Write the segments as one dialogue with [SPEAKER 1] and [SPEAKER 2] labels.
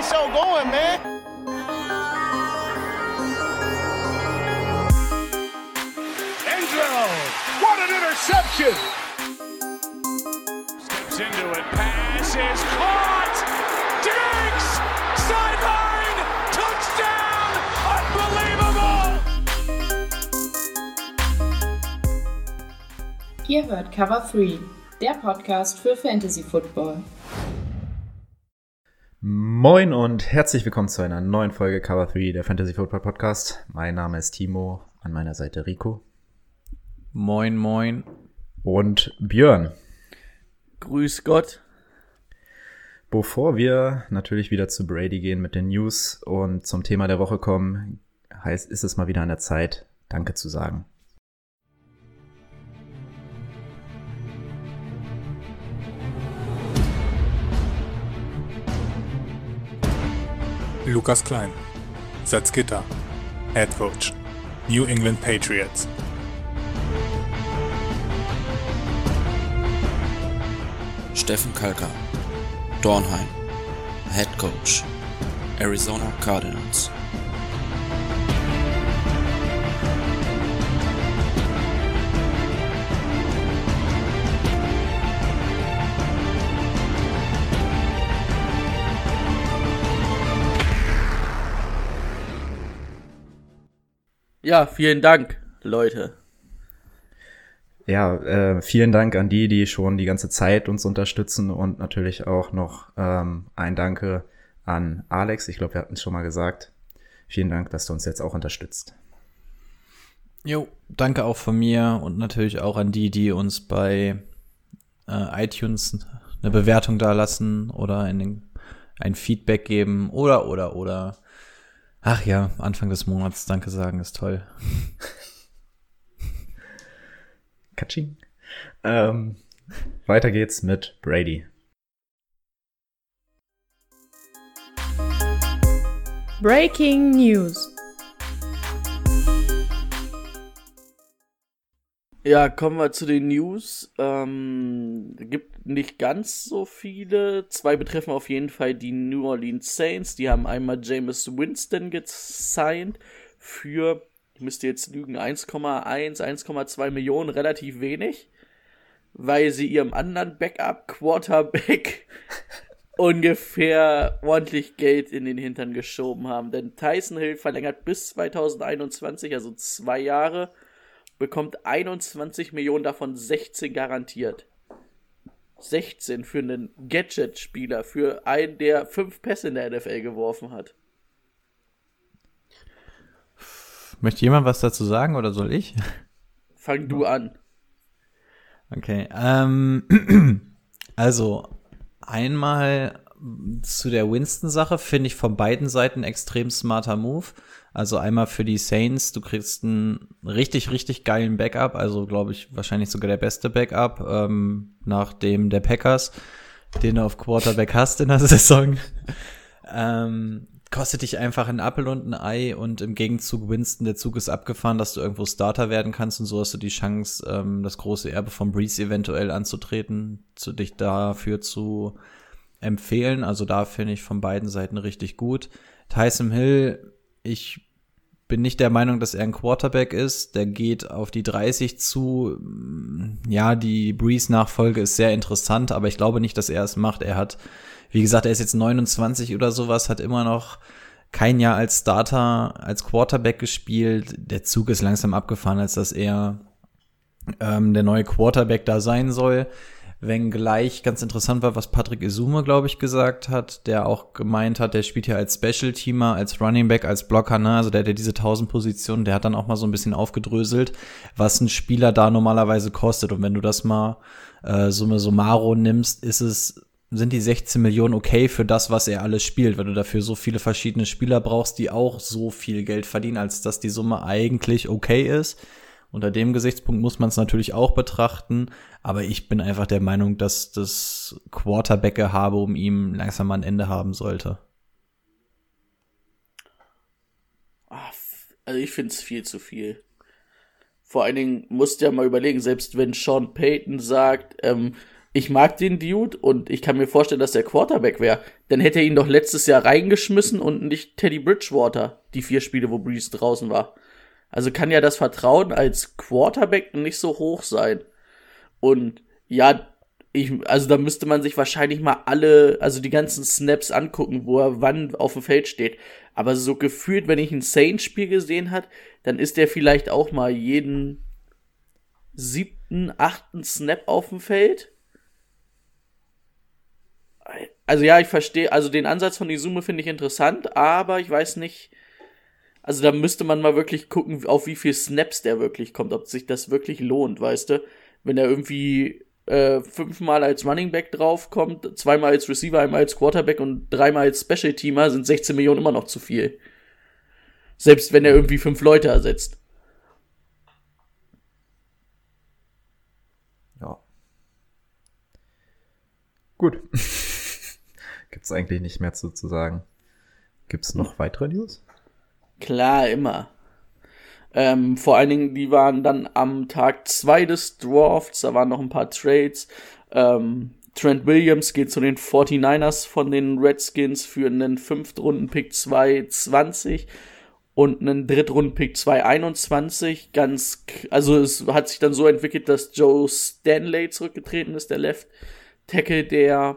[SPEAKER 1] the show going, man.
[SPEAKER 2] Angelo, what an interception!
[SPEAKER 3] Steps into it, pass is caught! Diggs! Sideline! Touchdown! Unbelievable!
[SPEAKER 4] Ihr hört Cover 3, der Podcast für Fantasy Football.
[SPEAKER 5] Moin und herzlich willkommen zu einer neuen Folge Cover 3 der Fantasy Football Podcast. Mein Name ist Timo, an meiner Seite Rico.
[SPEAKER 6] Moin, moin.
[SPEAKER 5] Und Björn.
[SPEAKER 6] Grüß Gott.
[SPEAKER 5] Bevor wir natürlich wieder zu Brady gehen mit den News und zum Thema der Woche kommen, heißt, ist es mal wieder an der Zeit, Danke zu sagen.
[SPEAKER 7] Lukas Klein, Salzgitter, Head Coach, New England Patriots.
[SPEAKER 8] Steffen Kalka, Dornheim, Head Coach, Arizona Cardinals.
[SPEAKER 6] Ja, vielen Dank, Leute.
[SPEAKER 5] Ja, äh, vielen Dank an die, die schon die ganze Zeit uns unterstützen und natürlich auch noch ähm, ein Danke an Alex. Ich glaube, wir hatten es schon mal gesagt. Vielen Dank, dass du uns jetzt auch unterstützt.
[SPEAKER 6] Jo, danke auch von mir und natürlich auch an die, die uns bei äh, iTunes eine Bewertung da lassen oder in den, ein Feedback geben oder oder oder. Ach ja, Anfang des Monats Danke sagen ist toll.
[SPEAKER 5] Katsching. Ähm, weiter geht's mit Brady.
[SPEAKER 4] Breaking News.
[SPEAKER 9] Ja, kommen wir zu den News. Ähm, gibt nicht ganz so viele. Zwei betreffen auf jeden Fall die New Orleans Saints. Die haben einmal Jameis Winston gesigned für, ich müsste jetzt lügen, 1,1, 1,2 Millionen, relativ wenig, weil sie ihrem anderen Backup Quarterback ungefähr ordentlich Geld in den Hintern geschoben haben. Denn Tyson Hill verlängert bis 2021, also zwei Jahre bekommt 21 Millionen, davon 16 garantiert. 16 für einen Gadget-Spieler, für einen, der fünf Pässe in der NFL geworfen hat.
[SPEAKER 6] Möchte jemand was dazu sagen oder soll ich?
[SPEAKER 9] Fang du an.
[SPEAKER 6] Okay, ähm, also einmal zu der Winston-Sache finde ich von beiden Seiten extrem smarter Move. Also einmal für die Saints, du kriegst einen richtig, richtig geilen Backup, also glaube ich wahrscheinlich sogar der beste Backup ähm, nach dem der Packers, den du auf Quarterback hast in der Saison. ähm, kostet dich einfach ein Appel und ein Ei und im Gegenzug Winston, der Zug ist abgefahren, dass du irgendwo Starter werden kannst und so hast du die Chance, ähm, das große Erbe von Breeze eventuell anzutreten, zu dich dafür zu empfehlen. Also da finde ich von beiden Seiten richtig gut. Tyson Hill, ich bin nicht der Meinung, dass er ein Quarterback ist. Der geht auf die 30 zu. Ja, die Breeze-Nachfolge ist sehr interessant, aber ich glaube nicht, dass er es macht. Er hat, wie gesagt, er ist jetzt 29 oder sowas, hat immer noch kein Jahr als Starter, als Quarterback gespielt. Der Zug ist langsam abgefahren, als dass er ähm, der neue Quarterback da sein soll. Wenngleich ganz interessant war, was Patrick Izume, glaube ich, gesagt hat, der auch gemeint hat, der spielt ja als Special-Teamer, als Running Back, als Blocker, ne? also der hat ja diese 1000 Positionen, der hat dann auch mal so ein bisschen aufgedröselt, was ein Spieler da normalerweise kostet. Und wenn du das mal äh, Summe Summaro nimmst, ist es sind die 16 Millionen okay für das, was er alles spielt, weil du dafür so viele verschiedene Spieler brauchst, die auch so viel Geld verdienen, als dass die Summe eigentlich okay ist. Unter dem Gesichtspunkt muss man es natürlich auch betrachten, aber ich bin einfach der Meinung, dass das Quarterback-Habe um ihm langsam mal ein Ende haben sollte.
[SPEAKER 9] Also ich finde es viel zu viel. Vor allen Dingen musst du ja mal überlegen, selbst wenn Sean Payton sagt, ähm, ich mag den Dude und ich kann mir vorstellen, dass der Quarterback wäre. Dann hätte er ihn doch letztes Jahr reingeschmissen und nicht Teddy Bridgewater, die vier Spiele, wo Breeze draußen war. Also kann ja das Vertrauen als Quarterback nicht so hoch sein. Und ja, ich, also da müsste man sich wahrscheinlich mal alle, also die ganzen Snaps angucken, wo er wann auf dem Feld steht. Aber so gefühlt, wenn ich ein Saints-Spiel gesehen hat, dann ist er vielleicht auch mal jeden siebten, achten Snap auf dem Feld. Also ja, ich verstehe, also den Ansatz von Izume finde ich interessant, aber ich weiß nicht, also da müsste man mal wirklich gucken, auf wie viel Snaps der wirklich kommt, ob sich das wirklich lohnt, weißt du? Wenn er irgendwie äh, fünfmal als Running Back draufkommt, zweimal als Receiver, einmal als Quarterback und dreimal als Special Teamer, sind 16 Millionen immer noch zu viel. Selbst wenn er irgendwie fünf Leute ersetzt.
[SPEAKER 5] Ja. Gut. Gibt's eigentlich nicht mehr zu, zu sagen. Gibt's noch weitere News?
[SPEAKER 9] Klar, immer. Ähm, vor allen Dingen, die waren dann am Tag zwei des Drafts, da waren noch ein paar Trades. Ähm, Trent Williams geht zu den 49ers von den Redskins für einen Fünftrunden-Pick 220 und einen Drittrunden-Pick 221. Ganz, also es hat sich dann so entwickelt, dass Joe Stanley zurückgetreten ist, der Left Tackle der,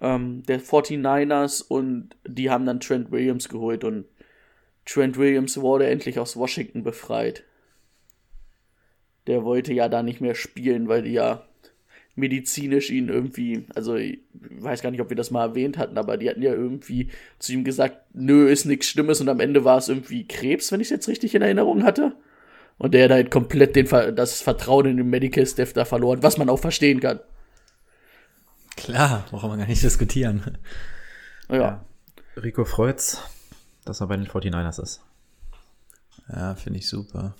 [SPEAKER 9] ähm, der 49ers und die haben dann Trent Williams geholt und Trent Williams wurde endlich aus Washington befreit. Der wollte ja da nicht mehr spielen, weil die ja medizinisch ihn irgendwie, also ich weiß gar nicht, ob wir das mal erwähnt hatten, aber die hatten ja irgendwie zu ihm gesagt, nö, ist nichts Schlimmes und am Ende war es irgendwie Krebs, wenn ich es jetzt richtig in Erinnerung hatte. Und der hat halt komplett den, das Vertrauen in den Medical Staff da verloren, was man auch verstehen kann.
[SPEAKER 6] Klar, brauchen wir gar nicht diskutieren.
[SPEAKER 9] Ja. ja.
[SPEAKER 5] Rico freut's dass er bei den 49ers ist.
[SPEAKER 6] Ja, finde ich super.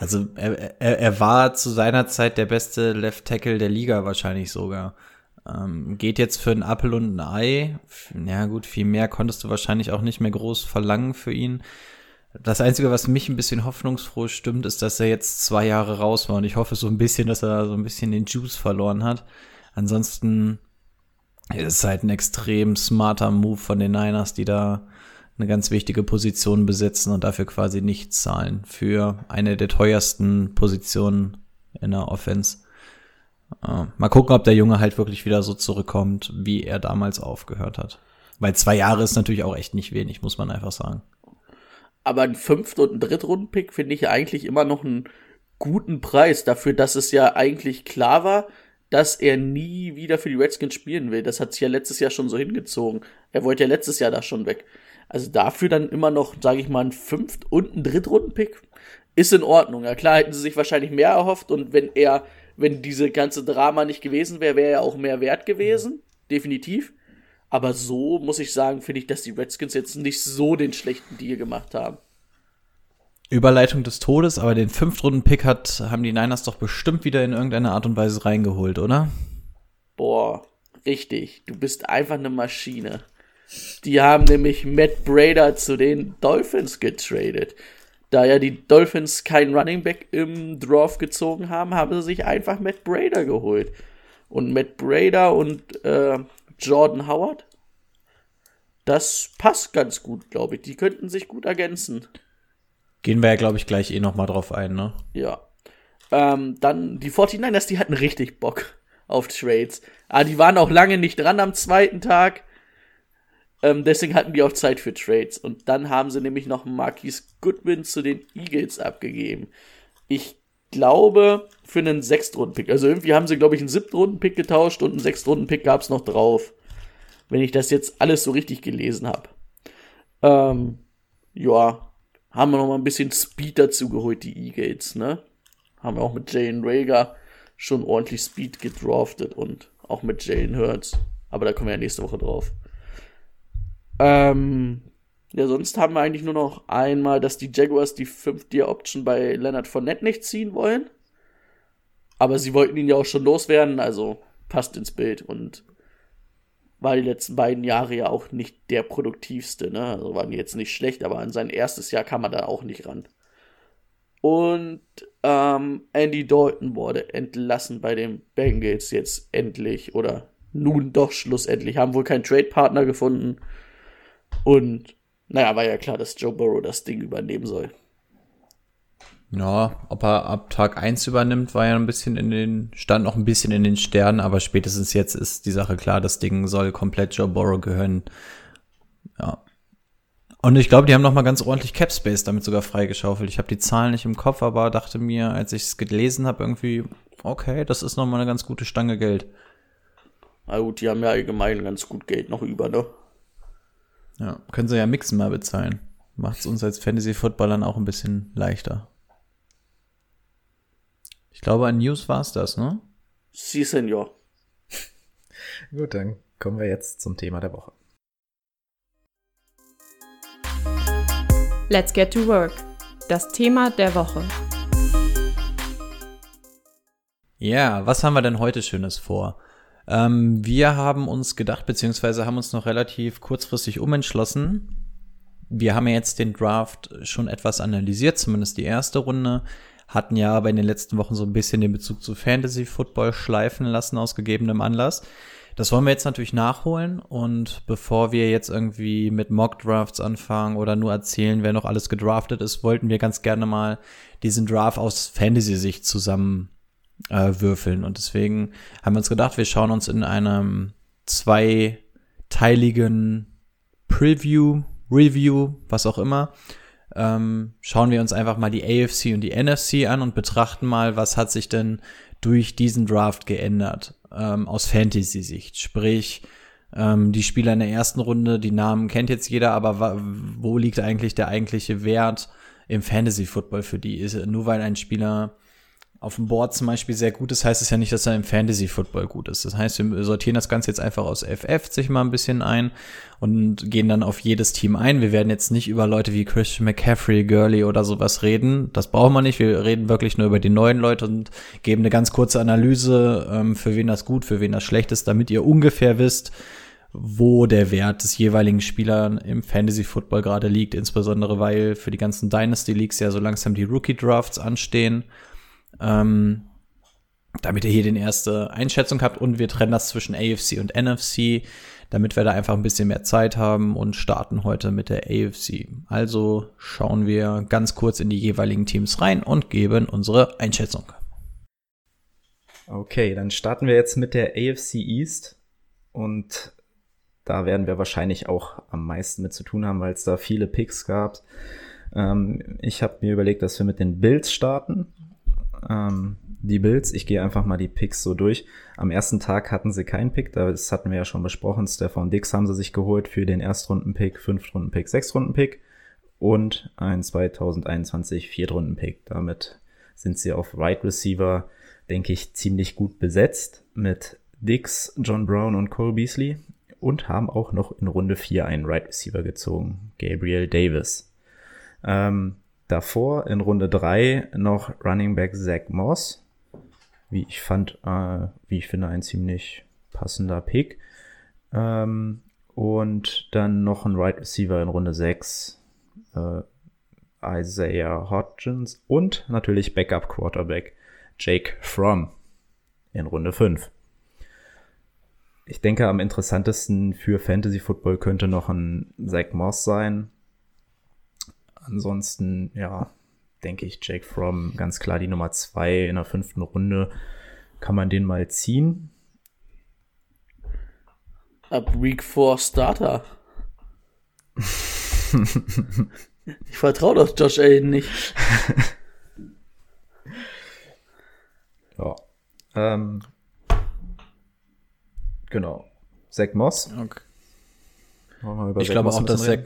[SPEAKER 6] Also er, er, er war zu seiner Zeit der beste Left Tackle der Liga wahrscheinlich sogar. Ähm, geht jetzt für ein Apple und ein Ei. Ja gut, viel mehr konntest du wahrscheinlich auch nicht mehr groß verlangen für ihn. Das Einzige, was mich ein bisschen hoffnungsfroh stimmt, ist, dass er jetzt zwei Jahre raus war. Und ich hoffe so ein bisschen, dass er so ein bisschen den Juice verloren hat. Ansonsten es ist halt ein extrem smarter Move von den Niners, die da eine ganz wichtige Position besetzen und dafür quasi nichts zahlen. Für eine der teuersten Positionen in der Offense. Uh, mal gucken, ob der Junge halt wirklich wieder so zurückkommt, wie er damals aufgehört hat. Weil zwei Jahre ist natürlich auch echt nicht wenig, muss man einfach sagen.
[SPEAKER 9] Aber ein Fünft- und ein Drittrunden-Pick finde ich eigentlich immer noch einen guten Preis dafür, dass es ja eigentlich klar war, dass er nie wieder für die Redskins spielen will. Das hat sich ja letztes Jahr schon so hingezogen. Er wollte ja letztes Jahr da schon weg. Also dafür dann immer noch, sage ich mal, ein Fünft- und ein Drittrunden-Pick ist in Ordnung. Ja klar hätten sie sich wahrscheinlich mehr erhofft und wenn er, wenn diese ganze Drama nicht gewesen wäre, wäre er auch mehr wert gewesen. Definitiv. Aber so muss ich sagen, finde ich, dass die Redskins jetzt nicht so den schlechten Deal gemacht haben.
[SPEAKER 6] Überleitung des Todes, aber den Fünftrunden-Pick hat, haben die Niners doch bestimmt wieder in irgendeiner Art und Weise reingeholt, oder?
[SPEAKER 9] Boah, richtig. Du bist einfach eine Maschine. Die haben nämlich Matt Brader zu den Dolphins getradet. Da ja die Dolphins keinen Running Back im Draft gezogen haben, haben sie sich einfach Matt Brader geholt. Und Matt Brader und äh, Jordan Howard, das passt ganz gut, glaube ich. Die könnten sich gut ergänzen.
[SPEAKER 6] Gehen wir ja, glaube ich, gleich eh noch mal drauf ein, ne?
[SPEAKER 9] Ja. Ähm, dann die 49ers, die hatten richtig Bock auf Trades. Aber die waren auch lange nicht dran am zweiten Tag. Ähm, deswegen hatten die auch Zeit für Trades. Und dann haben sie nämlich noch Marquis Goodwin zu den Eagles abgegeben. Ich glaube, für einen Sechstrunden-Pick. Also irgendwie haben sie, glaube ich, einen Siebtrunden-Pick getauscht und einen Sechstrunden-Pick gab es noch drauf. Wenn ich das jetzt alles so richtig gelesen habe. Ähm, ja, haben wir noch mal ein bisschen Speed dazu geholt, die E-Gates, ne? Haben wir auch mit Jalen Rager schon ordentlich Speed gedraftet und auch mit Jalen Hurts. Aber da kommen wir ja nächste Woche drauf. Ähm, ja, sonst haben wir eigentlich nur noch einmal, dass die Jaguars die 5-Year-Option bei Leonard Fournette nicht ziehen wollen. Aber sie wollten ihn ja auch schon loswerden, also passt ins Bild. Und war die letzten beiden Jahre ja auch nicht der produktivste, ne? Also waren jetzt nicht schlecht, aber an sein erstes Jahr kam er da auch nicht ran. Und ähm, Andy Dalton wurde entlassen bei den Bengals jetzt endlich oder nun doch schlussendlich. Haben wohl keinen Trade-Partner gefunden. Und naja, war ja klar, dass Joe Burrow das Ding übernehmen soll.
[SPEAKER 6] Ja, ob er ab Tag 1 übernimmt, war ja ein bisschen in den, stand noch ein bisschen in den Sternen, aber spätestens jetzt ist die Sache klar, das Ding soll komplett Joe Burrow gehören. Ja. Und ich glaube, die haben noch mal ganz ordentlich Cap Space damit sogar freigeschaufelt. Ich habe die Zahlen nicht im Kopf, aber dachte mir, als ich es gelesen habe, irgendwie, okay, das ist noch mal eine ganz gute Stange Geld.
[SPEAKER 9] Na gut, die haben ja allgemein ganz gut Geld noch über, ne?
[SPEAKER 6] Ja, können sie ja Mixen mal bezahlen. Macht es uns als Fantasy-Footballern auch ein bisschen leichter. Ich glaube, an News war es das, ne?
[SPEAKER 9] Sie, Senor.
[SPEAKER 5] Gut, dann kommen wir jetzt zum Thema der Woche.
[SPEAKER 4] Let's get to work. Das Thema der Woche.
[SPEAKER 6] Ja, was haben wir denn heute Schönes vor? Ähm, wir haben uns gedacht, beziehungsweise haben uns noch relativ kurzfristig umentschlossen. Wir haben ja jetzt den Draft schon etwas analysiert, zumindest die erste Runde hatten ja aber in den letzten Wochen so ein bisschen den Bezug zu Fantasy Football schleifen lassen aus gegebenem Anlass. Das wollen wir jetzt natürlich nachholen und bevor wir jetzt irgendwie mit Mock Drafts anfangen oder nur erzählen, wer noch alles gedraftet ist, wollten wir ganz gerne mal diesen Draft aus Fantasy-Sicht zusammen äh, würfeln und deswegen haben wir uns gedacht, wir schauen uns in einem zweiteiligen Preview, Review, was auch immer, ähm, schauen wir uns einfach mal die AFC und die NFC an und betrachten mal, was hat sich denn durch diesen Draft geändert ähm, aus Fantasy-Sicht. Sprich, ähm, die Spieler in der ersten Runde, die Namen kennt jetzt jeder, aber wo liegt eigentlich der eigentliche Wert im Fantasy-Football für die? Ist, nur weil ein Spieler auf dem Board zum Beispiel sehr gut ist, heißt es ja nicht, dass er im Fantasy-Football gut ist. Das heißt, wir sortieren das Ganze jetzt einfach aus FF sich mal ein bisschen ein und gehen dann auf jedes Team ein. Wir werden jetzt nicht über Leute wie Christian McCaffrey, Gurley oder sowas reden. Das brauchen wir nicht. Wir reden wirklich nur über die neuen Leute und geben eine ganz kurze Analyse, ähm, für wen das gut, für wen das schlecht ist, damit ihr ungefähr wisst, wo der Wert des jeweiligen Spielers im Fantasy Football gerade liegt, insbesondere weil für die ganzen Dynasty Leagues ja so langsam die Rookie Drafts anstehen ähm, damit ihr hier den erste Einschätzung habt und wir trennen das zwischen AFC und NFC, damit wir da einfach ein bisschen mehr Zeit haben und starten heute mit der AFC. Also schauen wir ganz kurz in die jeweiligen Teams rein und geben unsere Einschätzung.
[SPEAKER 5] Okay, dann starten wir jetzt mit der AFC East und da werden wir wahrscheinlich auch am meisten mit zu tun haben, weil es da viele Picks gab. Ähm, ich habe mir überlegt, dass wir mit den Bills starten ähm, die Bills, ich gehe einfach mal die Picks so durch. Am ersten Tag hatten sie keinen Pick, das hatten wir ja schon besprochen. Stefan Dix haben sie sich geholt für den Erstrunden-Pick, Fünftrunden-Pick, Sechstrunden-Pick und ein 2021 Viertrunden-Pick. Damit sind sie auf Right Receiver, denke ich, ziemlich gut besetzt mit Dix, John Brown und Cole Beasley und haben auch noch in Runde 4 einen Right Receiver gezogen, Gabriel Davis. Ähm, Davor in Runde 3 noch Running Back Zach Moss. Wie ich fand, äh, wie ich finde, ein ziemlich passender Pick. Ähm, und dann noch ein Right Receiver in Runde 6. Äh, Isaiah Hodgins und natürlich Backup Quarterback Jake Fromm in Runde 5. Ich denke, am interessantesten für Fantasy Football könnte noch ein Zach Moss sein. Ansonsten, ja, denke ich, Jake Fromm ganz klar die Nummer zwei in der fünften Runde. Kann man den mal ziehen?
[SPEAKER 9] Ab Week 4 Starter. ich vertraue doch Josh Allen nicht.
[SPEAKER 5] ja. Ähm, genau. Zach Moss.
[SPEAKER 6] Okay. Ich glaube auch, dass Zach,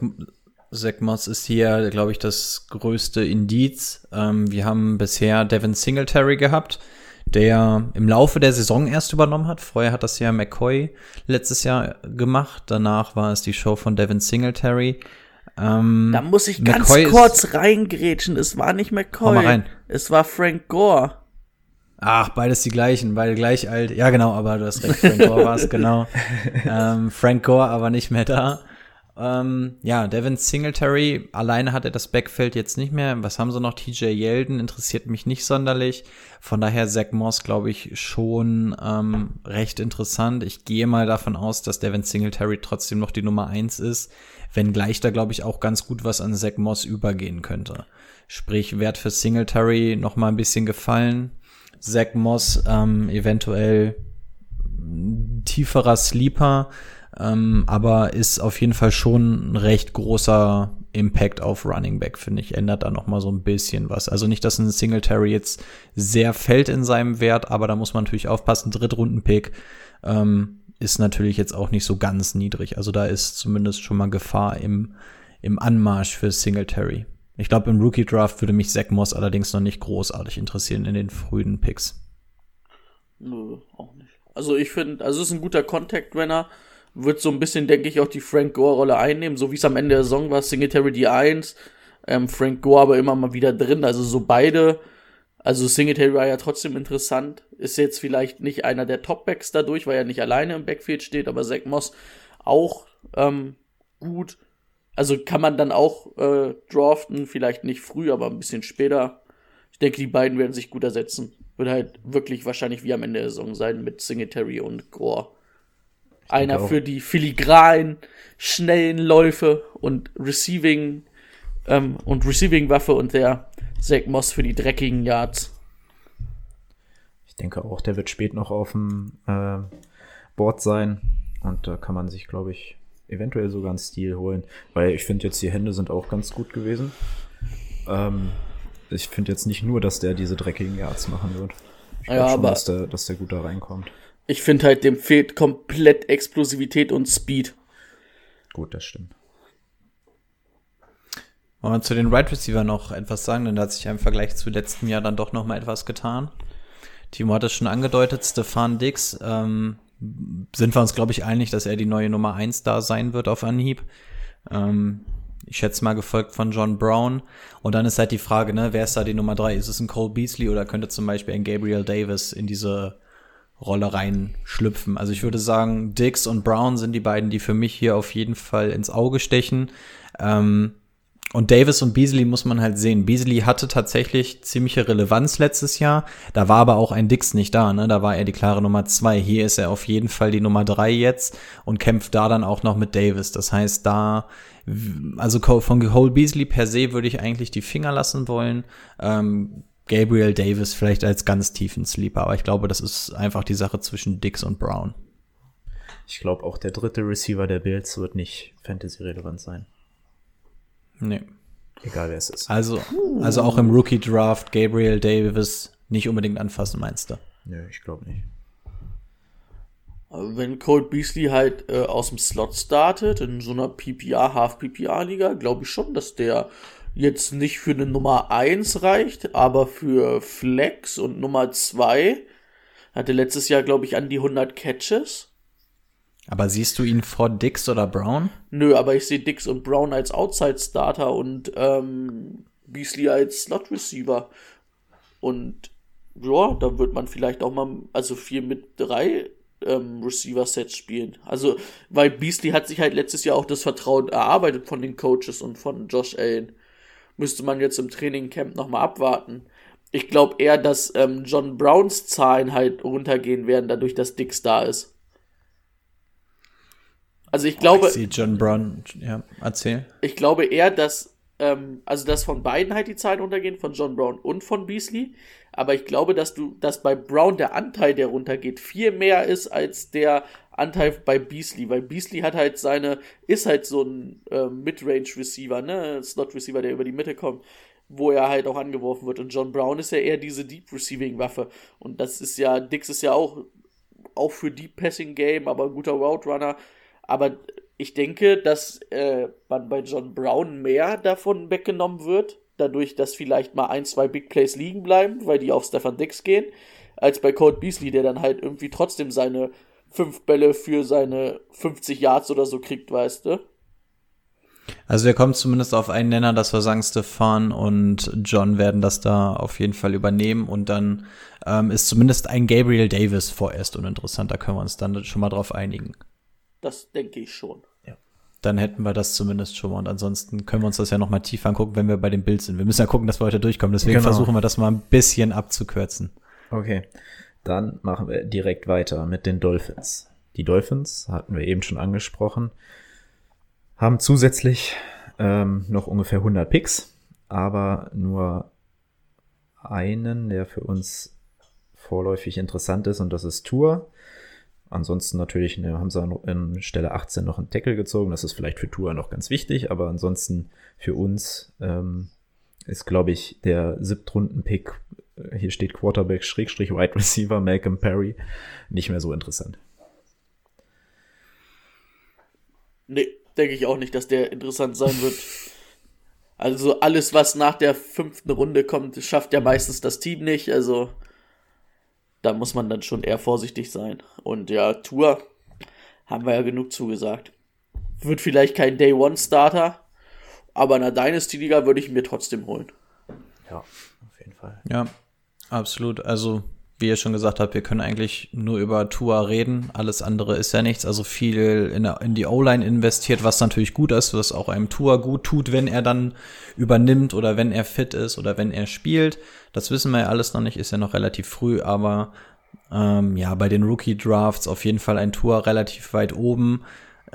[SPEAKER 6] Zach Moss ist hier, glaube ich, das größte Indiz. Ähm, wir haben bisher Devin Singletary gehabt, der im Laufe der Saison erst übernommen hat. Vorher hat das ja McCoy letztes Jahr gemacht. Danach war es die Show von Devin Singletary.
[SPEAKER 9] Ähm, da muss ich ganz McCoy kurz reingrätschen. Es war nicht McCoy. Rein. Es war Frank Gore.
[SPEAKER 6] Ach, beides die gleichen, beide gleich alt. Ja, genau, aber du hast recht, Frank Gore war es, genau. ähm, Frank Gore aber nicht mehr da. Ähm, ja, Devin Singletary, alleine hat er das Backfeld jetzt nicht mehr. Was haben sie noch? TJ Yeldon interessiert mich nicht sonderlich. Von daher Zach Moss, glaube ich, schon ähm, recht interessant. Ich gehe mal davon aus, dass Devin Singletary trotzdem noch die Nummer eins ist, wenngleich da, glaube ich, auch ganz gut was an Zach Moss übergehen könnte. Sprich, Wert für Singletary noch mal ein bisschen gefallen. Zach Moss ähm, eventuell tieferer Sleeper ähm, aber ist auf jeden Fall schon ein recht großer Impact auf Running Back, finde ich. Ändert da noch mal so ein bisschen was. Also nicht, dass ein Singletary jetzt sehr fällt in seinem Wert, aber da muss man natürlich aufpassen. Drittrunden-Pick ähm, ist natürlich jetzt auch nicht so ganz niedrig. Also da ist zumindest schon mal Gefahr im, im Anmarsch für Singletary. Ich glaube, im Rookie-Draft würde mich Zach Moss allerdings noch nicht großartig interessieren in den frühen Picks.
[SPEAKER 9] Nö, auch nicht. Also ich finde, also es ist ein guter Contact-Runner wird so ein bisschen, denke ich, auch die Frank Gore-Rolle einnehmen, so wie es am Ende der Saison war, Singletary die 1, ähm, Frank Gore aber immer mal wieder drin, also so beide, also Singletary war ja trotzdem interessant, ist jetzt vielleicht nicht einer der Top-Backs dadurch, weil er nicht alleine im Backfield steht, aber Zach Moss auch ähm, gut, also kann man dann auch äh, draften, vielleicht nicht früh, aber ein bisschen später. Ich denke, die beiden werden sich gut ersetzen. Wird halt wirklich wahrscheinlich wie am Ende der Saison sein mit Singletary und Gore. Einer für die filigranen, schnellen Läufe und Receiving ähm, und Receiving-Waffe und der Zach Moss für die dreckigen Yards.
[SPEAKER 5] Ich denke auch, der wird spät noch auf dem äh, Board sein. Und da kann man sich, glaube ich, eventuell sogar einen Stil holen. Weil ich finde jetzt, die Hände sind auch ganz gut gewesen. Ähm, ich finde jetzt nicht nur, dass der diese dreckigen Yards machen wird. Ich glaube ja, schon, dass der, dass der gut da reinkommt.
[SPEAKER 9] Ich finde halt, dem fehlt komplett Explosivität und Speed.
[SPEAKER 5] Gut, das stimmt.
[SPEAKER 6] Wollen wir zu den Right Receiver noch etwas sagen, denn da hat sich im Vergleich zu letztem Jahr dann doch noch mal etwas getan. Timo hat es schon angedeutet, Stefan Dix, ähm, sind wir uns, glaube ich, einig, dass er die neue Nummer eins da sein wird auf Anhieb. Ähm, ich schätze mal gefolgt von John Brown. Und dann ist halt die Frage, ne, wer ist da die Nummer drei? Ist es ein Cole Beasley oder könnte zum Beispiel ein Gabriel Davis in diese Rolle reinschlüpfen. Also ich würde sagen, Dix und Brown sind die beiden, die für mich hier auf jeden Fall ins Auge stechen. Ähm, und Davis und Beasley muss man halt sehen. Beasley hatte tatsächlich ziemliche Relevanz letztes Jahr. Da war aber auch ein Dix nicht da, ne? Da war er die klare Nummer zwei. Hier ist er auf jeden Fall die Nummer drei jetzt und kämpft da dann auch noch mit Davis. Das heißt, da, also von Cole Beasley per se würde ich eigentlich die Finger lassen wollen. Ähm, Gabriel Davis vielleicht als ganz tiefen Sleeper, aber ich glaube, das ist einfach die Sache zwischen Dix und Brown.
[SPEAKER 5] Ich glaube, auch der dritte Receiver der Bills wird nicht Fantasy-relevant sein.
[SPEAKER 6] Nee.
[SPEAKER 5] Egal wer es ist.
[SPEAKER 6] Also, also auch im Rookie-Draft Gabriel Davis nicht unbedingt anfassen, meinst du?
[SPEAKER 5] Nö, ich glaube nicht.
[SPEAKER 9] Wenn Colt Beasley halt äh, aus dem Slot startet, in so einer PPR, Half-PPR-Liga, glaube ich schon, dass der jetzt nicht für eine Nummer 1 reicht, aber für Flex und Nummer 2 hatte letztes Jahr, glaube ich, an die 100 Catches.
[SPEAKER 6] Aber siehst du ihn vor Dix oder Brown?
[SPEAKER 9] Nö, aber ich sehe Dix und Brown als Outside-Starter und ähm, Beasley als Slot-Receiver. Und ja, da wird man vielleicht auch mal, also viel mit drei ähm, Receiver-Sets spielen. Also, weil Beasley hat sich halt letztes Jahr auch das Vertrauen erarbeitet von den Coaches und von Josh Allen müsste man jetzt im Trainingcamp nochmal abwarten. Ich glaube eher, dass ähm, John Browns Zahlen halt runtergehen werden, dadurch, dass Dix da ist. Also ich glaube. Oh, ich
[SPEAKER 6] sehe John Brown, ja, erzähl.
[SPEAKER 9] Ich glaube eher, dass, ähm, also dass von beiden halt die Zahlen runtergehen, von John Brown und von Beasley. Aber ich glaube, dass du, dass bei Brown der Anteil, der runtergeht, viel mehr ist als der Anteil bei Beasley, weil Beasley hat halt seine, ist halt so ein äh, Midrange-Receiver, ne, Slot-Receiver, der über die Mitte kommt, wo er halt auch angeworfen wird. Und John Brown ist ja eher diese Deep-Receiving-Waffe. Und das ist ja, Dix ist ja auch, auch für Deep-Passing-Game, aber ein guter Route-Runner. Aber ich denke, dass äh, man bei John Brown mehr davon weggenommen wird, dadurch, dass vielleicht mal ein, zwei Big Plays liegen bleiben, weil die auf Stefan Dix gehen, als bei Colt Beasley, der dann halt irgendwie trotzdem seine fünf Bälle für seine 50 Yards oder so kriegt, weißt du?
[SPEAKER 6] Also wir kommen zumindest auf einen Nenner, dass wir sagen, Stefan und John werden das da auf jeden Fall übernehmen und dann ähm, ist zumindest ein Gabriel Davis vorerst uninteressant. Da können wir uns dann schon mal drauf einigen.
[SPEAKER 9] Das denke ich schon.
[SPEAKER 6] Ja. dann hätten wir das zumindest schon mal. Und ansonsten können wir uns das ja noch mal tiefer angucken, wenn wir bei dem Bild sind. Wir müssen ja gucken, dass wir heute durchkommen. Deswegen
[SPEAKER 5] Genau.
[SPEAKER 6] versuchen wir das mal ein bisschen abzukürzen.
[SPEAKER 5] Okay, dann machen wir direkt weiter mit den Dolphins. Die Dolphins hatten wir eben schon angesprochen, haben zusätzlich ähm, noch ungefähr 100 Picks, aber nur einen, der für uns vorläufig interessant ist, und das ist Tour. Ansonsten natürlich ne, haben sie an, Stelle 18 noch einen Tackle gezogen. Das ist vielleicht für Tour noch ganz wichtig, aber ansonsten für uns ähm, ist, glaube ich, der Siebtrunden-Pick, hier steht Quarterback, Schrägstrich, Wide Receiver, Malcolm Perry, nicht mehr so interessant.
[SPEAKER 9] Nee, denke ich auch nicht, dass der interessant sein wird. Also alles, was nach der fünften Runde kommt, schafft ja meistens das Team nicht. Also da muss man dann schon eher vorsichtig sein. Und ja, Tour haben wir ja genug zugesagt. Wird vielleicht kein Day One Starter, aber in der Dynasty Liga würde ich ihn mir trotzdem holen.
[SPEAKER 5] Ja, auf jeden Fall.
[SPEAKER 6] Ja, absolut. Also, wie ihr schon gesagt habt, wir können eigentlich nur über Tua reden. Alles andere ist ja nichts. Also viel in, in die O-Line investiert, was natürlich gut ist, was auch einem Tua gut tut, wenn er dann übernimmt oder wenn er fit ist oder wenn er spielt. Das wissen wir ja alles noch nicht, ist ja noch relativ früh, aber ähm, ja, bei den Rookie-Drafts auf jeden Fall ein Tua relativ weit oben.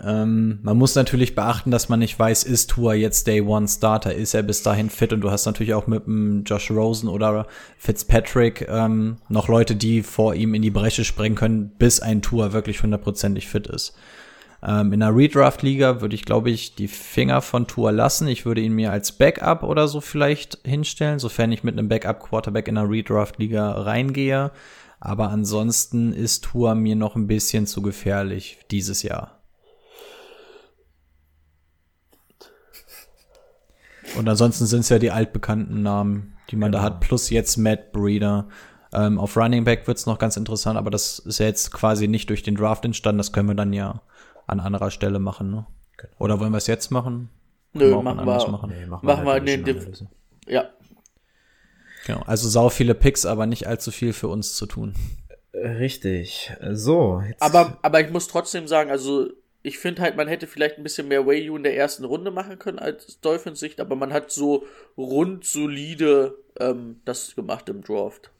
[SPEAKER 6] Ähm, man muss natürlich beachten, dass man nicht weiß, ist Tua jetzt Day One Starter, ist er bis dahin fit und du hast natürlich auch mit dem Josh Rosen oder Fitzpatrick ähm, noch Leute, die vor ihm in die Bresche springen können, bis ein Tua wirklich hundertprozentig fit ist. Ähm, in einer Redraft-Liga würde ich, glaube ich, die Finger von Tua lassen. Ich würde ihn mir als Backup oder so vielleicht hinstellen, sofern ich mit einem Backup-Quarterback in einer Redraft-Liga reingehe. Aber ansonsten ist Tua mir noch ein bisschen zu gefährlich dieses Jahr. Und ansonsten sind es ja die altbekannten Namen, die man da hat, plus jetzt Matt Breeder. Ähm, auf Running Back wird's noch ganz interessant, aber das ist ja jetzt quasi nicht durch den Draft entstanden. Das können wir dann ja an anderer Stelle machen. Ne? Oder wollen wir es jetzt machen?
[SPEAKER 9] Nö,
[SPEAKER 6] wir
[SPEAKER 9] machen wir.
[SPEAKER 6] machen.
[SPEAKER 5] Nee, machen
[SPEAKER 9] Machen wir
[SPEAKER 5] halt
[SPEAKER 9] den
[SPEAKER 5] Division-Analyse.
[SPEAKER 9] Ja,
[SPEAKER 6] Genau. Also sau viele Picks, aber nicht allzu viel für uns zu tun.
[SPEAKER 5] Richtig. So, jetzt
[SPEAKER 9] aber, aber ich muss trotzdem sagen, also ich finde halt, man hätte vielleicht ein bisschen mehr Wayu in der ersten Runde machen können als Dolphins Sicht, aber man hat so rund solide ähm, das gemacht im Draft.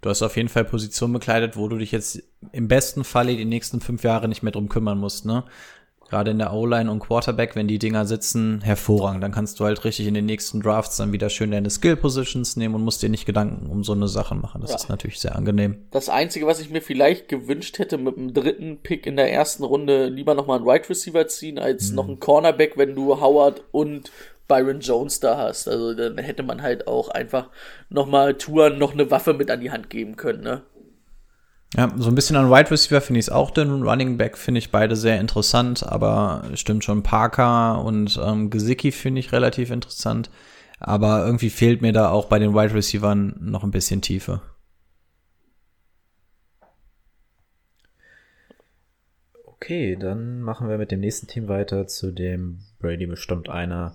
[SPEAKER 6] Du hast auf jeden Fall Position bekleidet, wo du dich jetzt im besten Falle die nächsten fünf Jahre nicht mehr drum kümmern musst, ne? Gerade in der O-Line und Quarterback, wenn die Dinger sitzen, hervorragend. Dann kannst du halt richtig in den nächsten Drafts dann wieder schön deine Skill-Positions nehmen und musst dir nicht Gedanken um so eine Sache machen. Das
[SPEAKER 9] Ja.
[SPEAKER 6] ist natürlich sehr angenehm.
[SPEAKER 9] Das Einzige, was ich mir vielleicht gewünscht hätte, mit dem dritten Pick in der ersten Runde lieber nochmal einen Wide Receiver ziehen, als noch einen Cornerback, wenn du Howard und Byron Jones da hast. Also dann hätte man halt auch einfach nochmal Touren noch eine Waffe mit an die Hand geben können, ne?
[SPEAKER 6] Ja, so ein bisschen an Wide Receiver finde ich es auch, denn Running Back finde ich beide sehr interessant, aber stimmt schon, Parker und ähm, Gesicki finde ich relativ interessant. Aber irgendwie fehlt mir da auch bei den Wide Receivern noch ein bisschen Tiefe.
[SPEAKER 5] Okay, dann machen wir mit dem nächsten Team weiter, zu dem Brady bestimmt eine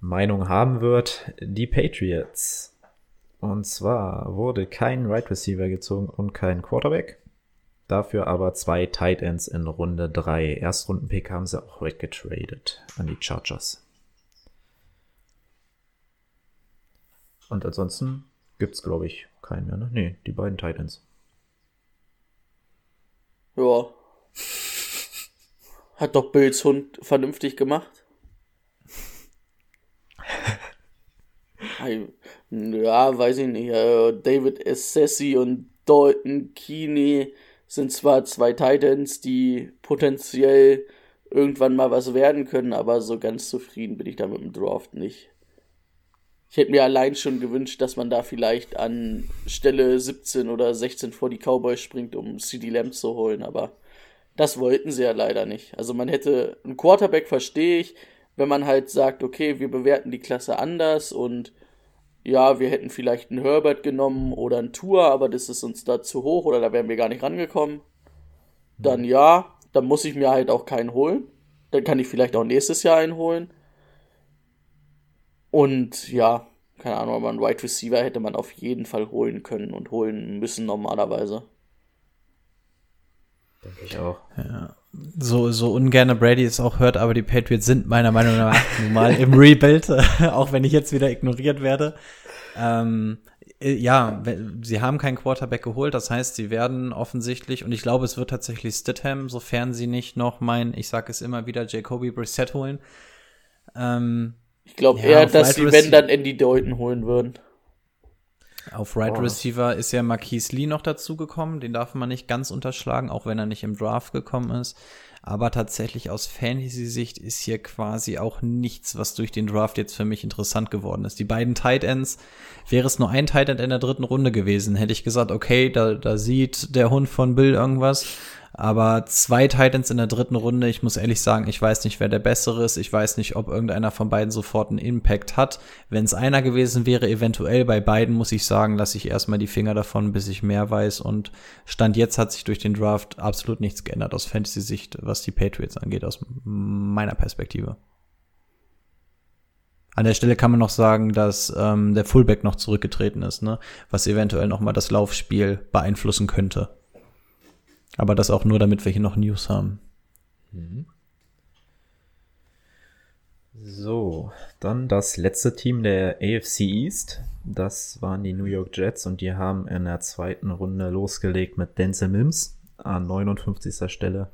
[SPEAKER 5] Meinung haben wird. Die Patriots. Und zwar wurde kein Wide right Receiver gezogen und kein Quarterback. Dafür aber zwei Tight Ends in Runde 3. Erstrundenpick haben sie auch weggetradet an die Chargers. Und ansonsten gibt's glaube ich keinen mehr, ne? Nee, die beiden Tight Ends.
[SPEAKER 9] Ja. Hat doch Bills Hund vernünftig gemacht. Ja, weiß ich nicht. äh, David Essessi und Dalton Keeney sind zwar zwei Titans, die potenziell irgendwann mal was werden können, aber so ganz zufrieden bin ich da mit dem Draft nicht. Ich hätte mir allein schon gewünscht, dass man da vielleicht an Stelle 17 oder 16 vor die Cowboys springt, um CD Lamb zu holen, aber das wollten sie ja leider nicht. Also man hätte einen Quarterback verstehe ich, wenn man halt sagt, okay, wir bewerten die Klasse anders und ja, wir hätten vielleicht einen Herbert genommen oder einen Tour, aber das ist uns da zu hoch oder da wären wir gar nicht rangekommen. Dann ja, dann muss ich mir halt auch keinen holen. Dann kann ich vielleicht auch nächstes Jahr einen holen. Und ja, keine Ahnung, aber einen Wide Receiver hätte man auf jeden Fall holen können und holen müssen normalerweise.
[SPEAKER 5] Denke ich auch.
[SPEAKER 6] Ja. So, so ungerne Brady es auch hört, aber die Patriots sind meiner Meinung nach nun mal im Rebuild, auch wenn ich jetzt wieder ignoriert werde. Ähm, äh, ja, sie haben keinen Quarterback geholt, das heißt, sie werden offensichtlich, und ich glaube, es wird tatsächlich Stidham, sofern sie nicht noch mein, ich sage es immer wieder, Jacoby Brissett holen.
[SPEAKER 9] Ähm, ich glaube ja, eher, dass sie, wenn dann Andy Deuten holen würden.
[SPEAKER 6] Auf Right oh. Receiver ist ja Marquise Lee noch dazugekommen. Den darf man nicht ganz unterschlagen, auch wenn er nicht im Draft gekommen ist. Aber tatsächlich aus Fantasy-Sicht ist hier quasi auch nichts, was durch den Draft jetzt für mich interessant geworden ist. Die beiden Tight Ends, wäre es nur ein Tight End in der dritten Runde gewesen, hätte ich gesagt, okay, da, da sieht der Hund von Bill irgendwas. Aber zwei Titans in der dritten Runde, ich muss ehrlich sagen, ich weiß nicht, wer der bessere ist. Ich weiß nicht, ob irgendeiner von beiden sofort einen Impact hat. Wenn es einer gewesen wäre, eventuell bei beiden, muss ich sagen, lasse ich erstmal die Finger davon, bis ich mehr weiß. Und Stand jetzt hat sich durch den Draft absolut nichts geändert aus Fantasy-Sicht, was die Patriots angeht, aus meiner Perspektive. An der Stelle kann man noch sagen, dass ähm, der Fullback noch zurückgetreten ist, ne? was eventuell noch mal das Laufspiel beeinflussen könnte. Aber das auch nur, damit wir hier noch News haben. Mhm.
[SPEAKER 5] So, dann das letzte Team der AFC East. Das waren die New York Jets und die haben in der zweiten Runde losgelegt mit Denzel Mims an 59. Stelle.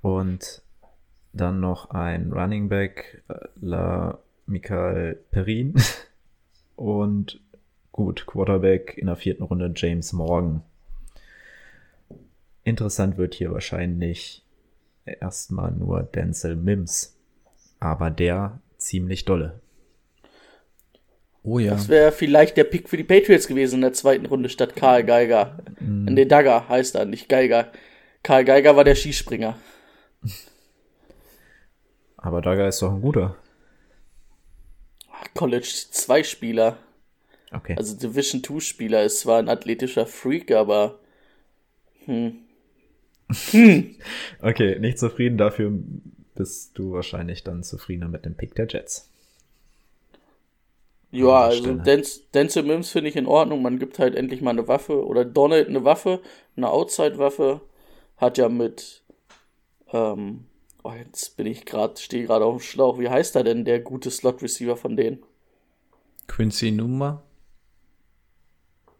[SPEAKER 5] Und dann noch ein Running Back, äh, La Michael Perrin. Und gut, Quarterback in der vierten Runde James Morgan. Interessant wird hier wahrscheinlich erstmal nur Denzel Mims. Aber der ziemlich dolle.
[SPEAKER 9] Oh ja. Das wäre vielleicht der Pick für die Patriots gewesen in der zweiten Runde statt Karl Geiger. Mm. Nee, Dagger heißt er, nicht Geiger. Karl Geiger war der Skispringer.
[SPEAKER 5] Aber Dagger ist doch ein guter.
[SPEAKER 9] College 2 Spieler.
[SPEAKER 5] Okay.
[SPEAKER 9] Also Division 2 Spieler ist zwar ein athletischer Freak, aber hm.
[SPEAKER 5] Hm. Okay, nicht zufrieden. Dafür bist du wahrscheinlich dann zufriedener mit dem Pick der Jets.
[SPEAKER 9] Ja, also Denzel Mims finde ich in Ordnung. Man gibt halt endlich mal eine Waffe. Oder Donald eine Waffe, eine Outside-Waffe. Hat ja mit. Ähm, oh, jetzt bin ich gerade, stehe gerade auf dem Schlauch. Wie heißt er denn, der gute Slot-Receiver von denen?
[SPEAKER 6] Quincy Numa?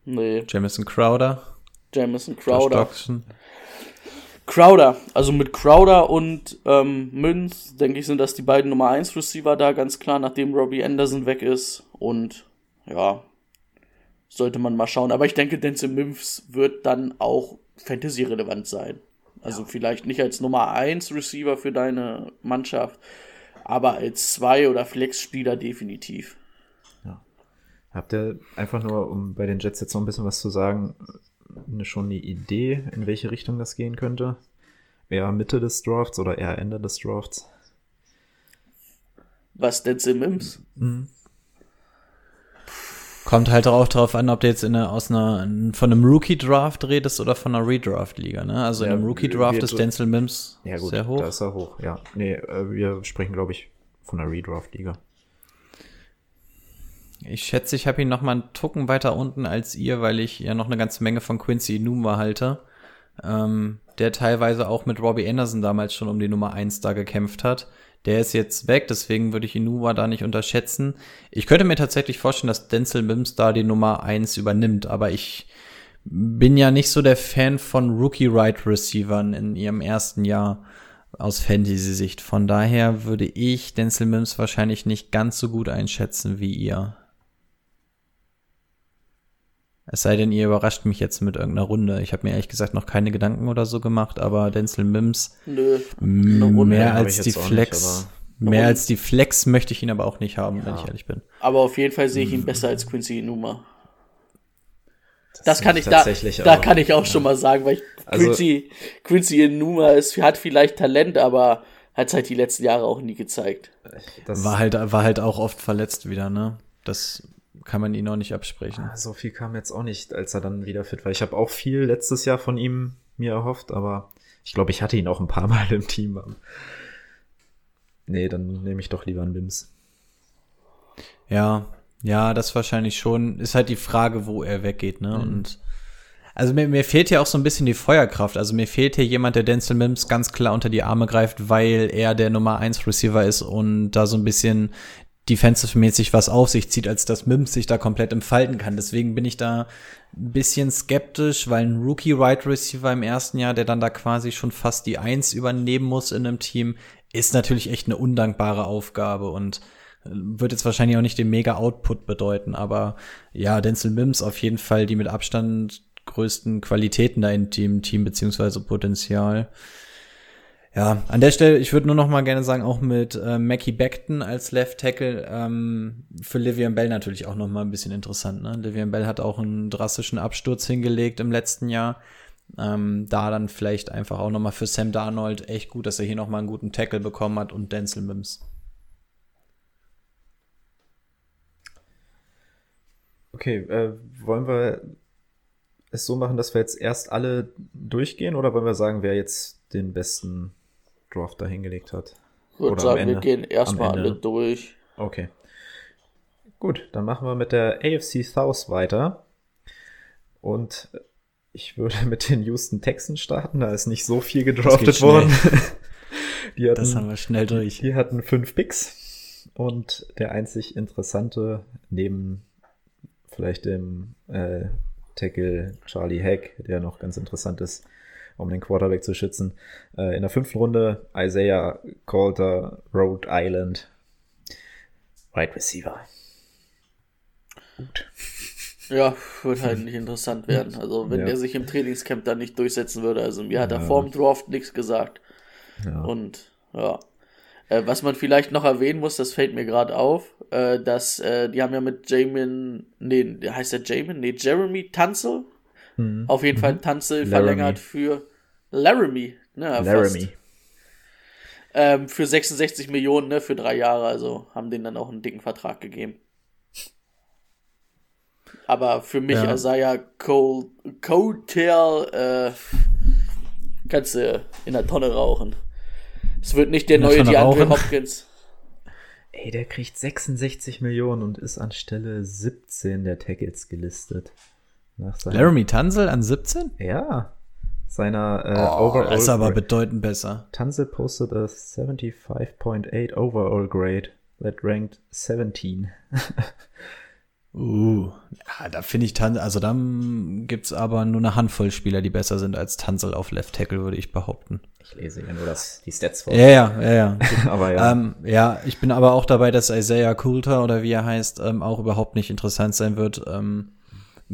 [SPEAKER 9] Nee.
[SPEAKER 6] Jamison Crowder?
[SPEAKER 9] Jamison Crowder. Crowder, also mit Crowder und ähm, Münz, denke ich, sind das die beiden Nummer 1 Receiver da, ganz klar, nachdem Robbie Anderson weg ist. Und ja, sollte man mal schauen. Aber ich denke, Denzel Mims wird dann auch Fantasy-relevant sein. Also ja. vielleicht nicht als Nummer 1 Receiver für deine Mannschaft, aber als Zwei- oder Flex-Spieler definitiv.
[SPEAKER 5] Ja. Habt ihr einfach nur, um bei den Jets jetzt noch ein bisschen was zu sagen, schon eine Idee, in welche Richtung das gehen könnte? Eher Mitte des Drafts oder eher Ende des Drafts?
[SPEAKER 9] Was denn Simmons? Mhm.
[SPEAKER 6] Kommt halt auch darauf an, ob du jetzt in eine, aus einer, von einem Rookie-Draft redest oder von einer Redraft-Liga, ne? Also ja, in einem Rookie-Draft ist Denzel Mims
[SPEAKER 5] ja, gut,
[SPEAKER 6] sehr hoch.
[SPEAKER 5] Da ist er hoch, ja. Nee, äh, wir sprechen, glaube ich, von einer Redraft-Liga.
[SPEAKER 6] Ich schätze, ich habe ihn noch mal einen Tucken weiter unten als ihr, weil ich ja noch eine ganze Menge von Quincy Numa halte. Ähm, der teilweise auch mit Robbie Anderson damals schon um die Nummer eins da gekämpft hat. Der ist jetzt weg, deswegen würde ich Inua da nicht unterschätzen. Ich könnte mir tatsächlich vorstellen, dass Denzel Mims da die Nummer eins übernimmt, aber ich bin ja nicht so der Fan von Rookie-Right-Receivern in ihrem ersten Jahr aus Fantasy-Sicht. Von daher würde ich Denzel Mims wahrscheinlich nicht ganz so gut einschätzen wie ihr. Es sei denn, ihr überrascht mich jetzt mit irgendeiner Runde. Ich habe mir ehrlich gesagt noch keine Gedanken oder so gemacht, aber Denzel Mims
[SPEAKER 9] Nö,
[SPEAKER 6] mehr als die Flex. Nicht, mehr als die Flex möchte ich ihn aber auch nicht haben, ja. wenn ich ehrlich bin.
[SPEAKER 9] Aber auf jeden Fall sehe ich ihn besser als Quincy Numa. Das, das kann ich da, da kann ich auch ja. schon mal sagen, weil ich, also, Quincy, Quincy Numa ist, hat vielleicht Talent, aber hat es halt die letzten Jahre auch nie gezeigt.
[SPEAKER 6] Das war halt, war halt auch oft verletzt wieder, ne? Das kann man ihn auch nicht absprechen.
[SPEAKER 5] Ah, so viel kam jetzt auch nicht, als er dann wieder fit war. Ich habe auch viel letztes Jahr von ihm mir erhofft, aber ich glaube, ich hatte ihn auch ein paar Mal im Team. Nee, dann nehme ich doch lieber einen Wims.
[SPEAKER 6] Ja, ja, das wahrscheinlich schon. Ist halt die Frage, wo er weggeht, ne? Mhm. Und Also mir, mir fehlt hier auch so ein bisschen die Feuerkraft. Also mir fehlt hier jemand, der Denzel Mims ganz klar unter die Arme greift, weil er der Nummer 1 Receiver ist und da so ein bisschen defensive-mäßig was auf sich zieht, als dass Mims sich da komplett entfalten kann. Deswegen bin ich da ein bisschen skeptisch, weil ein Rookie-Right Receiver im ersten Jahr, der dann da quasi schon fast die Eins übernehmen muss in einem Team, ist natürlich echt eine undankbare Aufgabe und äh, wird jetzt wahrscheinlich auch nicht den mega Output bedeuten, aber ja, Denzel Mims auf jeden Fall die mit Abstand größten Qualitäten da in dem Team beziehungsweise Potenzial. Ja, an der Stelle, ich würde nur noch mal gerne sagen, auch mit äh, Mackie Beckton als Left Tackle ähm, für Livian Bell natürlich auch noch mal ein bisschen interessant. Ne? Livian Bell hat auch einen drastischen Absturz hingelegt im letzten Jahr. Ähm, da dann vielleicht einfach auch noch mal für Sam Darnold echt gut, dass er hier noch mal einen guten Tackle bekommen hat und Denzel Mims.
[SPEAKER 5] Okay, äh, wollen wir es so machen, dass wir jetzt erst alle durchgehen oder wollen wir sagen, wer jetzt den besten Draft da hingelegt hat?
[SPEAKER 9] Ich würde sagen, wir gehen erstmal alle durch.
[SPEAKER 5] Okay. Gut, dann machen wir mit der AFC South weiter. Und ich würde mit den Houston Texans starten, da ist nicht so viel gedraftet worden.
[SPEAKER 6] hatten, das haben wir schnell durch.
[SPEAKER 5] Die hatten fünf Picks und der einzig interessante neben vielleicht dem äh, Tackle Charlie Hack, der noch ganz interessant ist, um den Quarterback zu schützen. Äh, in der fünften Runde Isaiah Coulter, Rhode Island, Wide Receiver.
[SPEAKER 9] Gut. Ja, wird halt nicht interessant werden. Also, wenn ja. er sich im Trainingscamp dann nicht durchsetzen würde. Also, mir hat er vor dem Draft nichts gesagt. Ja. Und, ja. Äh, was man vielleicht noch erwähnen muss, das fällt mir gerade auf, äh, dass äh, die haben ja mit Jamin, nee, heißt der Jamin? Nee, Jeremy Tanzel. Mhm. Auf jeden mhm. Fall Tanzel verlängert für Laramie. Ne, Laramie. Ähm, für 66 Millionen, ne, für drei Jahre, also haben denen dann auch einen dicken Vertrag gegeben. Aber für mich, ja. Isaiah Cole, Coattail, äh, kannst du in der Tonne rauchen. Es wird nicht der neue DeAndre Hopkins.
[SPEAKER 5] Ey, der kriegt 66 Millionen und ist an Stelle 17 der Tackles gelistet.
[SPEAKER 6] Laramie Tunzel an 17?
[SPEAKER 5] Ja. Seiner äh,
[SPEAKER 6] oh, Overall. Ist aber bedeutend besser.
[SPEAKER 5] Tunzel posted a 75.8 Overall Grade that ranked 17.
[SPEAKER 6] Uh, ja, da finde ich Tansel, also dann gibt's aber nur eine Handvoll Spieler, die besser sind als Tansel auf Left Tackle, würde ich behaupten.
[SPEAKER 5] Ich lese ja nur das, die Stats vor.
[SPEAKER 6] Ja, ja, ja, ja.
[SPEAKER 5] aber ja.
[SPEAKER 6] Ähm, ja, ich bin aber auch dabei, dass Isaiah Coulter oder wie er heißt, ähm, auch überhaupt nicht interessant sein wird. Ähm,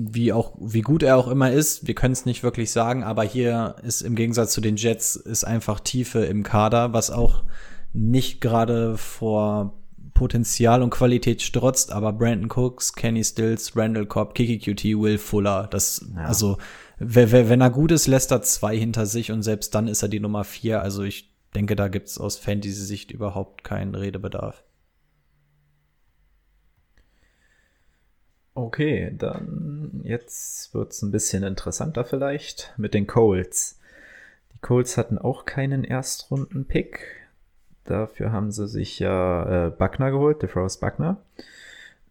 [SPEAKER 6] wie auch, wie gut er auch immer ist, wir können es nicht wirklich sagen, aber hier ist im Gegensatz zu den Jets ist einfach Tiefe im Kader, was auch nicht gerade vor Potenzial und Qualität strotzt, aber Brandon Cooks, Kenny Stills, Randall Cobb, Kiki QT, Will Fuller, das, ja. also, wenn er gut ist, lässt er zwei hinter sich und selbst dann ist er die Nummer vier. Also ich denke, da gibt es aus Fantasy-Sicht überhaupt keinen Redebedarf.
[SPEAKER 5] Okay, dann jetzt wird es ein bisschen interessanter vielleicht mit den Colts. Die Colts hatten auch keinen Erstrunden-Pick. Dafür haben sie sich ja äh, Buckner geholt, DeForest Buckner.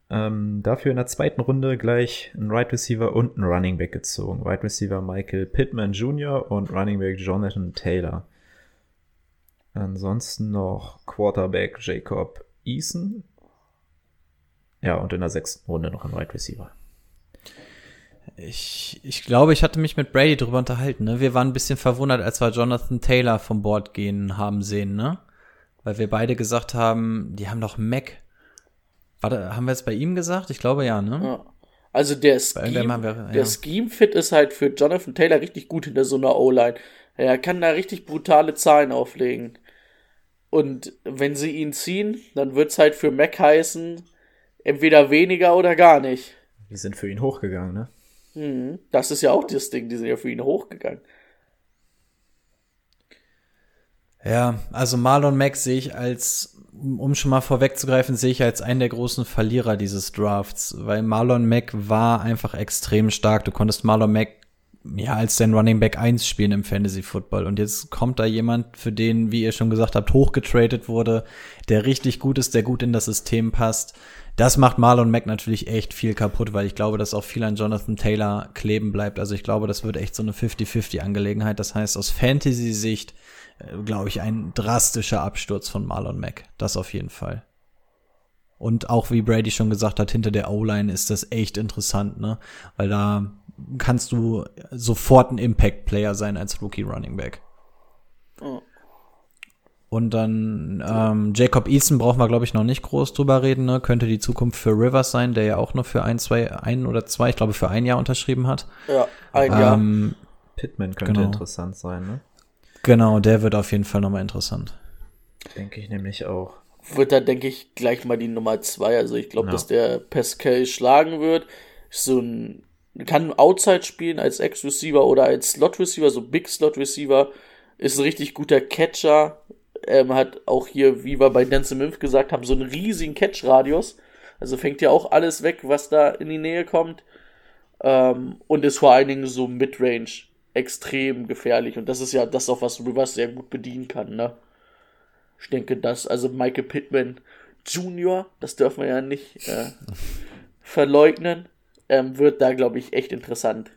[SPEAKER 5] Ähm, dafür in der zweiten Runde gleich einen Right Receiver und einen Running Back gezogen. Right Receiver Michael Pittman Jr. und Running Back Jonathan Taylor. Ansonsten noch Quarterback Jacob Eason. Ja, und in der sechsten Runde noch ein Right Receiver.
[SPEAKER 6] Ich, ich glaube, ich hatte mich mit Brady drüber unterhalten. Ne? Wir waren ein bisschen verwundert, als wir Jonathan Taylor vom Board gehen haben sehen. Ne? weil wir beide gesagt haben, die haben doch Mac. Warte, haben wir es bei ihm gesagt? Ich glaube ja, ne? Ja.
[SPEAKER 9] Also der Scheme, wir, ja. der Scheme-Fit ist halt für Jonathan Taylor richtig gut hinter so einer O-Line. Er kann da richtig brutale Zahlen auflegen. Und wenn sie ihn ziehen, dann wird es halt für Mac heißen, entweder weniger oder gar nicht.
[SPEAKER 5] Die sind für ihn hochgegangen, ne?
[SPEAKER 9] Mhm. Das ist ja auch das Ding, die sind ja für ihn hochgegangen.
[SPEAKER 6] Ja, also Marlon Mack sehe ich als, um schon mal vorwegzugreifen, sehe ich als einen der großen Verlierer dieses Drafts, weil Marlon Mack war einfach extrem stark. Du konntest Marlon Mack ja, als den Running Back 1 spielen im Fantasy Football. Und jetzt kommt da jemand, für den, wie ihr schon gesagt habt, hochgetradet wurde, der richtig gut ist, der gut in das System passt. Das macht Marlon Mack natürlich echt viel kaputt, weil ich glaube, dass auch viel an Jonathan Taylor kleben bleibt. Also ich glaube, das wird echt so eine 50-50 Angelegenheit. Das heißt, aus Fantasy-Sicht, äh, glaube ich, ein drastischer Absturz von Marlon Mack. Das auf jeden Fall. Und auch wie Brady schon gesagt hat, hinter der O-Line ist das echt interessant, ne? Weil da kannst du sofort ein Impact-Player sein als Rookie Running Back. Oh. Und dann ähm, Jacob Eason brauchen wir, glaube ich, noch nicht groß drüber reden. Ne? Könnte die Zukunft für Rivers sein, der ja auch nur für ein, zwei, ein oder zwei, ich glaube, für ein Jahr unterschrieben hat.
[SPEAKER 9] Ja, ein Jahr.
[SPEAKER 5] Ähm, Pittman könnte genau. interessant sein, ne?
[SPEAKER 6] Genau, der wird auf jeden Fall nochmal interessant.
[SPEAKER 5] Denke ich nämlich auch.
[SPEAKER 9] Wird da, denke ich, gleich mal die Nummer zwei. Also ich glaube, ja. dass der Pascal schlagen wird. So ein kann Outside spielen als Ex-Receiver oder als Slot-Receiver, so Big Slot-Receiver. Ist ein richtig guter Catcher. Ähm, hat auch hier, wie wir bei Dance Mimf gesagt haben, so einen riesigen Catch-Radius. Also fängt ja auch alles weg, was da in die Nähe kommt. Ähm, und ist vor allen Dingen so Midrange extrem gefährlich. Und das ist ja das auch, was Rivers sehr gut bedienen kann, ne? Ich denke, dass, also Michael Pittman Jr., das dürfen wir ja nicht äh, verleugnen ähm, wird da, glaube ich, echt interessant.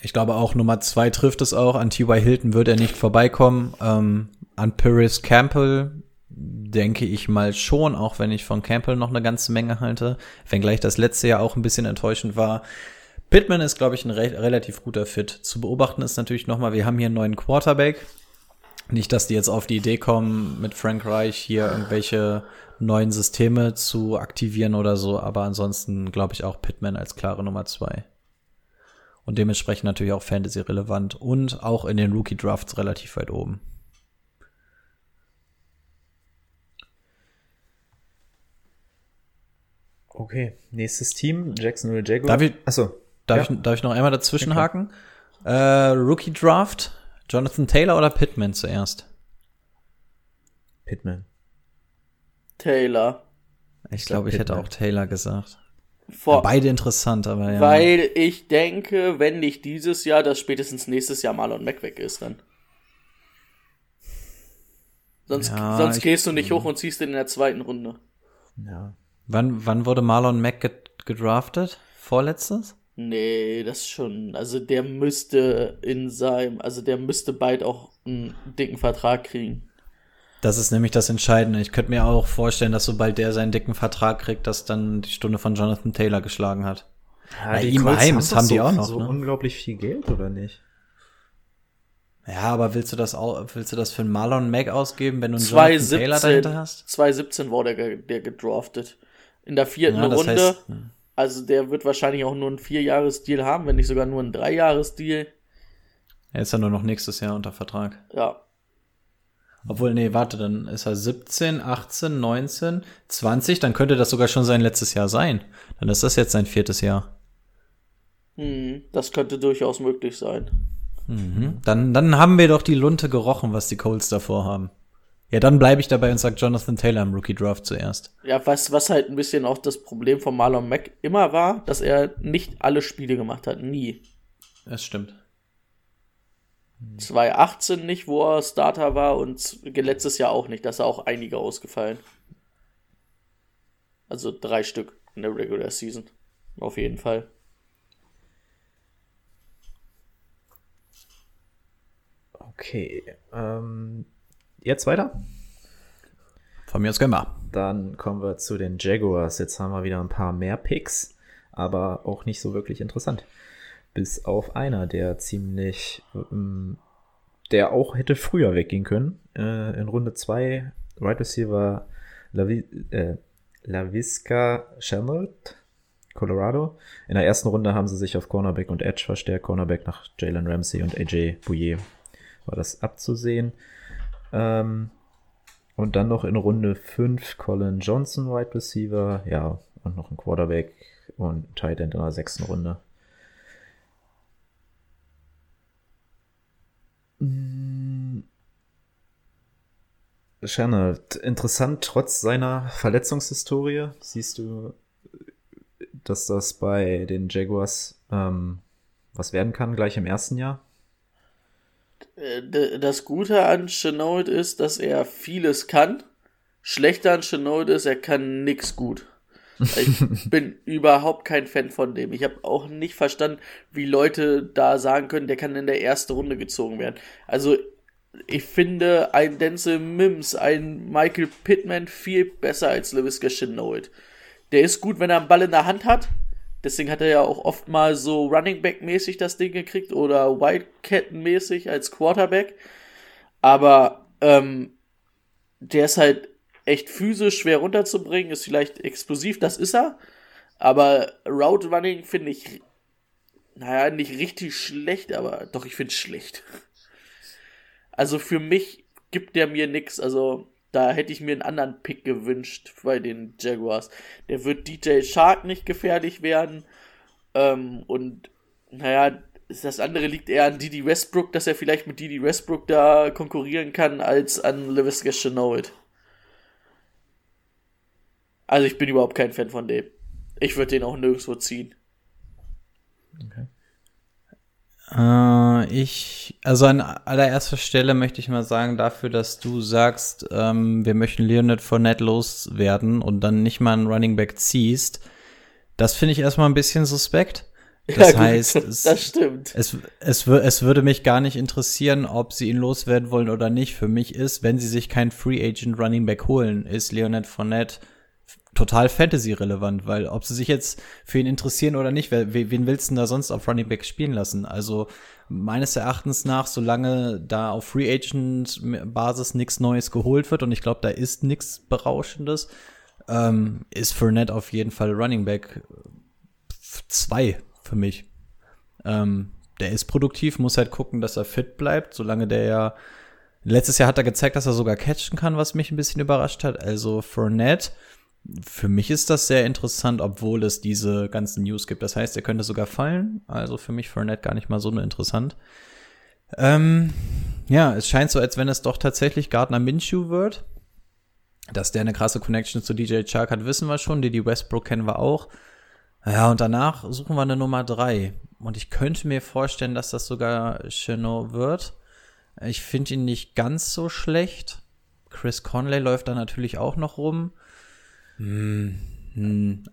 [SPEAKER 6] Ich glaube auch Nummer zwei trifft es auch. An T.Y. Hilton wird er nicht vorbeikommen. Ähm, an Paris Campbell denke ich mal schon, auch wenn ich von Campbell noch eine ganze Menge halte. Wenngleich das letzte Jahr auch ein bisschen enttäuschend war. Pittman ist, glaube ich, ein re relativ guter Fit. Zu beobachten ist natürlich nochmal, wir haben hier einen neuen Quarterback. Nicht, dass die jetzt auf die Idee kommen, mit Frank Reich hier irgendwelche neuen Systeme zu aktivieren oder so, aber ansonsten glaube ich auch Pitman als klare Nummer zwei. Und dementsprechend natürlich auch Fantasy relevant und auch in den Rookie Drafts relativ weit oben.
[SPEAKER 5] Okay, nächstes Team, Jacksonville Jaguars.
[SPEAKER 6] Darf ich, Achso. Darf, ja. ich, darf ich noch einmal dazwischen okay. haken? Äh, Rookie Draft, Jonathan Taylor oder Pittman zuerst?
[SPEAKER 5] Pittman.
[SPEAKER 9] Taylor.
[SPEAKER 6] Ich glaube, ich hätte auch Taylor gesagt. Vor, Beide interessant, aber ja.
[SPEAKER 9] Weil ich denke, wenn nicht dieses Jahr, dass spätestens nächstes Jahr Marlon Mack weg ist dann. Sonst, ja, sonst gehst du nicht hoch und ziehst ihn in der zweiten Runde.
[SPEAKER 6] Ja. Wann, wann wurde Marlon Mack gedraftet? Vorletztes?
[SPEAKER 9] Nee, das schon. Also der müsste in seinem, also der müsste bald auch einen dicken Vertrag kriegen.
[SPEAKER 6] Das ist nämlich das Entscheidende. Ich könnte mir auch vorstellen, dass sobald der seinen dicken Vertrag kriegt, dass dann die Stunde von Jonathan Taylor geschlagen hat.
[SPEAKER 5] Ja, die ihm Heims haben die so, auch noch. So ne? unglaublich viel Geld, oder nicht?
[SPEAKER 6] Ja, aber willst du das auch, willst du das für einen Marlon Mack ausgeben, wenn du einen Jonathan Taylor dahinter hast?
[SPEAKER 9] 2017 wurde der, der gedraftet. In der vierten ja, Runde. Heißt, also der wird wahrscheinlich auch nur einen Vierjahres-Deal haben, wenn nicht sogar nur einen Dreijahres-Deal.
[SPEAKER 6] Er ist ja nur noch nächstes Jahr unter Vertrag.
[SPEAKER 9] Ja.
[SPEAKER 6] Obwohl, nee, warte, dann ist er 17, 18, 19, 20, dann könnte das sogar schon sein letztes Jahr sein. Dann ist das jetzt sein viertes Jahr.
[SPEAKER 9] Hm, das könnte durchaus möglich sein.
[SPEAKER 6] Mhm. Dann, dann haben wir doch die Lunte gerochen, was die Colts davor haben. Ja, dann bleibe ich dabei und sage Jonathan Taylor im Rookie Draft zuerst.
[SPEAKER 9] Ja, was, was halt ein bisschen auch das Problem von Marlon Mack immer war, dass er nicht alle Spiele gemacht hat. Nie.
[SPEAKER 6] Das stimmt.
[SPEAKER 9] 2018 nicht, wo er Starter war und letztes Jahr auch nicht. Da ist auch einige ausgefallen. Also drei Stück in der Regular Season. Auf jeden Fall.
[SPEAKER 5] Okay. Ähm, jetzt weiter?
[SPEAKER 6] Von mir aus können wir.
[SPEAKER 5] Dann kommen wir zu den Jaguars. Jetzt haben wir wieder ein paar mehr Picks, aber auch nicht so wirklich interessant bis auf einer, der ziemlich, ähm, der auch hätte früher weggehen können. Äh, in Runde 2 Right Receiver Lavi, äh, Lavisca Chenault, Colorado. In der ersten Runde haben sie sich auf Cornerback und Edge verstärkt. Cornerback nach Jalen Ramsey und AJ Bouye war das abzusehen. Ähm, und dann noch in Runde 5 Colin Johnson, Wide Receiver. Ja, und noch ein Quarterback und Tight End in der sechsten Runde. Shannon, interessant, trotz seiner Verletzungshistorie siehst du, dass das bei den Jaguars ähm, was werden kann gleich im ersten Jahr?
[SPEAKER 9] Äh, das Gute an Chenault ist, dass er vieles kann. Schlechter an Chenault ist, er kann nix gut. Ich bin überhaupt kein Fan von dem. Ich habe auch nicht verstanden, wie Leute da sagen können, der kann in der ersten Runde gezogen werden. Also ich finde ein Denzel Mims, ein Michael Pittman viel besser als Lewis Chenault. Der ist gut, wenn er einen Ball in der Hand hat. Deswegen hat er ja auch oft mal so Running Back mäßig das Ding gekriegt oder Wildcat mäßig als Quarterback. Aber ähm, der ist halt echt physisch schwer runterzubringen, ist vielleicht explosiv, das ist er. Aber Route Running finde ich, naja, nicht richtig schlecht, aber doch, ich finde es schlecht. Also für mich gibt der mir nix. Also da hätte ich mir einen anderen Pick gewünscht bei den Jaguars. Der wird DJ Shark nicht gefährlich werden. Ähm, und naja, das andere liegt eher an Didi Westbrook, dass er vielleicht mit Didi Westbrook da konkurrieren kann, als an Lewis Chenault. Also ich bin überhaupt kein Fan von dem. Ich würde den auch nirgendwo ziehen.
[SPEAKER 6] Okay. Äh, ich, also an allererster Stelle möchte ich mal sagen, dafür, dass du sagst, ähm, wir möchten Leonard Fournette loswerden und dann nicht mal einen Running Back ziehst, das finde ich erstmal ein bisschen suspekt. Das ja, heißt,
[SPEAKER 9] es, das stimmt.
[SPEAKER 6] Es, es, es würde mich gar nicht interessieren, ob sie ihn loswerden wollen oder nicht. Für mich ist, wenn sie sich keinen Free Agent Running Back holen, ist Leonard Fournette total Fantasy-relevant, weil ob sie sich jetzt für ihn interessieren oder nicht, wen willst du denn da sonst auf Running Back spielen lassen? Also meines Erachtens nach, solange da auf Free Agent-Basis nichts Neues geholt wird und ich glaube, da ist nichts Berauschendes, ähm, ist Fournette auf jeden Fall Running Back 2 für mich. Ähm, der ist produktiv, muss halt gucken, dass er fit bleibt, solange der ja Letztes Jahr hat er gezeigt, dass er sogar catchen kann, was mich ein bisschen überrascht hat. Also Fournette für mich ist das sehr interessant, obwohl es diese ganzen News gibt. Das heißt, er könnte sogar fallen. Also für mich Fournette gar nicht mal so interessant. Ähm, ja, es scheint so, als wenn es doch tatsächlich Gardner Minshew wird. Dass der eine krasse Connection zu DJ Chark hat, wissen wir schon. Die, Westbrook kennen wir auch. Ja, und danach suchen wir eine Nummer drei. Und ich könnte mir vorstellen, dass das sogar Chenot wird. Ich finde ihn nicht ganz so schlecht. Chris Conley läuft da natürlich auch noch rum. Hm.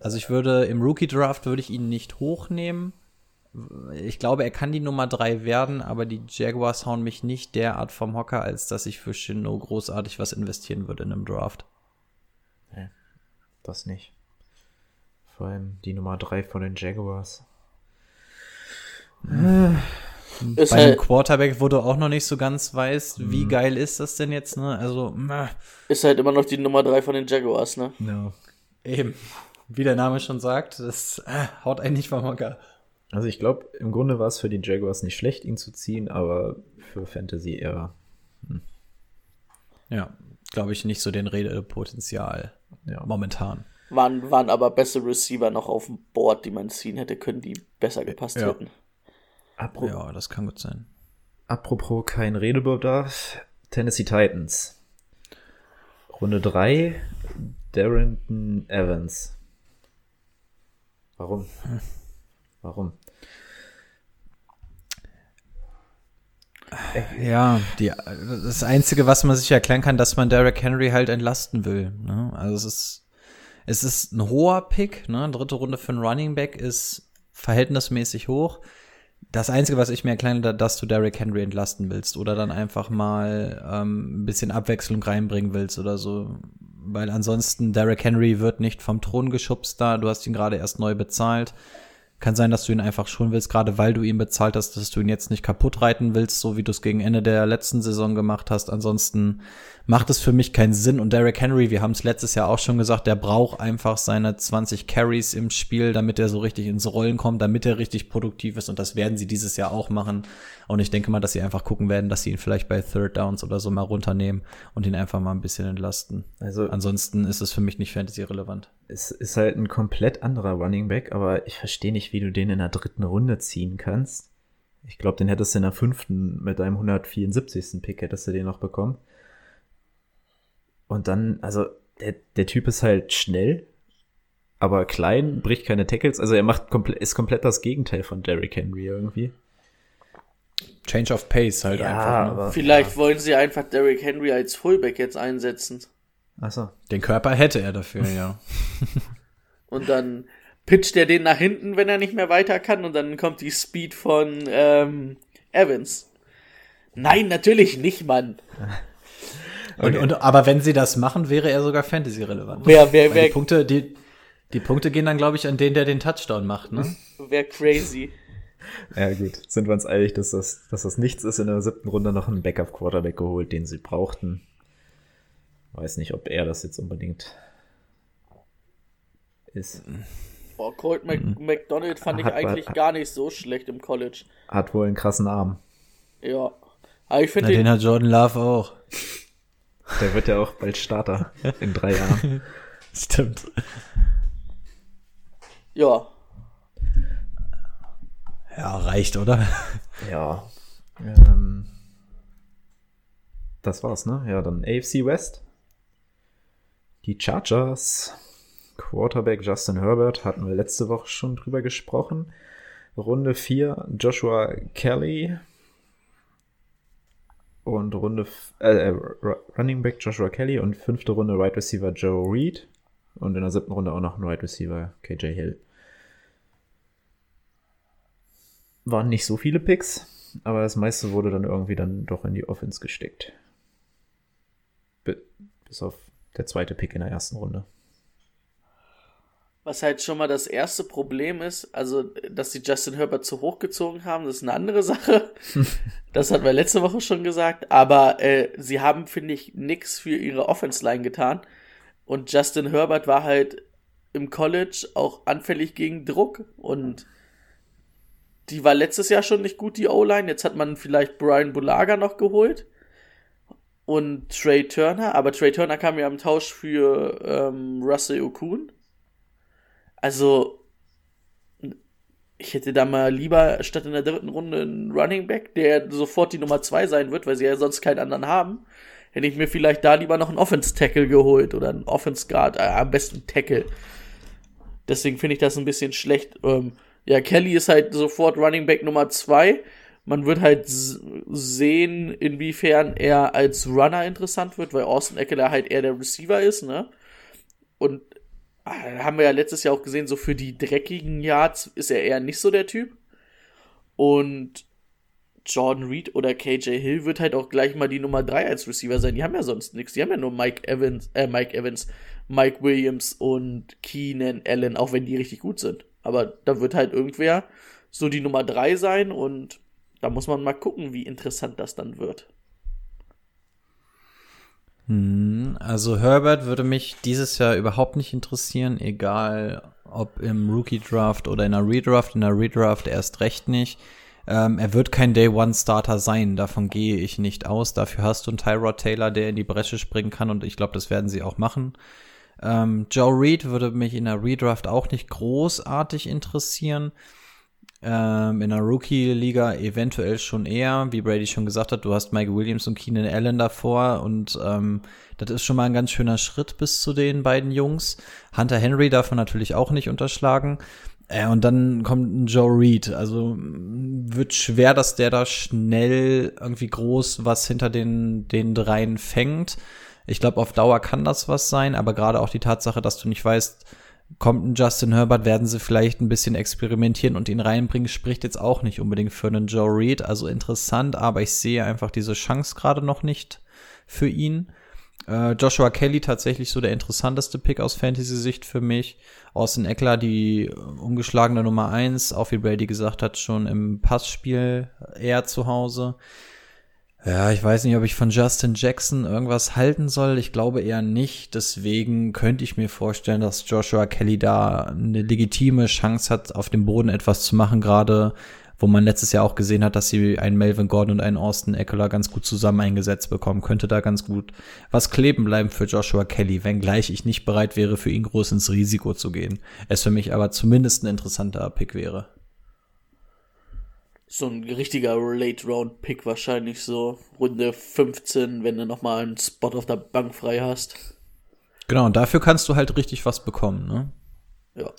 [SPEAKER 6] Also ich würde im Rookie Draft würde ich ihn nicht hochnehmen. Ich glaube, er kann die Nummer drei werden, aber die Jaguars hauen mich nicht derart vom Hocker, als dass ich für Shino großartig was investieren würde in einem Draft.
[SPEAKER 5] Nee, das nicht. Vor allem die Nummer drei von den Jaguars.
[SPEAKER 6] Hm. Ist Bei halt, Quarterback, wo du auch noch nicht so ganz weißt, wie mhm. geil ist das denn jetzt, ne? Also, meh.
[SPEAKER 9] Ist halt immer noch die Nummer 3 von den Jaguars, ne?
[SPEAKER 6] Ja. Eben. Wie der Name schon sagt, das äh, haut einen nicht vom Hocker.
[SPEAKER 5] Also ich glaube, im Grunde war es für die Jaguars nicht schlecht, ihn zu ziehen, aber für Fantasy eher. Hm.
[SPEAKER 6] Ja, glaube ich, nicht so den Redepotenzial ja. momentan.
[SPEAKER 9] Waren, waren aber bessere Receiver noch auf dem Board, die man ziehen hätte können, die besser gepasst ja. hätten.
[SPEAKER 6] Apro ja, das kann gut sein.
[SPEAKER 5] Apropos kein Redebedarf, Tennessee Titans. Runde 3, Darrington Evans. Warum? Warum?
[SPEAKER 6] Ja, die, das Einzige, was man sich erklären kann, dass man Derek Henry halt entlasten will. Ne? Also es ist, es ist ein hoher Pick, ne? Dritte Runde für einen Running Back ist verhältnismäßig hoch das Einzige, was ich mir erkläre, dass du Derrick Henry entlasten willst oder dann einfach mal ähm, ein bisschen Abwechslung reinbringen willst oder so. Weil ansonsten Derrick Henry wird nicht vom Thron geschubst da, du hast ihn gerade erst neu bezahlt. Kann sein, dass du ihn einfach schon willst, gerade weil du ihn bezahlt hast, dass du ihn jetzt nicht kaputt reiten willst, so wie du es gegen Ende der letzten Saison gemacht hast. Ansonsten macht es für mich keinen Sinn. Und Derrick Henry, wir haben es letztes Jahr auch schon gesagt, der braucht einfach seine 20 Carries im Spiel, damit er so richtig ins Rollen kommt, damit er richtig produktiv ist. Und das werden sie dieses Jahr auch machen. Und ich denke mal, dass sie einfach gucken werden, dass sie ihn vielleicht bei Third Downs oder so mal runternehmen und ihn einfach mal ein bisschen entlasten. Also ansonsten ist es für mich nicht fantasy-relevant.
[SPEAKER 5] Es ist halt ein komplett anderer Running Back, aber ich verstehe nicht, wie du den in der dritten Runde ziehen kannst. Ich glaube, den hättest du in der fünften mit deinem 174. Pick hättest du den noch bekommen. Und dann, also der, der Typ ist halt schnell, aber klein, bricht keine Tackles. Also er macht komple ist komplett das Gegenteil von Derrick Henry irgendwie.
[SPEAKER 6] Change of Pace halt
[SPEAKER 5] Ja,
[SPEAKER 6] einfach. Ne?
[SPEAKER 5] aber
[SPEAKER 9] Vielleicht wollen sie einfach Derrick Henry als Fullback jetzt einsetzen.
[SPEAKER 5] achso.
[SPEAKER 6] Den Körper hätte er dafür, ja.
[SPEAKER 9] Und dann pitcht er den nach hinten, wenn er nicht mehr weiter kann. Und dann kommt die Speed von ähm, Evans. Nein, natürlich nicht, Mann.
[SPEAKER 6] Und, und, aber wenn sie das machen, wäre er sogar Fantasy-relevant.
[SPEAKER 9] Wer, wer,
[SPEAKER 6] Weil
[SPEAKER 9] wer,
[SPEAKER 6] die Punkte, die, die Punkte gehen dann, glaube ich, an den, der den Touchdown macht, ne?
[SPEAKER 9] wer crazy.
[SPEAKER 5] Ja gut, sind wir uns einig, dass das, dass das nichts ist, in der siebten Runde noch einen Backup-Quarterback geholt, den sie brauchten. Weiß nicht, ob er das jetzt unbedingt ist.
[SPEAKER 9] Boah, Colt Mac McDonald fand ich
[SPEAKER 5] Hat-
[SPEAKER 9] eigentlich
[SPEAKER 5] hat-
[SPEAKER 9] gar nicht so schlecht im College.
[SPEAKER 5] Hat wohl einen krassen Arm.
[SPEAKER 9] Ja. Aber ich
[SPEAKER 6] Na,
[SPEAKER 9] finde
[SPEAKER 6] den
[SPEAKER 9] den,
[SPEAKER 6] hat Jordan Love auch.
[SPEAKER 5] Der wird ja auch bald Starter in drei Jahren.
[SPEAKER 6] Stimmt.
[SPEAKER 9] ja.
[SPEAKER 6] Ja, reicht, oder?
[SPEAKER 5] Ja. Ähm, das war's, ne? Ja, dann AFC West. Die Chargers. Quarterback Justin Herbert hatten wir letzte Woche schon drüber gesprochen. Runde 4 Joshua Kelly. Und Runde äh, äh, Ru- Running Back Joshua Kelly und fünfte Runde Right Receiver Joe Reed. Und in der siebten Runde auch noch ein Right Receiver KJ Hill. Waren nicht so viele Picks, aber das meiste wurde dann irgendwie dann doch in die Offense gesteckt. Bi- Bis auf der zweite Pick in der ersten Runde.
[SPEAKER 9] Was halt schon mal das erste Problem ist, also, dass sie Justin Herbert zu hoch gezogen haben, das ist eine andere Sache. das hatten wir letzte Woche schon gesagt. Aber äh, sie haben, finde ich, nix für ihre Offense-Line getan. Und Justin Herbert war halt im College auch anfällig gegen Druck. Und die war letztes Jahr schon nicht gut, die O-Line. Jetzt hat man vielleicht Brian Bulaga noch geholt. Und Trey Turner. Aber Trey Turner kam ja im Tausch für ähm, Russell Okun. Also, ich hätte da mal lieber statt in der dritten Runde einen Running Back, der sofort die Nummer zwei sein wird, weil sie ja sonst keinen anderen haben, hätte ich mir vielleicht da lieber noch einen Offense Tackle geholt oder einen Offense Guard, äh, am besten Tackle. Deswegen finde ich das ein bisschen schlecht. Ähm, ja, Kelly ist halt sofort Running Back Nummer zwei. Man wird halt sehen, inwiefern er als Runner interessant wird, weil Austin Eckler halt eher der Receiver ist, ne? Und haben wir ja letztes Jahr auch gesehen, so für die dreckigen Yards ist er eher nicht so der Typ. Und Jordan Reed oder KJ Hill wird halt auch gleich mal die Nummer 3 als Receiver sein. Die haben ja sonst nichts. Die haben ja nur Mike Evans, äh, Mike Evans, Mike Williams und Keenan Allen, auch wenn die richtig gut sind. Aber da wird halt irgendwer so die Nummer 3 sein und da muss man mal gucken, wie interessant das dann wird.
[SPEAKER 6] Hm, Also Herbert würde mich dieses Jahr überhaupt nicht interessieren, egal ob im Rookie Draft oder in der Redraft. In der Redraft erst recht nicht. Ähm, er wird kein Day One Starter sein, davon gehe ich nicht aus. Dafür hast du einen Tyrod Taylor, der in die Bresche springen kann und ich glaube, das werden sie auch machen. Ähm, Joe Reed würde mich in der Redraft auch nicht großartig interessieren. Ähm, in der Rookie-Liga eventuell schon eher, wie Brady schon gesagt hat, du hast Mike Williams und Keenan Allen davor und ähm, das ist schon mal ein ganz schöner Schritt bis zu den beiden Jungs. Hunter Henry darf man natürlich auch nicht unterschlagen. Äh, und dann kommt ein Joe Reed. Also mh, wird schwer, dass der da schnell irgendwie groß was hinter den, den dreien fängt. Ich glaube, auf Dauer kann das was sein, aber gerade auch die Tatsache, dass du nicht weißt, kommt ein Justin Herbert, werden sie vielleicht ein bisschen experimentieren und ihn reinbringen, spricht jetzt auch nicht unbedingt für einen Joe Reed. Also interessant, aber ich sehe einfach diese Chance gerade noch nicht für ihn. Äh, Joshua Kelly tatsächlich so der interessanteste Pick aus Fantasy-Sicht für mich. Austin Eckler, die ungeschlagene Nummer eins, auch wie Brady gesagt hat, schon im Passspiel eher zu Hause. Ja, ich weiß nicht, ob ich von Justin Jackson irgendwas halten soll. Ich glaube eher nicht. Deswegen könnte ich mir vorstellen, dass Joshua Kelly da eine legitime Chance hat, auf dem Boden etwas zu machen, gerade wo man letztes Jahr auch gesehen hat, dass sie einen Melvin Gordon und einen Austin Eckler ganz gut zusammen eingesetzt bekommen. Könnte da ganz gut was kleben bleiben für Joshua Kelly, wenngleich ich nicht bereit wäre, für ihn groß ins Risiko zu gehen. Es für mich aber zumindest ein interessanter Pick wäre.
[SPEAKER 9] So ein richtiger Late-Round-Pick wahrscheinlich so. Runde 15, wenn du nochmal einen Spot auf der Bank frei hast.
[SPEAKER 6] Genau, und dafür kannst du halt richtig was bekommen, ne?
[SPEAKER 9] Ja.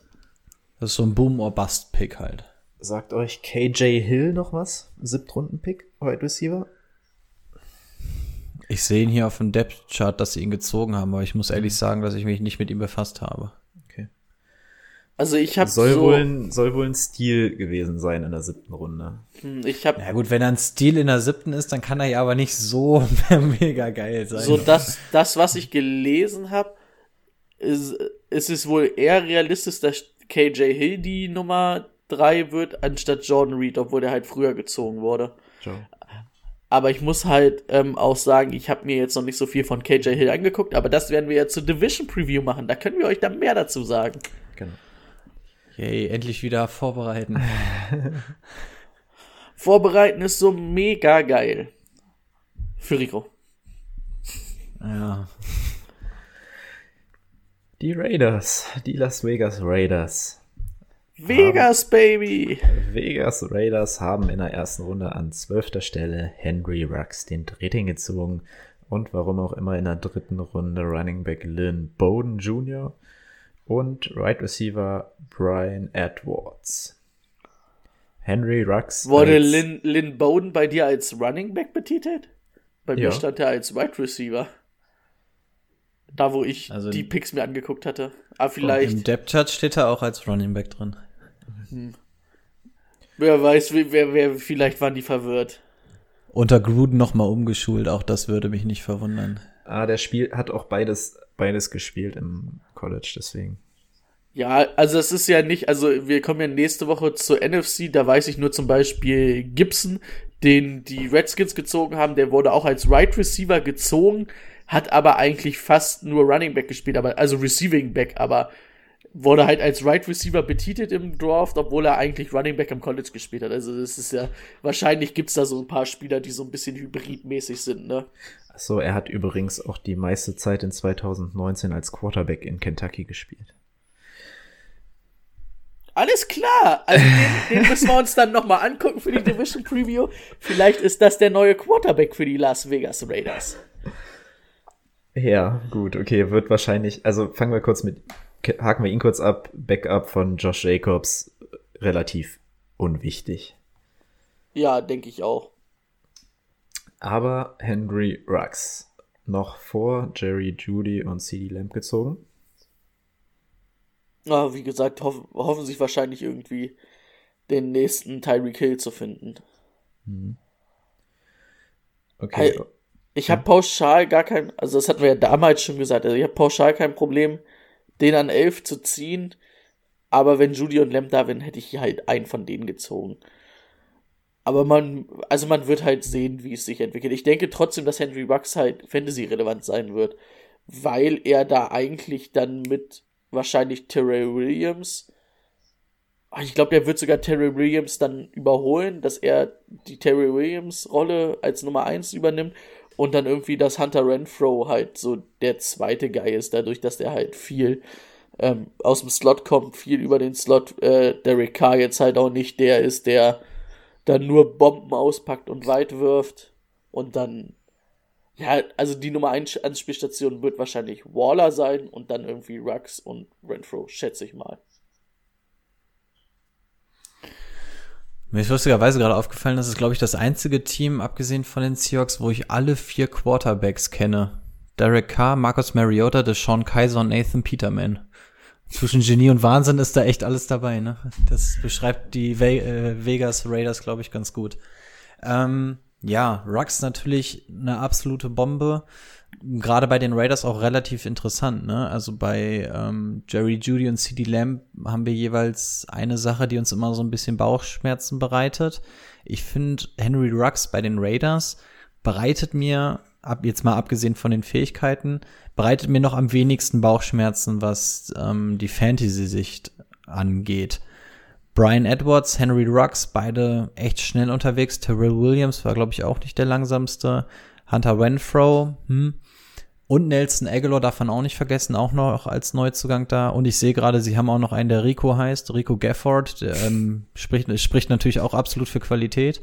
[SPEAKER 6] Das ist so ein Boom-or-Bust-Pick halt.
[SPEAKER 5] Sagt euch KJ Hill noch was? Siebtrunden-Pick, Wide Receiver?
[SPEAKER 6] Ich sehe ihn hier auf dem Depth-Chart, dass sie ihn gezogen haben, aber ich muss ehrlich sagen, dass ich mich nicht mit ihm befasst habe.
[SPEAKER 9] Also ich habe
[SPEAKER 5] Soll,
[SPEAKER 9] so,
[SPEAKER 5] wohl ein, soll wohl ein Stil gewesen sein in der siebten Runde.
[SPEAKER 9] hm, ich habe
[SPEAKER 6] Ja gut, wenn er ein Stil in der siebten ist, dann kann er ja aber nicht so mega geil sein.
[SPEAKER 9] so das, das, was ich gelesen habe, ist, ist es wohl eher realistisch, dass KJ Hill die Nummer drei wird, anstatt Jordan Reed, obwohl der halt früher gezogen wurde.
[SPEAKER 5] Ciao.
[SPEAKER 9] Aber ich muss halt ähm, auch sagen, ich habe mir jetzt noch nicht so viel von KJ Hill angeguckt, aber das werden wir ja zur Division Preview machen. Da können wir euch dann mehr dazu sagen.
[SPEAKER 5] Genau.
[SPEAKER 6] Yay, endlich wieder vorbereiten.
[SPEAKER 9] Vorbereiten ist so mega geil. Für Rico.
[SPEAKER 6] ja.
[SPEAKER 5] Die Raiders, die Las Vegas Raiders.
[SPEAKER 9] Vegas, Baby!
[SPEAKER 5] Vegas Raiders haben in der ersten Runde an zwölfter Stelle Henry Rux den dritten gezogen und warum auch immer in der dritten Runde Running Back Lynn Bowden Jr. und Right Receiver Brian Edwards. Henry Rux
[SPEAKER 9] Wurde Lynn, Lynn Bowden bei dir als Running Back betitelt? Bei mir
[SPEAKER 5] Ja.
[SPEAKER 9] stand er als Wide Receiver. Da, wo ich
[SPEAKER 6] Also-
[SPEAKER 9] die Picks mir angeguckt hatte. Aber
[SPEAKER 6] Im
[SPEAKER 9] vielleicht,
[SPEAKER 6] Depth-Chart steht er auch als Running Back drin.
[SPEAKER 9] wer weiß, wer, wer, wer, vielleicht waren die verwirrt.
[SPEAKER 6] Unter Gruden nochmal umgeschult, auch das würde mich nicht verwundern.
[SPEAKER 5] Ah, der Spiel hat auch beides, beides gespielt im College, deswegen.
[SPEAKER 9] Ja, also es ist ja nicht, also wir kommen ja nächste Woche zur NFC, da weiß ich nur zum Beispiel Gibson, den die Redskins gezogen haben, der wurde auch als Right Receiver gezogen, hat aber eigentlich fast nur Running Back gespielt, aber also Receiving Back, aber wurde halt als Right Receiver betitelt im Draft, obwohl er eigentlich Running Back im College gespielt hat. Also das ist ja, wahrscheinlich gibt's da so ein paar Spieler, die so ein bisschen hybridmäßig sind, ne?
[SPEAKER 5] Achso, er hat übrigens auch die meiste Zeit in 2019 als Quarterback in Kentucky gespielt.
[SPEAKER 9] Alles klar. Also den, den müssen wir uns dann nochmal angucken für die Division Preview. Vielleicht ist das der neue Quarterback für die Las Vegas Raiders.
[SPEAKER 5] Ja, gut, okay, wird wahrscheinlich, also fangen wir kurz mit, haken wir ihn kurz ab, Backup von Josh Jacobs, relativ unwichtig.
[SPEAKER 9] Ja, denke ich auch.
[SPEAKER 5] Aber Henry Rux, noch vor Jerry Judy und CD Lamb gezogen.
[SPEAKER 9] Ja, wie gesagt, hoff, hoffen sich wahrscheinlich irgendwie den nächsten Tyreek Hill zu finden.
[SPEAKER 5] Okay,
[SPEAKER 9] Hey. Ich habe pauschal gar kein, also das hatten wir ja damals schon gesagt, also ich habe pauschal kein Problem, den an 11 zu ziehen, aber wenn Judy und Lamb da wären, hätte ich halt einen von denen gezogen. Aber man, also man wird halt sehen, wie es sich entwickelt. Ich denke trotzdem, dass Henry Rux halt Fantasy-relevant sein wird, weil er da eigentlich dann mit wahrscheinlich Terrell Williams, Ah, ich glaube, der wird sogar Terrell Williams dann überholen, dass er die Terrell Williams Rolle als Nummer 1 übernimmt und dann irgendwie, dass Hunter Renfro halt so der zweite Guy ist, dadurch, dass der halt viel ähm, aus dem Slot kommt, viel über den Slot. Äh, Derek Carr jetzt halt auch nicht der ist, der dann nur Bomben auspackt und weit wirft und dann ja, also die Nummer 1 Anspielstation wird wahrscheinlich Waller sein und dann irgendwie Rux und Renfro, schätze ich mal.
[SPEAKER 6] Mir ist lustigerweise gerade aufgefallen, das ist, glaube ich, das einzige Team, abgesehen von den Seahawks, wo ich alle vier Quarterbacks kenne. Derek Carr, Marcus Mariota, Deshaun Kaiser und Nathan Peterman. Zwischen Genie und Wahnsinn ist da echt alles dabei, ne? Das beschreibt die Ve äh, Vegas Raiders, glaube ich, ganz gut. Ähm, ja, Rux natürlich eine absolute Bombe. Gerade bei den Raiders auch relativ interessant, ne? Also bei ähm, Jerry Judy und CD Lamb haben wir jeweils eine Sache, die uns immer so ein bisschen Bauchschmerzen bereitet. Ich finde, Henry Rux bei den Raiders bereitet mir, ab, jetzt mal abgesehen von den Fähigkeiten, bereitet mir noch am wenigsten Bauchschmerzen, was ähm, die Fantasy-Sicht angeht. Brian Edwards, Henry Rux, beide echt schnell unterwegs. Terrell Williams war, glaube ich, auch nicht der langsamste. Hunter Renfro, hm. Und Nelson Aguilar darf man auch nicht vergessen, auch noch als Neuzugang da. Und ich sehe gerade, sie haben auch noch einen, der Rico heißt, Rico Gafford, der ähm, spricht, spricht natürlich auch absolut für Qualität.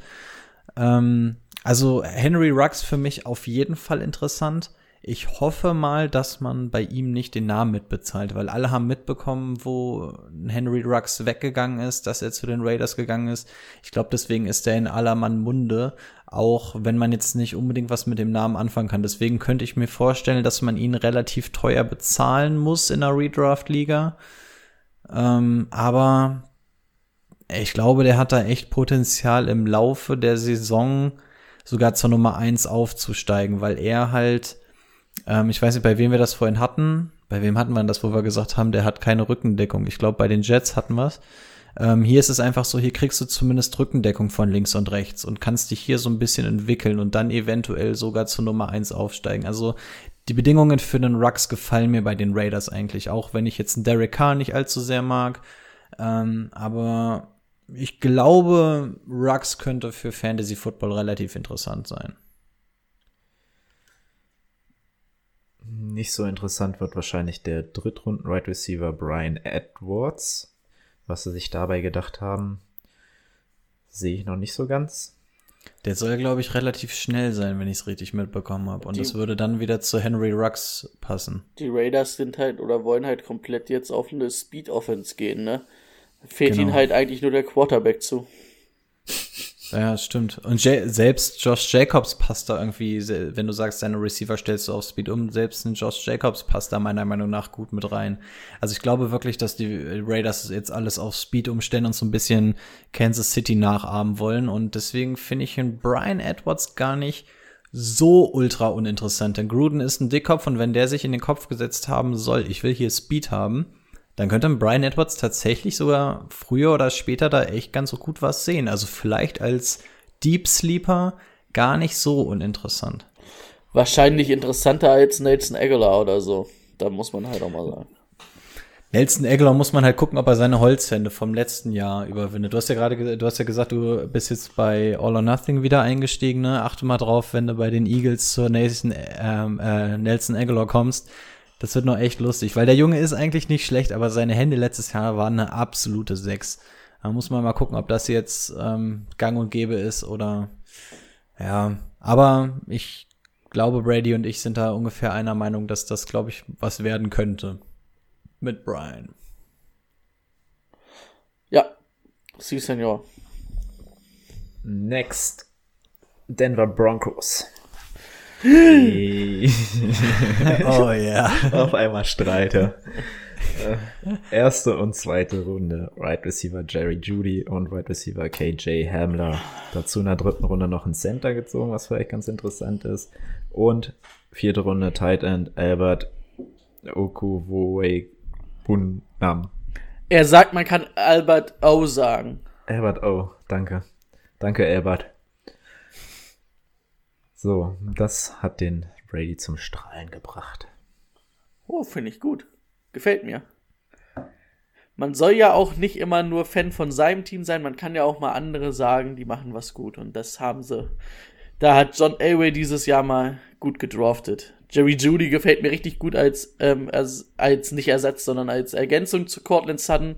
[SPEAKER 6] Ähm, also Henry Rux für mich auf jeden Fall interessant. Ich hoffe mal, dass man bei ihm nicht den Namen mitbezahlt, weil alle haben mitbekommen, wo Henry Rux weggegangen ist, dass er zu den Raiders gegangen ist. Ich glaube, deswegen ist er in aller Mann Munde, auch wenn man jetzt nicht unbedingt was mit dem Namen anfangen kann. Deswegen könnte ich mir vorstellen, dass man ihn relativ teuer bezahlen muss in der Redraft-Liga. Ähm, aber ich glaube, der hat da echt Potenzial im Laufe der Saison sogar zur Nummer eins aufzusteigen, weil er halt ähm, ich weiß nicht, bei wem wir das vorhin hatten. Bei wem hatten wir das, wo wir gesagt haben, der hat keine Rückendeckung? Ich glaube, bei den Jets hatten wir es. Ähm, hier ist es einfach so, hier kriegst du zumindest Rückendeckung von links und rechts und kannst dich hier so ein bisschen entwickeln und dann eventuell sogar zur Nummer eins aufsteigen. Also die Bedingungen für den Rux gefallen mir bei den Raiders eigentlich, auch wenn ich jetzt einen Derek Carr nicht allzu sehr mag. Ähm, aber ich glaube, Rux könnte für Fantasy Football relativ interessant sein.
[SPEAKER 5] Nicht so interessant wird wahrscheinlich der Drittrunden-Right Receiver Brian Edwards. Was sie sich dabei gedacht haben, sehe ich noch nicht so ganz.
[SPEAKER 6] Der soll, glaube ich, relativ schnell sein, wenn ich es richtig mitbekommen habe. Und die, das würde dann wieder zu Henry Rux passen.
[SPEAKER 9] Die Raiders sind halt oder wollen halt komplett jetzt auf eine Speed-Offense gehen, ne? Fehlt genau. ihnen halt eigentlich nur der Quarterback zu.
[SPEAKER 6] Ja, stimmt. Und J selbst Josh Jacobs passt da irgendwie, wenn du sagst, deine Receiver stellst du auf Speed um, selbst ein Josh Jacobs passt da meiner Meinung nach gut mit rein. Also ich glaube wirklich, dass die Raiders jetzt alles auf Speed umstellen und so ein bisschen Kansas City nachahmen wollen. Und deswegen finde ich den Brian Edwards gar nicht so ultra uninteressant. Denn Gruden ist ein Dickkopf und wenn der sich in den Kopf gesetzt haben soll, ich will hier Speed haben, dann könnte Brian Edwards tatsächlich sogar früher oder später da echt ganz so gut was sehen. Also vielleicht als Deep Sleeper gar nicht so uninteressant.
[SPEAKER 9] Wahrscheinlich interessanter als Nelson Aguilar oder so. Da muss man halt auch mal sagen.
[SPEAKER 6] Nelson Aguilar muss man halt gucken, ob er seine Holzhände vom letzten Jahr überwindet. Du hast ja gerade, du hast ja gesagt, du bist jetzt bei All or Nothing wieder eingestiegen. Ne? Achte mal drauf, wenn du bei den Eagles zur Nelson, ähm, äh, Nelson Aguilar kommst, das wird noch echt lustig, weil der Junge ist eigentlich nicht schlecht, aber seine Hände letztes Jahr waren eine absolute Sechs. Da muss man mal gucken, ob das jetzt ähm, gang und gäbe ist oder ja. Aber ich glaube, Brady und ich sind da ungefähr einer Meinung, dass das, glaube ich, was werden könnte mit Brian.
[SPEAKER 9] Ja, Sie, Senor.
[SPEAKER 5] Next. Denver Broncos.
[SPEAKER 6] oh ja.
[SPEAKER 5] Auf einmal Streiter. Äh, erste und zweite Runde Right Receiver Jerry Judy und Right Receiver KJ Hamler. Dazu in der dritten Runde noch ein Center gezogen, was vielleicht ganz interessant ist. Und vierte Runde Tight End Albert Okuwoebunam.
[SPEAKER 9] Er sagt, man kann Albert O sagen.
[SPEAKER 5] Albert O, danke. Danke, Albert. So, das hat den Brady zum Strahlen gebracht.
[SPEAKER 9] Oh, finde ich gut. Gefällt mir. Man soll ja auch nicht immer nur Fan von seinem Team sein, man kann ja auch mal andere sagen, die machen was gut. Und das haben sie. Da hat John Elway dieses Jahr mal gut gedraftet. Jerry Judy gefällt mir richtig gut als, ähm, als, als nicht Ersatz, sondern als Ergänzung zu Cortland Sutton.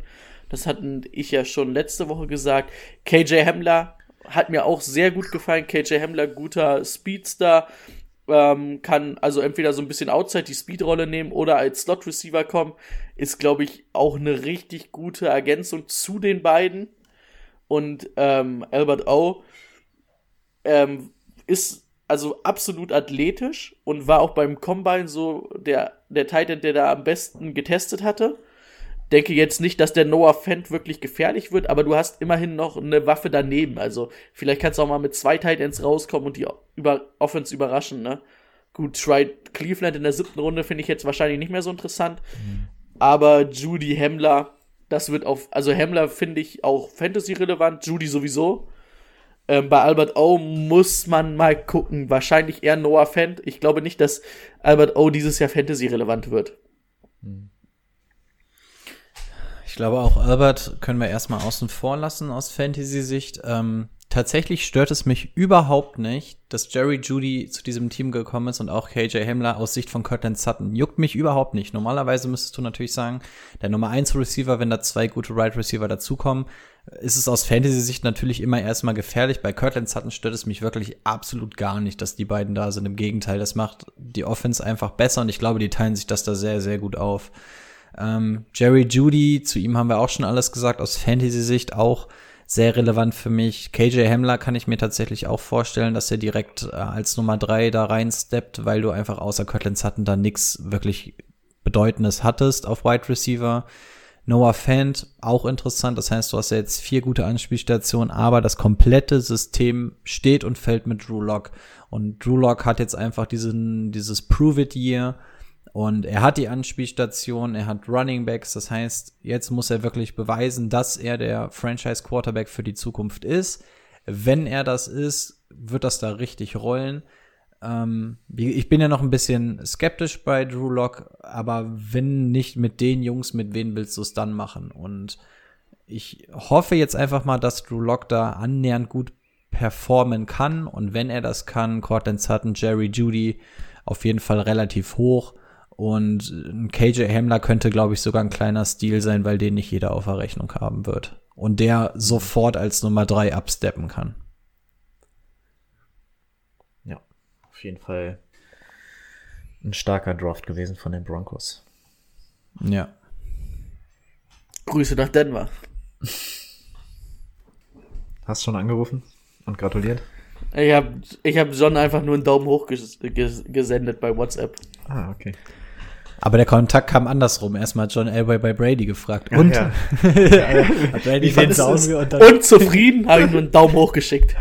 [SPEAKER 9] Das hatten ich ja schon letzte Woche gesagt. KJ Hamler hat mir auch sehr gut gefallen. KJ Hamler, guter Speedster. Ähm, kann also entweder so ein bisschen outside die Speedrolle nehmen oder als Slot Receiver kommen. Ist, glaube ich, auch eine richtig gute Ergänzung zu den beiden. Und ähm, Albert O. Ähm, ist also absolut athletisch und war auch beim Combine so der, der Titan, der da am besten getestet hatte denke jetzt nicht, dass der Noah Fent wirklich gefährlich wird, aber du hast immerhin noch eine Waffe daneben. Also vielleicht kannst du auch mal mit zwei Titans rauskommen und die über Offense überraschen, ne? Gut, try Cleveland in der siebten Runde finde ich jetzt wahrscheinlich nicht mehr so interessant. Mhm. Aber Judy Hemmler, das wird auf, also Hemmler finde ich auch Fantasy-relevant, Judy sowieso. Ähm, bei Albert O muss man mal gucken. Wahrscheinlich eher Noah Fent. Ich glaube nicht, dass Albert O dieses Jahr Fantasy-relevant wird. Mhm.
[SPEAKER 6] Ich glaube auch Albert können wir erstmal außen vor lassen aus Fantasy-Sicht. Ähm, tatsächlich stört es mich überhaupt nicht, dass Jerry Judy zu diesem Team gekommen ist und auch KJ Himmler aus Sicht von Cortland Sutton. Juckt mich überhaupt nicht. Normalerweise müsstest du natürlich sagen, der Nummer 1 Receiver, wenn da zwei gute Right Receiver dazukommen, ist es aus Fantasy-Sicht natürlich immer erstmal gefährlich. Bei Kirtland Sutton stört es mich wirklich absolut gar nicht, dass die beiden da sind. Im Gegenteil, das macht die Offense einfach besser und ich glaube, die teilen sich das da sehr, sehr gut auf. Ähm, Jerry Judy, zu ihm haben wir auch schon alles gesagt, aus Fantasy-Sicht auch sehr relevant für mich. KJ Hamler kann ich mir tatsächlich auch vorstellen, dass er direkt äh, als Nummer drei da reinsteppt, weil du einfach außer Kirtland Sutton da nix wirklich Bedeutendes hattest auf Wide Receiver. Noah Fant, auch interessant. Das heißt, du hast ja jetzt vier gute Anspielstationen, aber das komplette System steht und fällt mit Drew Lock. Und Drew Lock hat jetzt einfach diesen, dieses Prove It Year. Und er hat die Anspielstation, er hat Running Backs. Das heißt, jetzt muss er wirklich beweisen, dass er der Franchise Quarterback für die Zukunft ist. Wenn er das ist, wird das da richtig rollen. Ähm, ich bin ja noch ein bisschen skeptisch bei Drew Lock, aber wenn nicht mit den Jungs, mit wem willst du es dann machen? Und ich hoffe jetzt einfach mal, dass Drew Lock da annähernd gut performen kann. Und wenn er das kann, Cortland Sutton, Jerry Judy auf jeden Fall relativ hoch. Und ein KJ Hamler könnte, glaube ich, sogar ein kleiner Stil sein, weil den nicht jeder auf der Rechnung haben wird. Und der sofort als Nummer drei absteppen kann.
[SPEAKER 5] auf jeden Fall ein starker Draft gewesen von den Broncos.
[SPEAKER 6] Ja.
[SPEAKER 9] Grüße nach Denver.
[SPEAKER 5] Hast schon angerufen und gratuliert?
[SPEAKER 9] Ich habe ich hab John einfach nur einen Daumen hoch ges ges gesendet bei WhatsApp.
[SPEAKER 5] Ah, okay.
[SPEAKER 6] Aber der Kontakt kam andersrum. Erstmal hat John Elway bei Brady gefragt. Und?
[SPEAKER 5] ja.
[SPEAKER 6] hat Brady den Daumen und dann,
[SPEAKER 9] Unzufrieden habe ich nur einen Daumen hoch geschickt.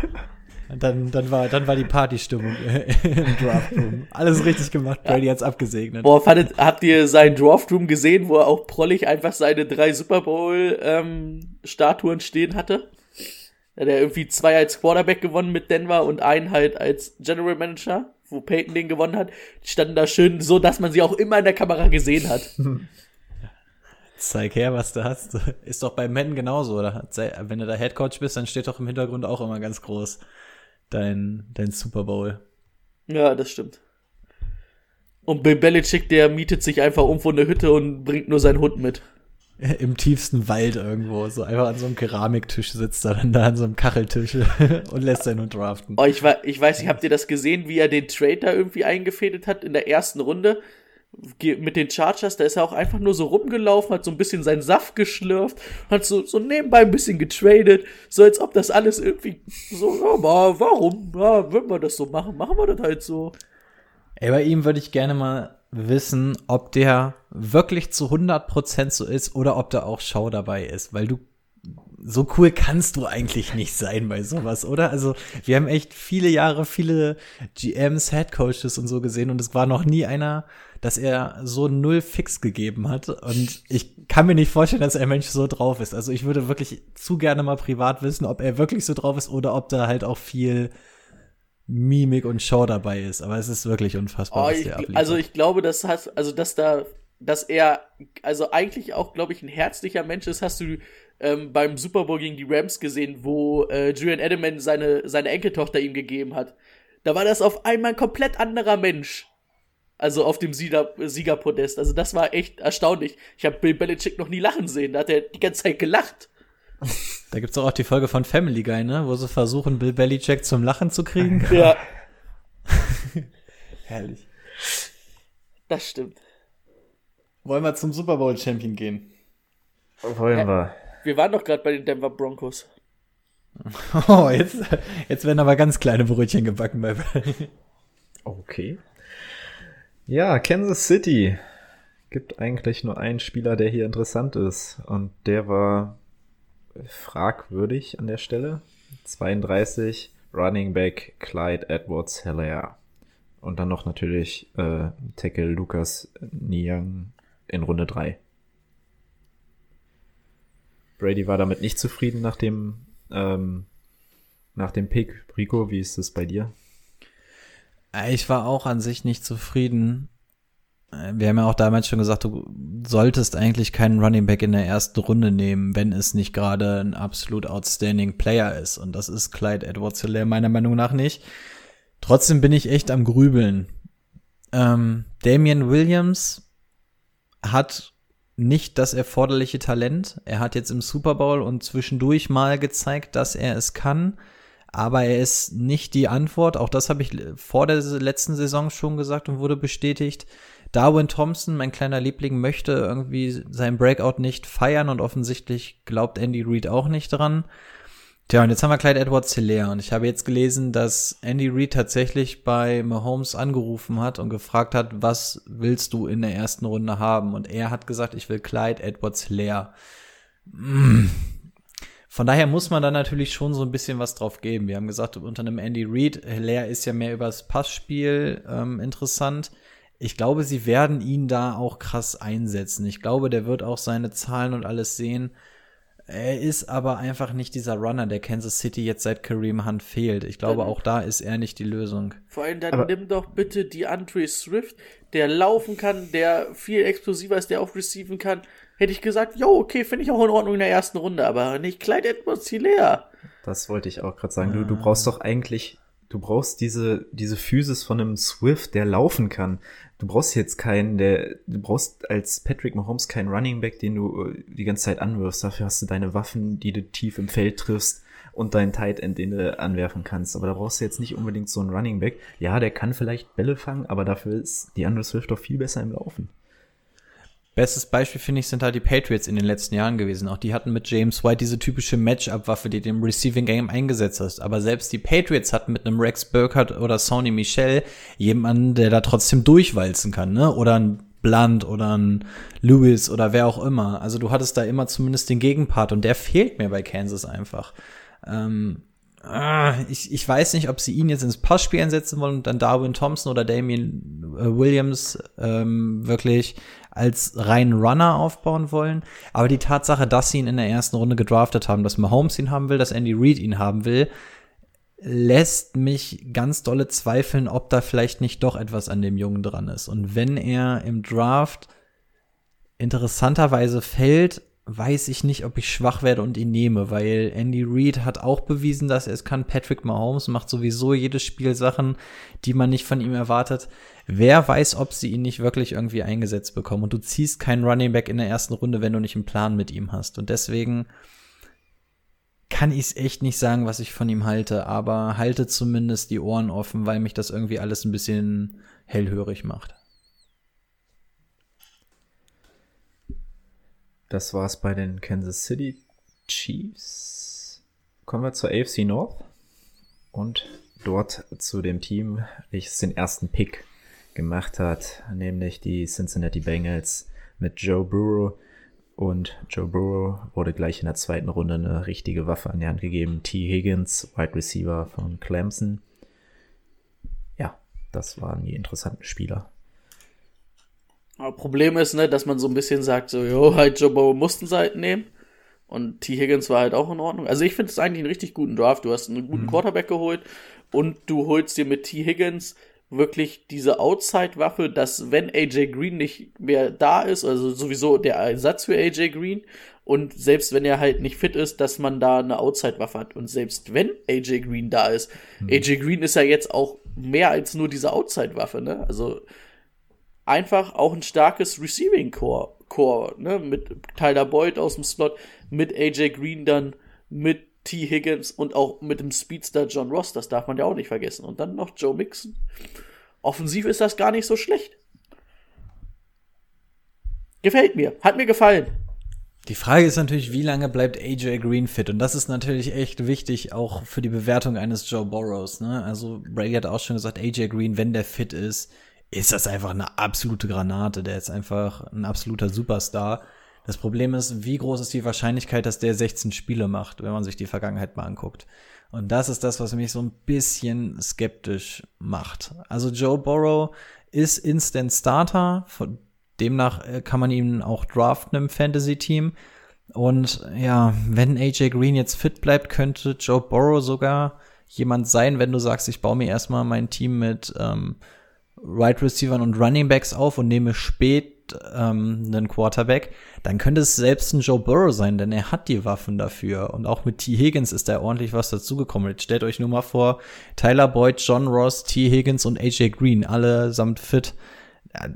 [SPEAKER 6] dann, dann, war, dann war die Partystimmung im Draftroom. Alles richtig gemacht. Brady hat's abgesegnet.
[SPEAKER 9] Boah, fandet, habt ihr seinen Draftroom gesehen, wo er auch prollig einfach seine drei Super Bowl ähm, Statuen stehen hatte? Ja, der irgendwie zwei als Quarterback gewonnen mit Denver und einen halt als General Manager, wo Peyton den gewonnen hat. Standen da schön so, dass man sie auch immer in der Kamera gesehen hat.
[SPEAKER 6] Zeig her, was du hast. Ist doch bei Men genauso, oder? Wenn du da Headcoach bist, dann steht doch im Hintergrund auch immer ganz groß dein, dein Super Bowl.
[SPEAKER 9] Ja, das stimmt. Und Bill Belichick, der mietet sich einfach irgendwo eine Hütte und bringt nur seinen Hund mit.
[SPEAKER 6] Im tiefsten Wald irgendwo, so einfach an so einem Keramiktisch sitzt er dann da an so einem Kacheltisch und lässt seinen Hund draften.
[SPEAKER 9] Oh, ich, ich weiß nicht, habt ihr das gesehen, wie er den Trade da irgendwie eingefädelt hat in der ersten Runde? mit den Chargers, da ist er auch einfach nur so rumgelaufen, hat so ein bisschen seinen Saft geschlürft, hat so, so nebenbei ein bisschen getradet, so als ob das alles irgendwie so, ja, aber warum? Ja, wenn wir das so machen, machen wir das halt so.
[SPEAKER 6] Ey, bei ihm würde ich gerne mal wissen, ob der wirklich zu 100% so ist oder ob da auch Schau dabei ist, weil du so cool kannst du eigentlich nicht sein bei sowas, oder? Also, wir haben echt viele Jahre, viele GMs, Headcoaches und so gesehen und es war noch nie einer, dass er so null fix gegeben hat. Und ich kann mir nicht vorstellen, dass ein Mensch so drauf ist. Also, ich würde wirklich zu gerne mal privat wissen, ob er wirklich so drauf ist oder ob da halt auch viel Mimik und Show dabei ist. Aber es ist wirklich unfassbar,
[SPEAKER 9] oh,
[SPEAKER 6] was
[SPEAKER 9] ich, Also, ich glaube, das hat, also, dass da dass er also eigentlich auch, glaube ich, ein herzlicher Mensch ist, hast du ähm, beim Super Bowl gegen die Rams gesehen, wo äh, Julian Edelman seine, seine Enkeltochter ihm gegeben hat. Da war das auf einmal ein komplett anderer Mensch. Also auf dem Sieger, Siegerpodest. Also das war echt erstaunlich. Ich habe Bill Belichick noch nie lachen sehen. Da hat er die ganze Zeit gelacht.
[SPEAKER 6] Da gibt's auch, auch die Folge von Family Guy, ne? Wo sie versuchen, Bill Belichick zum Lachen zu kriegen.
[SPEAKER 9] Ja.
[SPEAKER 6] Herrlich.
[SPEAKER 9] Das stimmt.
[SPEAKER 6] Wollen wir zum Super Bowl Champion gehen?
[SPEAKER 5] Wollen ja. wir.
[SPEAKER 9] Wir waren doch gerade bei den Denver Broncos.
[SPEAKER 6] Oh, jetzt, jetzt werden aber ganz kleine Brötchen gebacken bei
[SPEAKER 5] Okay. Ja, Kansas City. Gibt eigentlich nur einen Spieler, der hier interessant ist. Und der war fragwürdig an der Stelle. 32, Running Back Clyde Edwards Heller. Und dann noch natürlich äh, Tackle Lucas Niang in Runde 3. Brady war damit nicht zufrieden nach dem, ähm, nach dem Pick. Rico, wie ist es bei dir?
[SPEAKER 6] Ich war auch an sich nicht zufrieden. Wir haben ja auch damals schon gesagt, du solltest eigentlich keinen Running Back in der ersten Runde nehmen, wenn es nicht gerade ein absolut outstanding Player ist. Und das ist Clyde Edwards Hilaire meiner Meinung nach nicht. Trotzdem bin ich echt am Grübeln. Ähm, Damian Williams hat nicht das erforderliche Talent. Er hat jetzt im Super Bowl und zwischendurch mal gezeigt, dass er es kann. Aber er ist nicht die Antwort. Auch das habe ich vor der letzten Saison schon gesagt und wurde bestätigt. Darwin Thompson, mein kleiner Liebling, möchte irgendwie sein Breakout nicht feiern und offensichtlich glaubt Andy Reid auch nicht dran. Tja, und jetzt haben wir Clyde Edwards Hilaire und ich habe jetzt gelesen, dass Andy Reid tatsächlich bei Mahomes angerufen hat und gefragt hat, was willst du in der ersten Runde haben? Und er hat gesagt, ich will Clyde Edwards Hilaire. Mm. Von daher muss man da natürlich schon so ein bisschen was drauf geben. Wir haben gesagt, unter einem Andy Reid, Hilaire ist ja mehr übers Passspiel ähm, interessant. Ich glaube, sie werden ihn da auch krass einsetzen. Ich glaube, der wird auch seine Zahlen und alles sehen. Er ist aber einfach nicht dieser Runner, der Kansas City jetzt seit Kareem Hunt fehlt. Ich glaube, dann, auch da ist er nicht die Lösung.
[SPEAKER 9] Vor allem dann aber nimm doch bitte die Andre Swift, der laufen kann, der viel explosiver ist, der auch receiven kann. Hätte ich gesagt, jo, okay, finde ich auch in Ordnung in der ersten Runde, aber nicht Clyde Edwards Hilaire.
[SPEAKER 5] Das wollte ich auch gerade sagen. Ah. Du, du brauchst doch eigentlich, du brauchst diese, diese Physis von einem Swift, der laufen kann du brauchst jetzt keinen, der, du brauchst als Patrick Mahomes keinen Running Back, den du äh, die ganze Zeit anwirfst. Dafür hast du deine Waffen, die du tief im Feld triffst und deinen Tight End, den du anwerfen kannst. Aber da brauchst du jetzt nicht unbedingt so einen Running Back. Ja, der kann vielleicht Bälle fangen, aber dafür ist die andere Swift doch viel besser im Laufen.
[SPEAKER 6] Bestes Beispiel finde ich sind halt die Patriots in den letzten Jahren gewesen. Auch die hatten mit James White diese typische Matchup-Waffe, die du im Receiving Game eingesetzt hast. Aber selbst die Patriots hatten mit einem Rex Burkhardt oder Sony Michel jemanden, der da trotzdem durchwalzen kann, ne? Oder ein Blunt oder ein Lewis oder wer auch immer. Also du hattest da immer zumindest den Gegenpart und der fehlt mir bei Kansas einfach. Ähm, ah, ich, ich weiß nicht, ob sie ihn jetzt ins Passspiel einsetzen wollen und dann Darwin Thompson oder Damien äh, Williams ähm, wirklich als rein Runner aufbauen wollen. Aber die Tatsache, dass sie ihn in der ersten Runde gedraftet haben, dass Mahomes ihn haben will, dass Andy Reid ihn haben will, lässt mich ganz dolle zweifeln, ob da vielleicht nicht doch etwas an dem Jungen dran ist. Und wenn er im Draft interessanterweise fällt, weiß ich nicht, ob ich schwach werde und ihn nehme, weil Andy Reid hat auch bewiesen, dass er es kann. Patrick Mahomes macht sowieso jedes Spiel Sachen, die man nicht von ihm erwartet. Wer weiß, ob sie ihn nicht wirklich irgendwie eingesetzt bekommen. Und du ziehst keinen Running Back in der ersten Runde, wenn du nicht einen Plan mit ihm hast. Und deswegen kann ich es echt nicht sagen, was ich von ihm halte, aber halte zumindest die Ohren offen, weil mich das irgendwie alles ein bisschen hellhörig macht.
[SPEAKER 5] Das war's bei den Kansas City Chiefs. Kommen wir zur AFC North und dort zu dem Team, welches den ersten Pick gemacht hat, nämlich die Cincinnati Bengals mit Joe Burrow. Und Joe Burrow wurde gleich in der zweiten Runde eine richtige Waffe an die Hand gegeben. T. Higgins, Wide Receiver von Clemson. Ja, das waren die interessanten Spieler.
[SPEAKER 9] Problem ist, ne, dass man so ein bisschen sagt, so, jo, halt Joe Burrow mussten Seiten nehmen. Und T. Higgins war halt auch in Ordnung. Also ich finde es eigentlich einen richtig guten Draft. Du hast einen guten mhm. Quarterback geholt und du holst dir mit T. Higgins wirklich diese Outside-Waffe, dass wenn AJ Green nicht mehr da ist, also sowieso der Ersatz für AJ Green, und selbst wenn er halt nicht fit ist, dass man da eine Outside-Waffe hat. Und selbst wenn AJ Green da ist, mhm. AJ Green ist ja jetzt auch mehr als nur diese Outside-Waffe, ne? Also einfach auch ein starkes Receiving-Core, Core, ne? Mit Tyler Boyd aus dem Slot, mit AJ Green dann, mit T. Higgins und auch mit dem Speedster John Ross, das darf man ja auch nicht vergessen. Und dann noch Joe Mixon. Offensiv ist das gar nicht so schlecht. Gefällt mir, hat mir gefallen.
[SPEAKER 6] Die Frage ist natürlich, wie lange bleibt AJ Green fit? Und das ist natürlich echt wichtig, auch für die Bewertung eines Joe Burrows. Ne? Also Brady hat auch schon gesagt, AJ Green, wenn der fit ist, ist das einfach eine absolute Granate. Der ist einfach ein absoluter Superstar. Das Problem ist, wie groß ist die Wahrscheinlichkeit, dass der 16 Spiele macht, wenn man sich die Vergangenheit mal anguckt. Und das ist das, was mich so ein bisschen skeptisch macht. Also Joe Burrow ist Instant Starter, demnach äh, kann man ihn auch draften im Fantasy-Team. Und ja, wenn AJ Green jetzt fit bleibt, könnte Joe Burrow sogar jemand sein, wenn du sagst, ich baue mir erstmal mein Team mit ähm, Right Receivern und Running Backs auf und nehme spät ähm, einen Quarterback, dann könnte es selbst ein Joe Burrow sein, denn er hat die Waffen dafür. Und auch mit T. Higgins ist da ordentlich was dazugekommen. Jetzt stellt euch nur mal vor, Tyler Boyd, John Ross, T. Higgins und AJ Green, allesamt fit.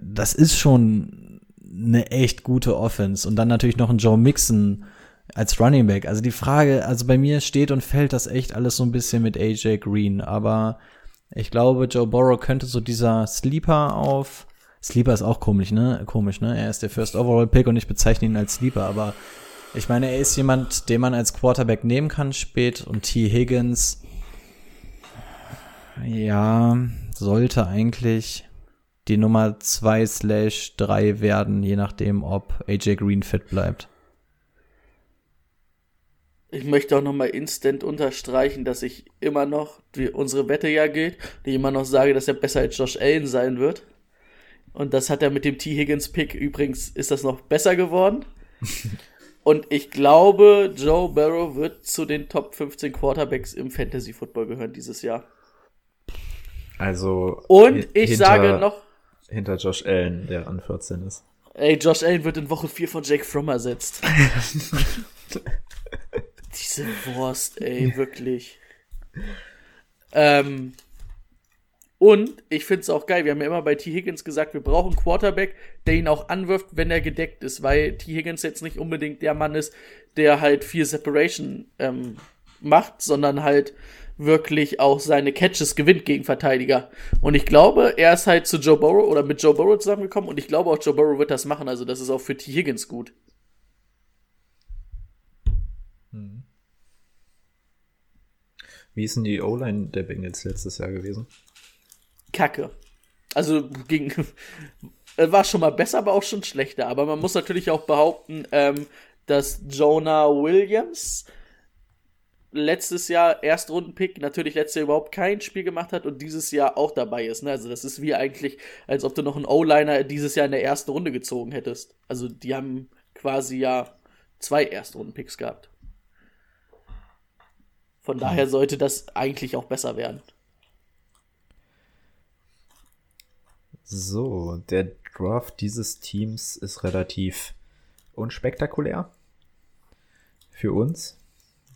[SPEAKER 6] Das ist schon eine echt gute Offense. Und dann natürlich noch ein Joe Mixon als Running Back. Also die Frage, also bei mir steht und fällt das echt alles so ein bisschen mit AJ Green. Aber ich glaube, Joe Burrow könnte so dieser Sleeper auf. Sleeper ist auch komisch, ne? Komisch, ne? Er ist der First Overall Pick und ich bezeichne ihn als Sleeper, aber ich meine, er ist jemand, den man als Quarterback nehmen kann spät und T. Higgins, ja, sollte eigentlich die Nummer 2 slash 3 werden, je nachdem, ob AJ Green fit bleibt.
[SPEAKER 9] Ich möchte auch nochmal instant unterstreichen, dass ich immer noch, wie unsere Wette ja gilt, die immer noch sage, dass er besser als Josh Allen sein wird. Und das hat er mit dem T. Higgins Pick übrigens, ist das noch besser geworden. Und ich glaube, Joe Barrow wird zu den Top 15 Quarterbacks im Fantasy Football gehören dieses Jahr.
[SPEAKER 5] Also.
[SPEAKER 9] Und ich hinter, sage noch.
[SPEAKER 5] Hinter Josh Allen, der an 14 ist.
[SPEAKER 9] Ey, Josh Allen wird in Woche 4 von Jake Fromm ersetzt. Diese Wurst, ey, wirklich. ähm, und ich finde es auch geil, wir haben ja immer bei T. Higgins gesagt, wir brauchen einen Quarterback, der ihn auch anwirft, wenn er gedeckt ist, weil T. Higgins jetzt nicht unbedingt der Mann ist, der halt viel Separation ähm, macht, sondern halt wirklich auch seine Catches gewinnt gegen Verteidiger. Und ich glaube, er ist halt zu Joe Burrow oder mit Joe Burrow zusammengekommen und ich glaube auch Joe Burrow wird das machen, also das ist auch für T. Higgins gut.
[SPEAKER 5] Wie ist denn die O-Line der Bengals letztes Jahr gewesen?
[SPEAKER 9] Kacke. Also ging war schon mal besser, aber auch schon schlechter. Aber man muss natürlich auch behaupten, ähm, dass Jonah Williams letztes Jahr Erstrundenpick, natürlich letztes Jahr überhaupt kein Spiel gemacht hat und dieses Jahr auch dabei ist. Ne? Also das ist wie eigentlich, als ob du noch einen O-Liner dieses Jahr in der ersten Runde gezogen hättest. Also die haben quasi ja zwei Erstrundenpicks gehabt. Von daher sollte das eigentlich auch besser werden.
[SPEAKER 5] So, der Draft dieses Teams ist relativ unspektakulär. Für uns.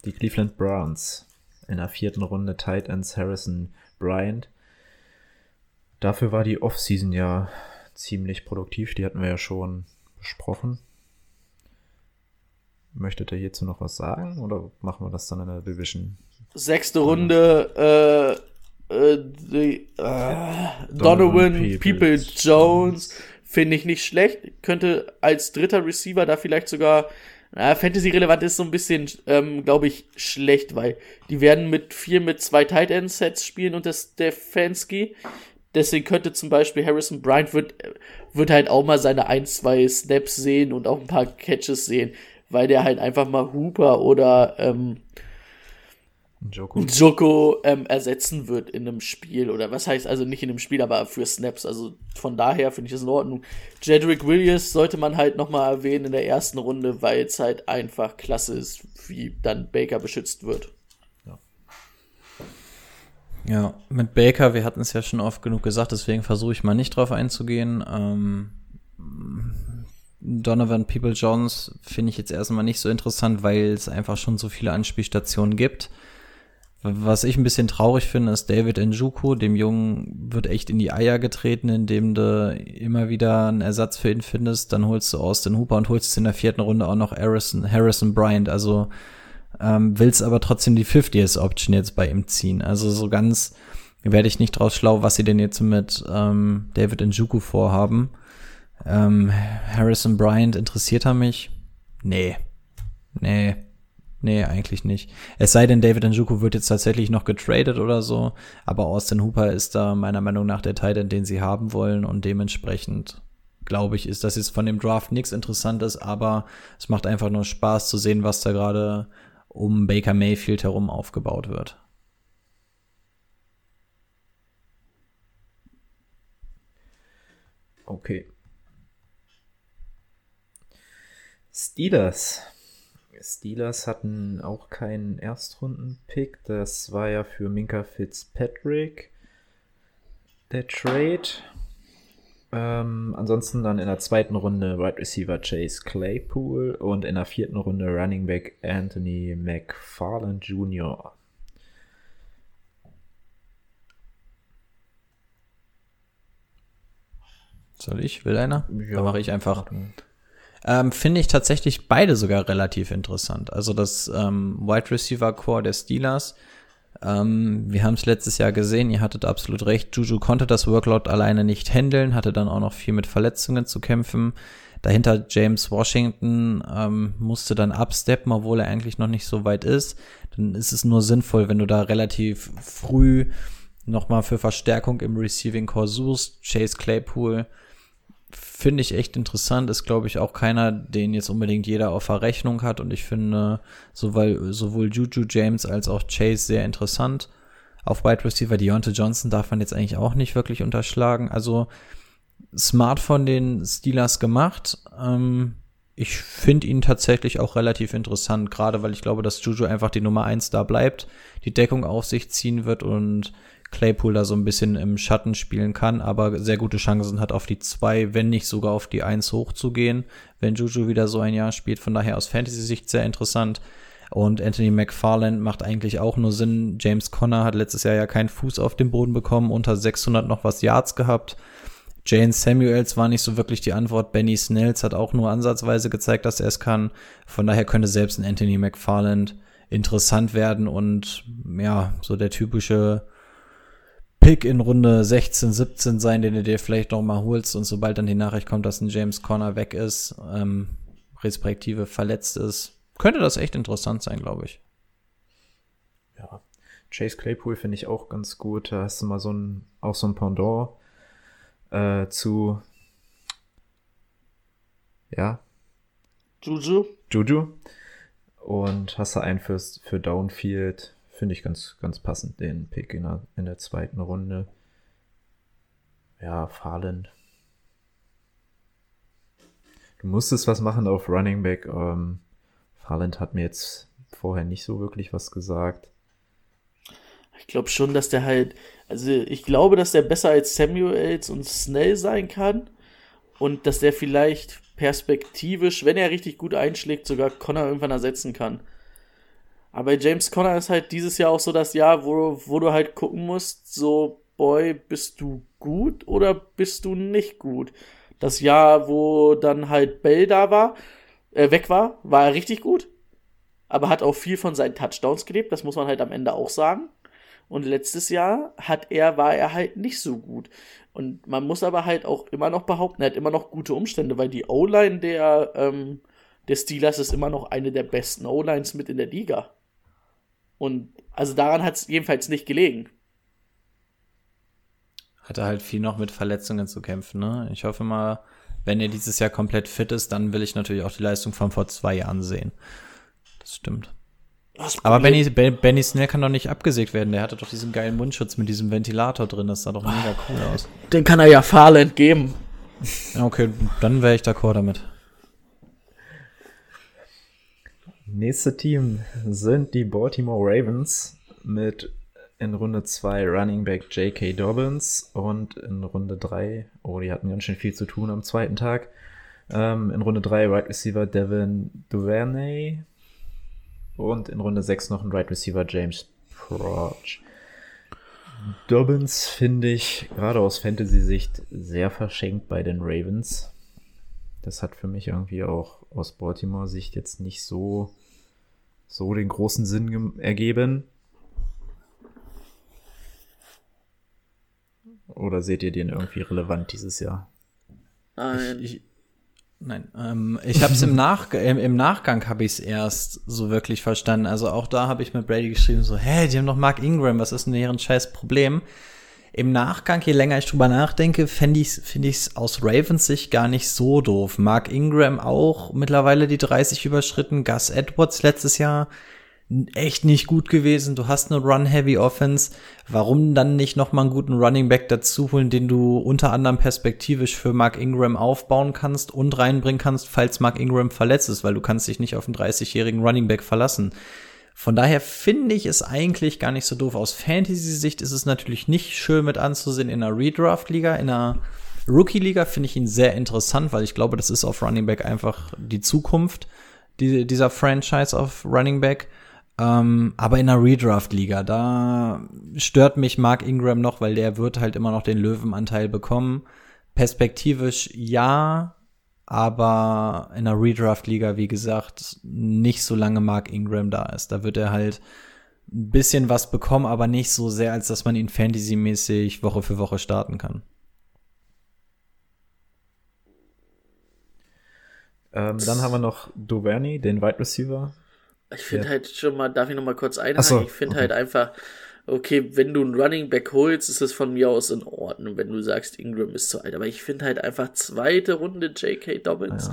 [SPEAKER 5] Die Cleveland Browns. In der vierten Runde Tight Ends Harrison Bryant. Dafür war die Offseason ja ziemlich produktiv. Die hatten wir ja schon besprochen. Möchtet ihr hierzu noch was sagen oder machen wir das dann in der Division?
[SPEAKER 9] Sechste Runde, äh, äh, die, äh, Donovan, People, People Jones finde ich nicht schlecht. Könnte als dritter Receiver da vielleicht sogar na, Fantasy-relevant ist so ein bisschen, ähm, glaube ich, schlecht, weil die werden mit vier mit zwei Tight End Sets spielen und das Stefanski. Deswegen könnte zum Beispiel Harrison Bryant wird, wird halt auch mal seine ein, zwei Snaps sehen und auch ein paar Catches sehen, weil der halt einfach mal Hooper oder ähm, Joko, Joko ähm, ersetzen wird in einem Spiel oder was heißt also nicht in einem Spiel, aber für Snaps. Also von daher finde ich das in Ordnung. Jedrick Williams sollte man halt nochmal erwähnen in der ersten Runde, weil es halt einfach klasse ist, wie dann Baker beschützt wird.
[SPEAKER 6] Ja, ja mit Baker, wir hatten es ja schon oft genug gesagt, deswegen versuche ich mal nicht drauf einzugehen. Ähm, Donovan People Jones finde ich jetzt erstmal nicht so interessant, weil es einfach schon so viele Anspielstationen gibt. Was ich ein bisschen traurig finde, ist David Njuku. Dem Jungen wird echt in die Eier getreten, indem du immer wieder einen Ersatz für ihn findest. Dann holst du Austin Hooper und holst in der vierten Runde auch noch Harrison, Harrison Bryant. Also ähm, willst aber trotzdem die 50th-Option jetzt bei ihm ziehen. Also so ganz werde ich nicht draus schlau, was sie denn jetzt mit ähm, David Njuku vorhaben. Ähm, Harrison Bryant interessiert er mich? Nee. Nee. Nee, eigentlich nicht. Es sei denn, David Njoku wird jetzt tatsächlich noch getradet oder so, aber Austin Hooper ist da meiner Meinung nach der Titan, den sie haben wollen und dementsprechend glaube ich, ist das jetzt von dem Draft nichts Interessantes, aber es macht einfach nur Spaß zu sehen, was da gerade um Baker Mayfield herum aufgebaut wird.
[SPEAKER 5] Okay. Steelers. Steelers hatten auch keinen Erstrunden-Pick. Das war ja für Minka Fitzpatrick der Trade. Ähm, ansonsten dann in der zweiten Runde Wide Receiver Chase Claypool und in der vierten Runde Running Back Anthony McFarland Jr.
[SPEAKER 6] Soll ich? Will einer?
[SPEAKER 5] Ja.
[SPEAKER 6] Dann mache ich einfach. Ähm, Finde ich tatsächlich beide sogar relativ interessant. Also das ähm, Wide Receiver Core der Steelers. Ähm, wir haben es letztes Jahr gesehen, ihr hattet absolut recht. Juju konnte das Workload alleine nicht handeln, hatte dann auch noch viel mit Verletzungen zu kämpfen. Dahinter James Washington ähm, musste dann absteppen, obwohl er eigentlich noch nicht so weit ist. Dann ist es nur sinnvoll, wenn du da relativ früh nochmal für Verstärkung im Receiving Core suchst. Chase Claypool finde ich echt interessant. Ist, glaube ich, auch keiner, den jetzt unbedingt jeder auf der Rechnung hat. Und ich finde sowohl, sowohl Juju James als auch Chase sehr interessant. Auf Wide Receiver Deontay Johnson darf man jetzt eigentlich auch nicht wirklich unterschlagen. Also smart von den Steelers gemacht. Ähm, ich finde ihn tatsächlich auch relativ interessant, gerade weil ich glaube, dass Juju einfach die Nummer eins da bleibt, die Deckung auf sich ziehen wird und Claypool da so ein bisschen im Schatten spielen kann, aber sehr gute Chancen hat, auf die zwei, wenn nicht sogar auf die eins hochzugehen, wenn Juju wieder so ein Jahr spielt. Von daher aus Fantasy-Sicht sehr interessant. Und Anthony McFarland macht eigentlich auch nur Sinn. James Conner hat letztes Jahr ja keinen Fuß auf den Boden bekommen, unter 600 noch was Yards gehabt. Jane Samuels war nicht so wirklich die Antwort. Benny Snells hat auch nur ansatzweise gezeigt, dass er es kann. Von daher könnte selbst ein Anthony McFarland interessant werden und ja, so der typische Pick in Runde 16, 17 sein, den du dir vielleicht noch mal holst und sobald dann die Nachricht kommt, dass ein James Conner weg ist, ähm, respektive verletzt ist, könnte das echt interessant sein, glaube ich.
[SPEAKER 5] Ja. Chase Claypool finde ich auch ganz gut. Da hast du mal so ein, auch so ein Pendant äh, zu, ja,
[SPEAKER 9] Juju?
[SPEAKER 5] Juju. Und hast du einen fürs, für Downfield. Finde ich ganz, ganz passend, den Pick in der, in der zweiten Runde. Ja, Farland. Du musstest was machen auf Running Back. Ähm, Farland hat mir jetzt vorher nicht so wirklich was gesagt.
[SPEAKER 9] Ich glaube schon, dass der halt, also ich glaube, dass der besser als Samuels und Snell sein kann und dass der vielleicht perspektivisch, wenn er richtig gut einschlägt, sogar Connor irgendwann ersetzen kann. Aber James Conner ist halt dieses Jahr auch so das Jahr, wo, wo du halt gucken musst, so, boy, bist du gut oder bist du nicht gut? Das Jahr, wo dann halt Bell da war, äh, weg war, war er richtig gut. Aber hat auch viel von seinen Touchdowns gelebt, das muss man halt am Ende auch sagen. Und letztes Jahr hat er, war er halt nicht so gut. Und man muss aber halt auch immer noch behaupten, er hat immer noch gute Umstände, weil die O-Line der, ähm, der Steelers ist immer noch eine der besten O-Lines mit in der Liga. Und also daran hat es jedenfalls nicht gelegen.
[SPEAKER 6] Hatte halt viel noch mit Verletzungen zu kämpfen, ne? Ich hoffe mal, wenn er dieses Jahr komplett fit ist, dann will ich natürlich auch die Leistung von vor zwei Jahren sehen. Das stimmt.
[SPEAKER 9] Das
[SPEAKER 6] Aber Benny, Ben- Benny Snell kann doch nicht abgesägt werden. Der hatte doch diesen geilen Mundschutz mit diesem Ventilator drin. Das sah doch mega cool aus.
[SPEAKER 9] Den kann er ja Farland geben.
[SPEAKER 6] Okay, dann wäre ich d'accord damit.
[SPEAKER 5] Nächste Team sind die Baltimore Ravens mit in Runde 2 Running Back J.K. Dobbins und in Runde 3, oh, die hatten ganz schön viel zu tun am zweiten Tag. Ähm, in Runde 3 Right Receiver Devin Duvernay und in Runde 6 noch ein Right Receiver James Proch. Dobbins finde ich gerade aus Fantasy-Sicht sehr verschenkt bei den Ravens. Das hat für mich irgendwie auch aus Baltimore-Sicht jetzt nicht so, so den großen Sinn ergeben. Oder seht ihr den irgendwie relevant dieses Jahr?
[SPEAKER 9] Nein.
[SPEAKER 6] Ich, nein, ähm, ich habe es im, Nach im, im Nachgang habe ich es erst so wirklich verstanden. Also auch da habe ich mit Brady geschrieben so, hä, die haben doch Mark Ingram, was ist denn deren scheiß Problem? Im Nachgang, je länger ich drüber nachdenke, finde ich finde ich es aus Ravens Sicht gar nicht so doof. Mark Ingram auch mittlerweile die 30 überschritten, Gus Edwards letztes Jahr echt nicht gut gewesen. Du hast eine Run-Heavy-Offense. Warum dann nicht noch mal einen guten Running Back dazu holen, den du unter anderem perspektivisch für Mark Ingram aufbauen kannst und reinbringen kannst, falls Mark Ingram verletzt ist, weil du kannst dich nicht auf einen 30-jährigen Running Back verlassen. Von daher finde ich es eigentlich gar nicht so doof. Aus Fantasy-Sicht ist es natürlich nicht schön mit anzusehen in einer Redraft-Liga, in einer Rookie-Liga finde ich ihn sehr interessant, weil ich glaube, das ist auf Running Back einfach die Zukunft die, dieser Franchise auf Running Back. Ähm, aber in einer Redraft-Liga, da stört mich Mark Ingram noch, weil der wird halt immer noch den Löwenanteil bekommen. perspektivisch ja, aber in einer Redraft-Liga, wie gesagt, nicht so lange Mark Ingram da ist. Da wird er halt ein bisschen was bekommen, aber nicht so sehr, als dass man ihn fantasymäßig Woche für Woche starten kann.
[SPEAKER 5] Ähm, dann haben wir noch Duvernay, den Wide Receiver.
[SPEAKER 9] Ich finde
[SPEAKER 5] Ja.
[SPEAKER 9] halt schon mal, darf ich noch mal kurz einhaken?
[SPEAKER 5] So,
[SPEAKER 9] ich finde
[SPEAKER 5] okay.
[SPEAKER 9] halt einfach, okay, wenn du einen Running Back holst, ist es von mir aus in Ordnung, wenn du sagst, Ingram ist zu alt. Aber ich finde halt einfach zweite Runde J.K. Dobbins.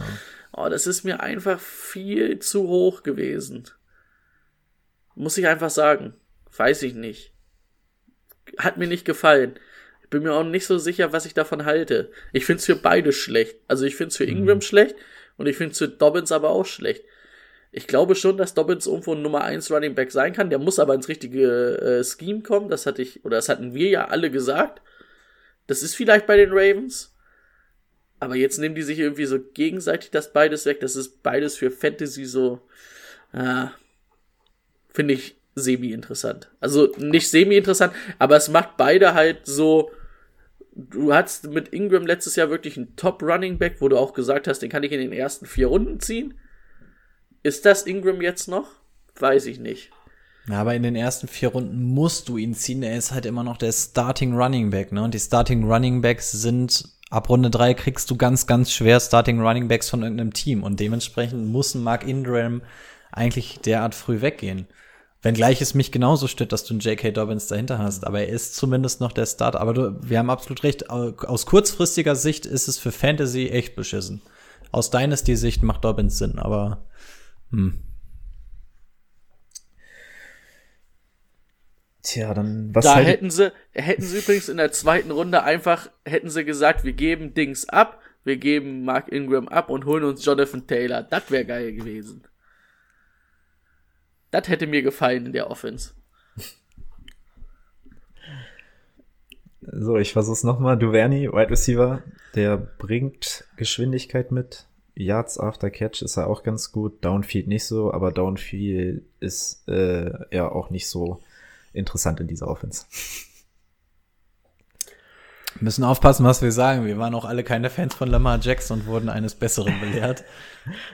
[SPEAKER 9] Oh, das ist mir einfach viel zu hoch gewesen. Muss ich einfach sagen. Weiß ich nicht. Hat mir nicht gefallen. Ich bin mir auch nicht so sicher, was ich davon halte. Ich finde es für beide schlecht. Also ich finde es für Ingram schlecht und ich finde es für Dobbins aber auch schlecht. Ich glaube schon, dass Dobbins irgendwo ein Nummer 1 Running Back sein kann. Der muss aber ins richtige äh, Scheme kommen. Das hatte ich, oder das hatten wir ja alle gesagt. Das ist vielleicht bei den Ravens. Aber jetzt nehmen die sich irgendwie so gegenseitig das beides weg. Das ist beides für Fantasy so, ah, finde ich semi-interessant. Also nicht semi-interessant, aber es macht beide halt so. Du hattest mit Ingram letztes Jahr wirklich einen Top-Running-Back, wo du auch gesagt hast, den kann ich in den ersten vier Runden ziehen. Ist das Ingram jetzt noch? Weiß ich nicht.
[SPEAKER 6] Ja, aber in den ersten vier Runden musst du ihn ziehen. Er ist halt immer noch der Starting Running Back, ne? Und die Starting Running Backs sind ab Runde drei kriegst du ganz, ganz schwer Starting Running Backs von irgendeinem Team. Und dementsprechend muss ein Mark Ingram eigentlich derart früh weggehen. Wenngleich es mich genauso stört, dass du einen J.K. Dobbins dahinter hast. Aber er ist zumindest noch der Starter. Aber du, wir haben absolut recht. Aus kurzfristiger Sicht ist es für Fantasy echt beschissen. Aus Dynasty-Sicht macht Dobbins Sinn, aber hm.
[SPEAKER 5] Tja, dann was
[SPEAKER 9] da
[SPEAKER 5] halt
[SPEAKER 9] hätten sie, hätten sie übrigens in der zweiten Runde einfach, hätten sie gesagt, wir geben Dings ab, wir geben Mark Ingram ab und holen uns Jonathan Taylor. Das wäre geil gewesen. Das hätte mir gefallen in der Offense.
[SPEAKER 5] So, ich versuch's nochmal. Duvernay, Wide Receiver, der bringt Geschwindigkeit mit. Yards after Catch ist er auch ganz gut. Downfield nicht so, aber Downfield ist äh, ja auch nicht so interessant in dieser Offense.
[SPEAKER 6] Wir müssen aufpassen, was wir sagen. Wir waren auch alle keine Fans von Lamar Jackson und wurden eines Besseren belehrt.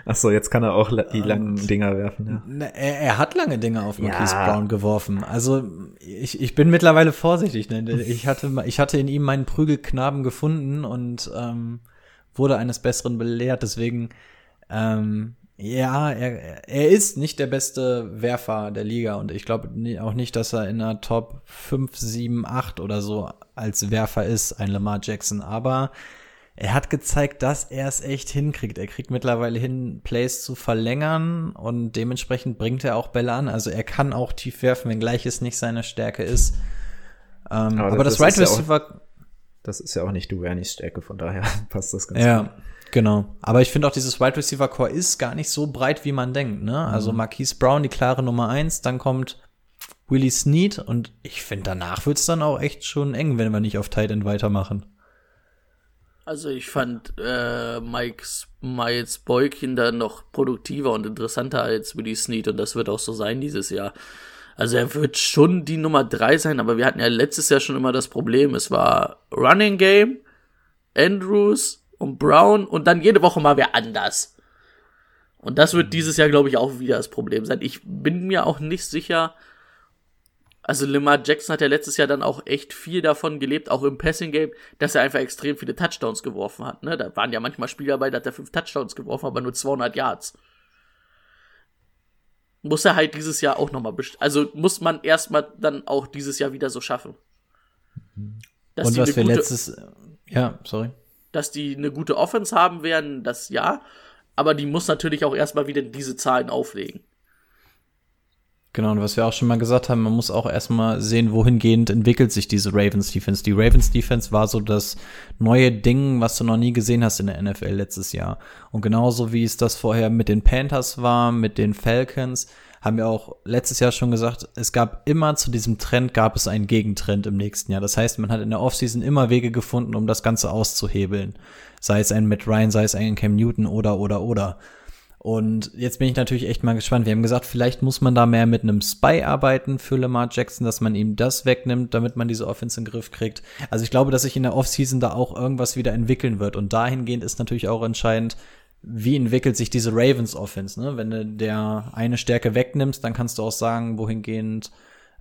[SPEAKER 5] Ach so, jetzt kann er auch die langen Dinger werfen. Ja.
[SPEAKER 6] Ne, Er, er hat lange Dinge auf Marquise
[SPEAKER 5] Ja.
[SPEAKER 6] Brown geworfen. Also ich, ich bin mittlerweile vorsichtig. Ne? Ich, hatte, ich hatte in ihm meinen Prügelknaben gefunden und ähm, wurde eines Besseren belehrt. Deswegen, ähm, ja, er, er ist nicht der beste Werfer der Liga und ich glaube auch nicht, dass er in einer Top 5, 7, 8 oder so als Werfer ist, ein Lamar Jackson. Aber er hat gezeigt, dass er es echt hinkriegt. Er kriegt mittlerweile hin, Plays zu verlängern und dementsprechend bringt er auch Bälle an. Also er kann auch tief werfen, wenngleich es nicht seine Stärke ist. Ähm,
[SPEAKER 5] Aber
[SPEAKER 6] aber, das,
[SPEAKER 5] das
[SPEAKER 6] Right Receiver,
[SPEAKER 5] Das ist ja auch nicht Duverneys Stärke, von daher passt das ganz gut.
[SPEAKER 6] ja, genau. Aber ich finde auch, dieses Wide Receiver Core ist gar nicht so breit, wie man denkt. Ne? Also
[SPEAKER 5] Mhm.
[SPEAKER 6] Marquise Brown, die klare Nummer eins, dann kommt Willie Snead und ich finde, danach wird's dann auch echt schon eng, wenn wir nicht auf Tight End weitermachen.
[SPEAKER 9] Also ich fand äh, Mike's Miles Boykin da noch produktiver und interessanter als Willie Snead und das wird auch so sein dieses Jahr. Also er wird schon die Nummer drei sein, aber wir hatten ja letztes Jahr schon immer das Problem, es war Running Game, Andrews und Brown und dann jede Woche mal wer anders. Und das wird dieses Jahr, glaube ich, auch wieder das Problem sein. Ich bin mir auch nicht sicher, also Lamar Jackson hat ja letztes Jahr dann auch echt viel davon gelebt, auch im Passing Game, dass er einfach extrem viele Touchdowns geworfen hat. Ne? Da waren ja manchmal Spieler bei, da hat er fünf Touchdowns geworfen, aber nur 200 Yards. Muss er halt dieses Jahr auch nochmal, best also muss man erstmal dann auch dieses Jahr wieder so schaffen. Dass
[SPEAKER 6] und
[SPEAKER 9] die
[SPEAKER 6] was
[SPEAKER 9] eine
[SPEAKER 6] wir
[SPEAKER 9] gute-
[SPEAKER 6] letztes, ja, sorry.
[SPEAKER 9] dass die eine gute Offense haben werden, das ja. Aber die muss natürlich auch erstmal wieder diese Zahlen auflegen.
[SPEAKER 6] Genau, und was wir auch schon mal gesagt haben, man muss auch erstmal sehen, wohingehend entwickelt sich diese Ravens Defense. Die Ravens Defense war so das neue Ding, was du noch nie gesehen hast in der NFL letztes Jahr. Und genauso wie es das vorher mit den Panthers war, mit den Falcons, haben wir auch letztes Jahr schon gesagt, es gab immer zu diesem Trend gab es einen Gegentrend im nächsten Jahr. Das heißt, man hat in der Offseason immer Wege gefunden, um das Ganze auszuhebeln. Sei es ein Matt Ryan, sei es ein Cam Newton oder, oder, oder. Und jetzt bin ich natürlich echt mal gespannt. Wir haben gesagt, vielleicht muss man da mehr mit einem Spy arbeiten für Lamar Jackson, dass man ihm das wegnimmt, damit man diese Offense in den Griff kriegt. Also ich glaube, dass sich in der Offseason da auch irgendwas wieder entwickeln wird. Und dahingehend ist natürlich auch entscheidend, wie entwickelt sich diese Ravens Offense. Ne? Wenn du der eine Stärke wegnimmst, dann kannst du auch sagen, wohingehend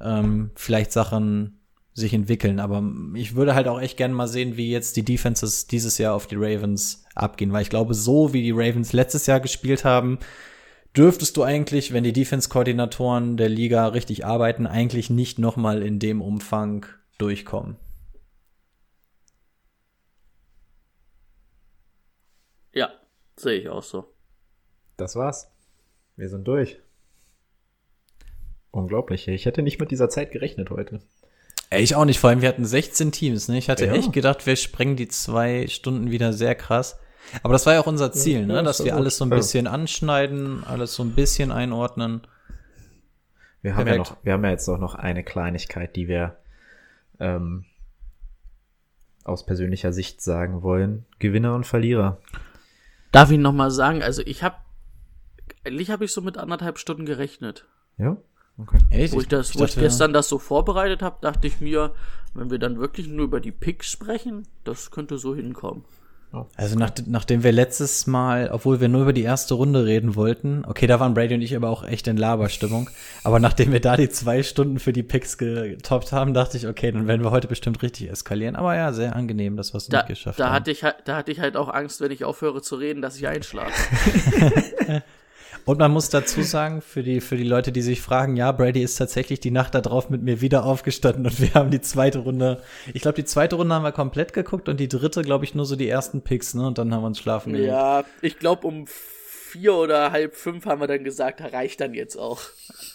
[SPEAKER 6] ähm, vielleicht Sachen sich entwickeln. Aber ich würde halt auch echt gerne mal sehen, wie jetzt die Defenses dieses Jahr auf die Ravens abgehen, weil ich glaube, so wie die Ravens letztes Jahr gespielt haben, dürftest du eigentlich, wenn die Defense-Koordinatoren der Liga richtig arbeiten, eigentlich nicht nochmal in dem Umfang durchkommen.
[SPEAKER 9] Ja, sehe ich auch so.
[SPEAKER 5] Das war's. Wir sind durch. Unglaublich. Ich hätte nicht mit dieser Zeit gerechnet heute.
[SPEAKER 6] Ich auch nicht. Vor allem, wir hatten 16 Teams. Ne? Ich hatte ja. echt gedacht, wir sprengen die zwei Stunden wieder sehr krass. Aber das war ja auch unser Ziel, ja, ne? dass wir alles so ein bisschen anschneiden, alles so ein bisschen einordnen.
[SPEAKER 5] Wir haben, ja noch, wir haben ja jetzt auch noch eine Kleinigkeit, die wir ähm, aus persönlicher Sicht sagen wollen. Gewinner und Verlierer.
[SPEAKER 9] Darf ich noch mal sagen, also ich habe, eigentlich habe ich so mit anderthalb Stunden gerechnet.
[SPEAKER 5] Ja?
[SPEAKER 9] Okay. Echt? Wo ich, das, ich wo dachte, ich gestern das so vorbereitet habe, dachte ich mir, wenn wir dann wirklich nur über die Picks sprechen, das könnte so hinkommen.
[SPEAKER 6] Also nach, nachdem wir letztes Mal, obwohl wir nur über die erste Runde reden wollten, okay, da waren Brady und ich aber auch echt in Laberstimmung, aber nachdem wir da die zwei Stunden für die Picks getoppt haben, dachte ich, okay, dann werden wir heute bestimmt richtig eskalieren. Aber ja, sehr angenehm, dass wir es nicht geschafft
[SPEAKER 9] da
[SPEAKER 6] haben.
[SPEAKER 9] Hatte ich, da hatte ich halt auch Angst, wenn ich aufhöre zu reden, dass ich einschlafe.
[SPEAKER 6] Und man muss dazu sagen, für die, für die Leute, die sich fragen, ja, Brady ist tatsächlich die Nacht darauf mit mir wieder aufgestanden und wir haben die zweite Runde, ich glaube, die zweite Runde haben wir komplett geguckt und die dritte, glaube ich, nur so die ersten Picks, ne? Und dann haben wir uns schlafen
[SPEAKER 9] gelegt. Ja, ich glaube, um vier oder halb fünf haben wir dann gesagt, reicht dann jetzt auch.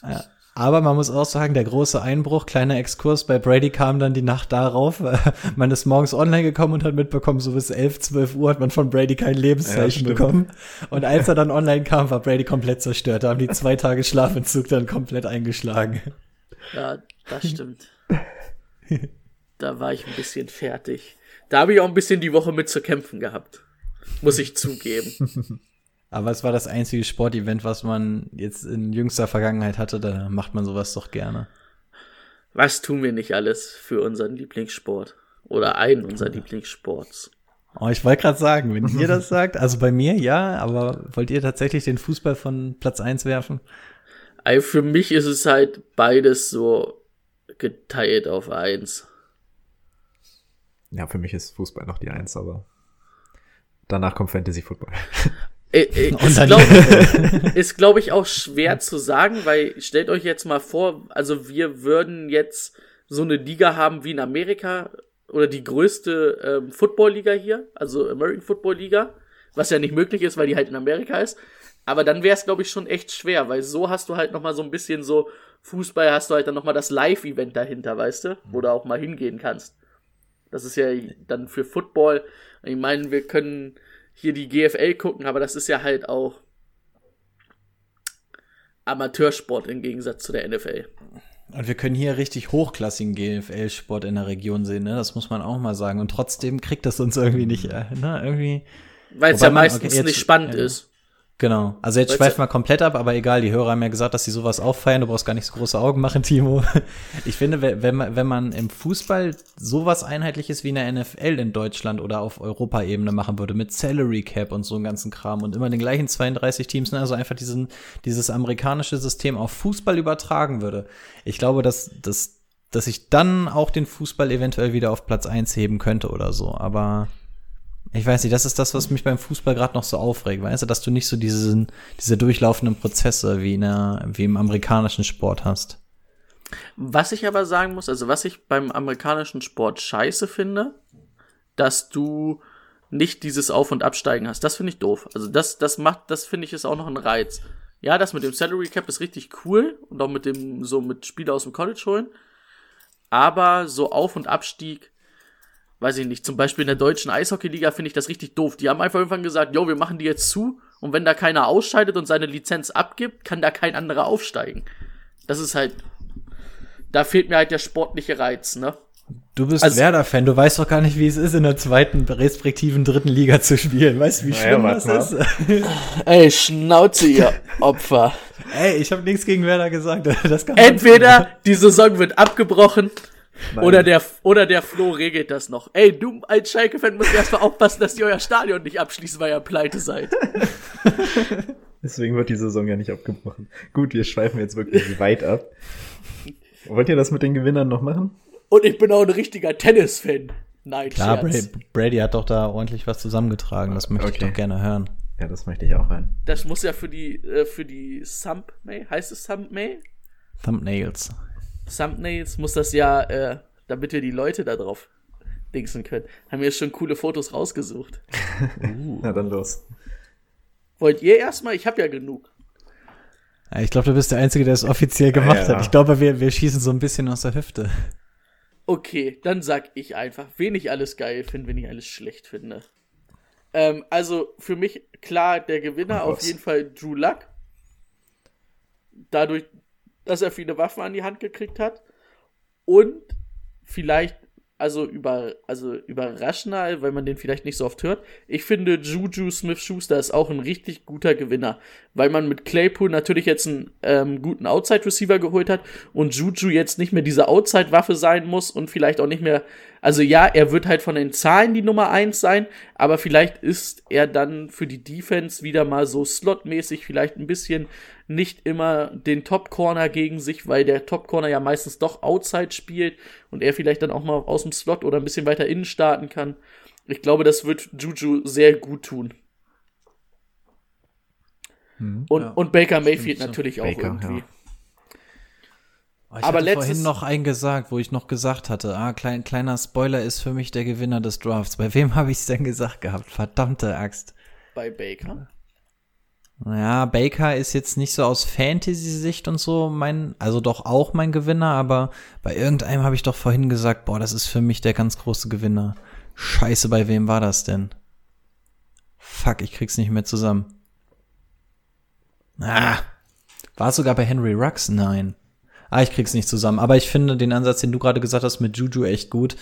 [SPEAKER 6] Ja. Aber man muss auch sagen, der große Einbruch, kleiner Exkurs, bei Brady kam dann die Nacht darauf. man ist morgens online gekommen und hat mitbekommen, so bis 11, 12 Uhr hat man von Brady kein Lebenszeichen ja, bekommen. Und als er dann online kam, war Brady komplett zerstört. Da haben die zwei Tage Schlafentzug dann komplett eingeschlagen.
[SPEAKER 9] Ja, das stimmt. da war ich ein bisschen fertig. Da habe ich auch ein bisschen die Woche mit zu kämpfen gehabt. Muss ich zugeben.
[SPEAKER 6] Aber es war das einzige Sportevent, was man jetzt in jüngster Vergangenheit hatte. Da macht man sowas doch gerne.
[SPEAKER 9] Was tun wir nicht alles für unseren Lieblingssport? Oder einen unserer Lieblingssports?
[SPEAKER 6] Oh, ich wollte gerade sagen, wenn ihr das sagt, also bei mir ja, aber wollt ihr tatsächlich den Fußball von Platz 1 werfen?
[SPEAKER 9] Also für mich ist es halt beides so geteilt auf 1.
[SPEAKER 5] Ja, für mich ist Fußball noch die 1, aber danach kommt Fantasy Football.
[SPEAKER 9] Äh, äh, ist, glaube glaub ich, auch schwer zu sagen, weil stellt euch jetzt mal vor, also wir würden jetzt so eine Liga haben wie in Amerika oder die größte ähm, Football-Liga hier, also American Football Liga, was ja nicht möglich ist, weil die halt in Amerika ist. Aber dann wäre es, glaube ich, schon echt schwer, weil so hast du halt noch mal so ein bisschen so Fußball, hast du halt dann noch mal das Live-Event dahinter, weißt du, wo du auch mal hingehen kannst. Das ist ja dann für Football. Ich meine, wir können hier die GFL gucken, aber das ist ja halt auch Amateursport im Gegensatz zu der NFL.
[SPEAKER 6] Und wir können hier richtig hochklassigen GFL-Sport in der Region sehen, ne? Das muss man auch mal sagen. Und trotzdem kriegt das uns irgendwie nicht, äh, ne? Irgendwie.
[SPEAKER 9] Weil es ja meistens okay, jetzt, nicht spannend ja, ist.
[SPEAKER 6] Genau. Also jetzt schweifen wir komplett ab, aber egal, die Hörer haben ja gesagt, dass sie sowas auch feiern. Du brauchst gar nicht so große Augen machen, Timo. Ich finde, wenn man, wenn man im Fußball sowas einheitliches wie in der NFL in Deutschland oder auf Europaebene machen würde, mit Salary Cap und so einem ganzen Kram und immer den gleichen 32 Teams, ne, also einfach diesen, dieses amerikanische System auf Fußball übertragen würde. Ich glaube, dass, dass, dass ich dann auch den Fußball eventuell wieder auf Platz eins heben könnte oder so, aber ich weiß nicht, das ist das, was mich beim Fußball gerade noch so aufregt, weißt du, dass du nicht so diesen, diese durchlaufenden Prozesse wie, in der, wie im amerikanischen Sport hast.
[SPEAKER 9] Was ich aber sagen muss, also was ich beim amerikanischen Sport scheiße finde, dass du nicht dieses Auf- und Absteigen hast. Das finde ich doof. Also das, das macht, das finde ich ist auch noch ein Reiz. Ja, das mit dem Salary Cap ist richtig cool und auch mit dem, so mit Spieler aus dem College holen. Aber so Auf- und Abstieg, weiß ich nicht, zum Beispiel in der deutschen Eishockeyliga finde ich das richtig doof. Die haben einfach irgendwann gesagt, jo, wir machen die jetzt zu und wenn da keiner ausscheidet und seine Lizenz abgibt, kann da kein anderer aufsteigen. Das ist halt, da fehlt mir halt der sportliche Reiz, ne?
[SPEAKER 6] Du bist
[SPEAKER 9] Also-
[SPEAKER 6] Werder-Fan, du weißt doch gar nicht, wie es ist, in der zweiten, respektiven dritten Liga zu spielen. Weißt du, wie schlimm
[SPEAKER 5] warte
[SPEAKER 6] das ist?
[SPEAKER 9] Ey, Schnauze, ihr Opfer.
[SPEAKER 6] Ey, ich habe nichts gegen Werder gesagt. Das kann
[SPEAKER 9] Entweder die Saison wird abgebrochen oder der, oder der Flo regelt das noch. Ey, du als Schalke-Fan musst erstmal aufpassen, dass ihr euer Stadion nicht abschließen, weil ihr pleite seid.
[SPEAKER 5] Deswegen wird die Saison ja nicht abgebrochen. Gut, wir schweifen jetzt wirklich weit ab. Wollt ihr das mit den Gewinnern noch machen?
[SPEAKER 9] Und ich bin auch ein richtiger Tennis-Fan. Nein,
[SPEAKER 6] Klar. Brady, Brady hat doch da ordentlich was zusammengetragen. Das möchte ich
[SPEAKER 5] Okay.
[SPEAKER 6] doch gerne hören.
[SPEAKER 5] Ja, das möchte ich auch hören.
[SPEAKER 9] Das muss ja für die, äh, für die Thumbnail, heißt es Thumbnail?
[SPEAKER 6] Thumbnails.
[SPEAKER 9] Thumbnails muss das ja, äh, damit wir die Leute da drauf dingsen können. Haben wir schon coole Fotos rausgesucht.
[SPEAKER 5] Na dann los.
[SPEAKER 9] Wollt ihr erstmal? Ich habe ja genug.
[SPEAKER 6] Ja, ich glaube, du bist der Einzige, der es offiziell gemacht
[SPEAKER 5] Ja.
[SPEAKER 6] hat. Ich glaube, wir, wir schießen so ein bisschen aus der Hüfte.
[SPEAKER 9] Okay, dann sag ich einfach, wen ich alles geil finde, wen ich alles schlecht finde. Ähm, also für mich klar der Gewinner
[SPEAKER 5] Oh,
[SPEAKER 9] auf jeden Fall Drew Luck. Dadurch, dass er viele Waffen an die Hand gekriegt hat. Und vielleicht, also über, also überraschender, weil man den vielleicht nicht so oft hört. Ich finde Juju Smith-Schuster ist auch ein richtig guter Gewinner, weil man mit Claypool natürlich jetzt einen ähm, guten Outside-Receiver geholt hat und Juju jetzt nicht mehr diese Outside-Waffe sein muss und vielleicht auch nicht mehr, also ja, er wird halt von den Zahlen die Nummer eins sein, aber vielleicht ist er dann für die Defense wieder mal so slotmäßig vielleicht ein bisschen nicht immer den Top-Corner gegen sich, weil der Top-Corner ja meistens doch Outside spielt und er vielleicht dann auch mal aus dem Slot oder ein bisschen weiter innen starten kann. Ich glaube, das wird Juju sehr gut tun. Und,
[SPEAKER 6] ja,
[SPEAKER 9] und Baker Mayfield
[SPEAKER 6] so.
[SPEAKER 9] natürlich auch
[SPEAKER 5] Baker,
[SPEAKER 9] irgendwie.
[SPEAKER 5] ja.
[SPEAKER 6] Oh, ich
[SPEAKER 9] Aber
[SPEAKER 6] hatte vorhin noch einen gesagt, wo ich noch gesagt hatte, ah, klein, kleiner Spoiler ist für mich der Gewinner des Drafts. Bei wem habe ich es denn gesagt gehabt? Verdammte Axt.
[SPEAKER 9] Bei Baker.
[SPEAKER 6] Ja, Baker ist jetzt nicht so aus Fantasy-Sicht und so mein, also doch auch mein Gewinner, aber bei irgendeinem habe ich doch vorhin gesagt, boah, das ist für mich der ganz große Gewinner. Scheiße, bei wem war das denn? Fuck, ich krieg's nicht mehr zusammen. Ah, war es sogar bei Henry Rux? Nein. Ah, ich krieg's nicht zusammen. Aber ich finde den Ansatz, den du gerade gesagt hast mit Juju echt gut.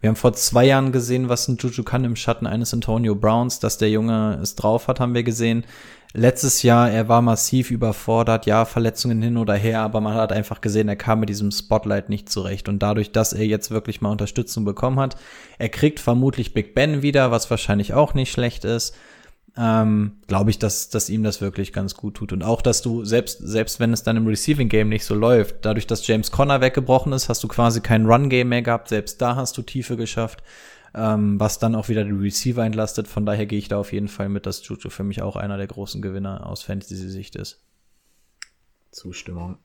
[SPEAKER 6] Wir haben vor zwei Jahren gesehen, was ein Juju kann im Schatten eines Antonio Browns, dass der Junge es drauf hat, haben wir gesehen. Letztes Jahr, er war massiv überfordert, ja, Verletzungen hin oder her, aber man hat einfach gesehen, er kam mit diesem Spotlight nicht zurecht. Und dadurch, dass er jetzt wirklich mal Unterstützung bekommen hat, er kriegt vermutlich Big Ben wieder, was wahrscheinlich auch nicht schlecht ist ähm, glaube ich, dass, dass ihm das wirklich ganz gut tut. Und auch, dass du, selbst, selbst wenn es dann im Receiving Game nicht so läuft, dadurch, dass James Conner weggebrochen ist, hast du quasi kein Run-Game mehr gehabt. Selbst da hast du Tiefe geschafft, ähm, was dann auch wieder die Receiver entlastet. Von daher gehe ich da auf jeden Fall mit, dass Juju für mich auch einer der großen Gewinner aus Fantasy-Sicht ist.
[SPEAKER 5] Zustimmung.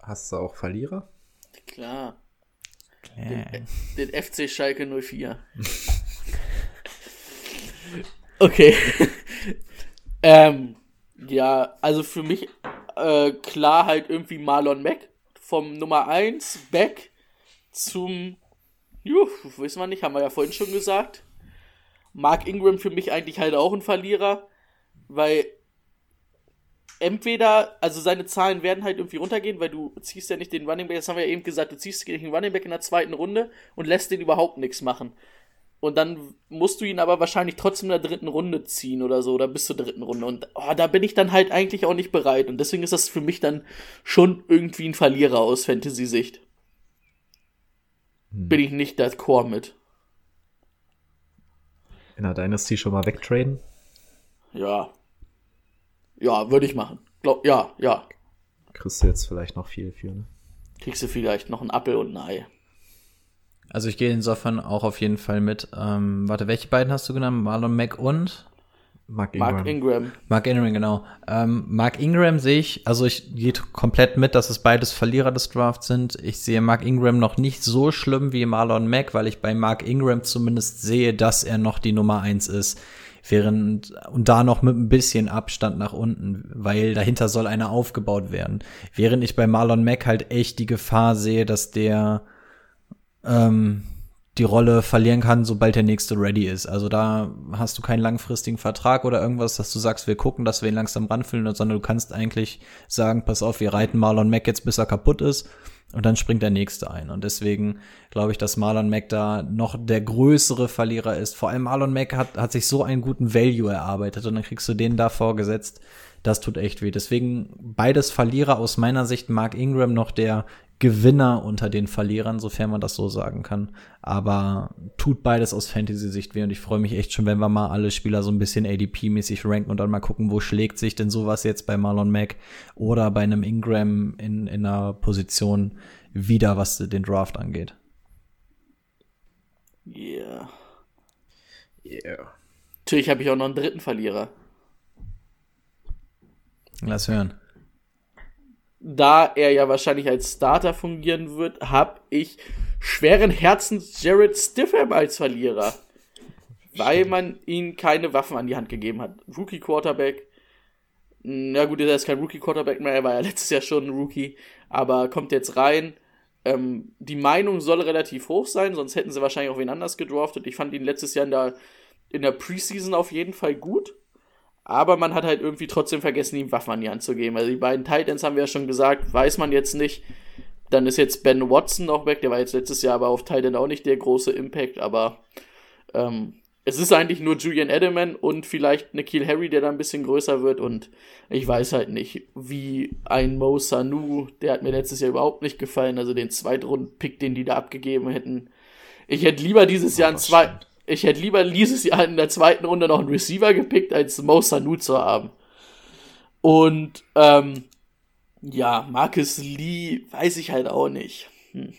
[SPEAKER 5] Hast du auch Verlierer?
[SPEAKER 9] Klar.
[SPEAKER 6] Äh.
[SPEAKER 9] Den FC Schalke 04. okay. ähm, ja, also für mich äh, klar halt irgendwie Marlon Mack vom Nummer 1 Back zum Juh, wissen wir nicht, haben wir ja vorhin schon gesagt. Mark Ingram für mich eigentlich halt auch ein Verlierer, weil entweder, also seine Zahlen werden halt irgendwie runtergehen, weil du ziehst ja nicht den Running Back, das haben wir ja eben gesagt, du ziehst den Running Back in der zweiten Runde und lässt den überhaupt nichts machen. Und dann musst du ihn aber wahrscheinlich trotzdem in der dritten Runde ziehen oder so, oder bis zur dritten Runde. Und oh, da bin ich dann halt eigentlich auch nicht bereit. Und deswegen ist das für mich dann schon irgendwie ein Verlierer aus Fantasy-Sicht. Bin ich nicht das Core mit.
[SPEAKER 5] In der Dynasty schon mal wegtraden?
[SPEAKER 9] Ja. Ja, würde ich machen. Glaub, ja, ja.
[SPEAKER 5] Kriegst du jetzt vielleicht noch viel für, ne?
[SPEAKER 9] Kriegst du vielleicht noch einen Appel und ein Ei.
[SPEAKER 6] Also ich gehe insofern auch auf jeden Fall mit. Ähm, warte, welche beiden hast du genannt? Marlon Mack und?
[SPEAKER 5] Mark Ingram.
[SPEAKER 9] Mark Ingram.
[SPEAKER 6] Mark Ingram, genau. Ähm, Mark Ingram sehe ich, also ich gehe komplett mit, dass es beides Verlierer des Drafts sind. Ich sehe Mark Ingram noch nicht so schlimm wie Marlon Mack, weil ich bei Mark Ingram zumindest sehe, dass er noch die Nummer eins ist. Während, und da noch mit ein bisschen Abstand nach unten, weil dahinter soll einer aufgebaut werden. Während ich bei Marlon Mack halt echt die Gefahr sehe, dass der, ähm, die Rolle verlieren kann, sobald der nächste ready ist. Also da hast du keinen langfristigen Vertrag oder irgendwas, dass du sagst, wir gucken, dass wir ihn langsam ranfüllen, sondern du kannst eigentlich sagen, pass auf, wir reiten Marlon Mack jetzt, bis er kaputt ist und dann springt der nächste ein. Und deswegen glaube ich, dass Marlon Mack da noch der größere Verlierer ist. Vor allem Marlon Mack hat, hat sich so einen guten Value erarbeitet und dann kriegst du den da vorgesetzt. Das tut echt weh. Deswegen beides Verlierer aus meiner Sicht. Mark Ingram noch der Gewinner unter den Verlierern, sofern man das so sagen kann. Aber tut beides aus Fantasy-Sicht weh und ich freue mich echt schon, wenn wir mal alle Spieler so ein bisschen ADP-mäßig ranken und dann mal gucken, wo schlägt sich denn sowas jetzt bei Marlon Mack oder bei einem Ingram in, in einer Position wieder, was den Draft angeht.
[SPEAKER 9] Yeah.
[SPEAKER 5] Yeah.
[SPEAKER 9] Natürlich habe ich auch noch einen dritten Verlierer.
[SPEAKER 6] Lass hören
[SPEAKER 9] da er ja wahrscheinlich als Starter fungieren wird, habe ich schweren Herzens Jared Stiffham als Verlierer. Weil man ihm keine Waffen an die Hand gegeben hat. Rookie Quarterback. Na gut, er ist kein Rookie Quarterback mehr, er war ja letztes Jahr schon ein Rookie, aber kommt jetzt rein. Ähm, die Meinung soll relativ hoch sein, sonst hätten sie wahrscheinlich auch wen anders gedraftet. Ich fand ihn letztes Jahr in der, in der Preseason auf jeden Fall gut. Aber man hat halt irgendwie trotzdem vergessen, ihm Waffen an die Hand zu geben. Also die beiden Titans haben wir ja schon gesagt, weiß man jetzt nicht. Dann ist jetzt Ben Watson noch weg, der war jetzt letztes Jahr aber auf Titan auch nicht der große Impact, aber ähm, es ist eigentlich nur Julian Edelman und vielleicht Nikhil Harry, der da ein bisschen größer wird und ich weiß halt nicht, wie ein Mo Sanu, der hat mir letztes Jahr überhaupt nicht gefallen, also den Zweitrunden-Pick, den die da abgegeben hätten. Ich hätte lieber dieses Jahr ein zwei, ich hätte lieber dieses Jahr in der zweiten Runde noch einen Receiver gepickt, als Mo Sanu zu haben. Und ähm, ja, Marcus Lee weiß ich halt auch nicht. Hm.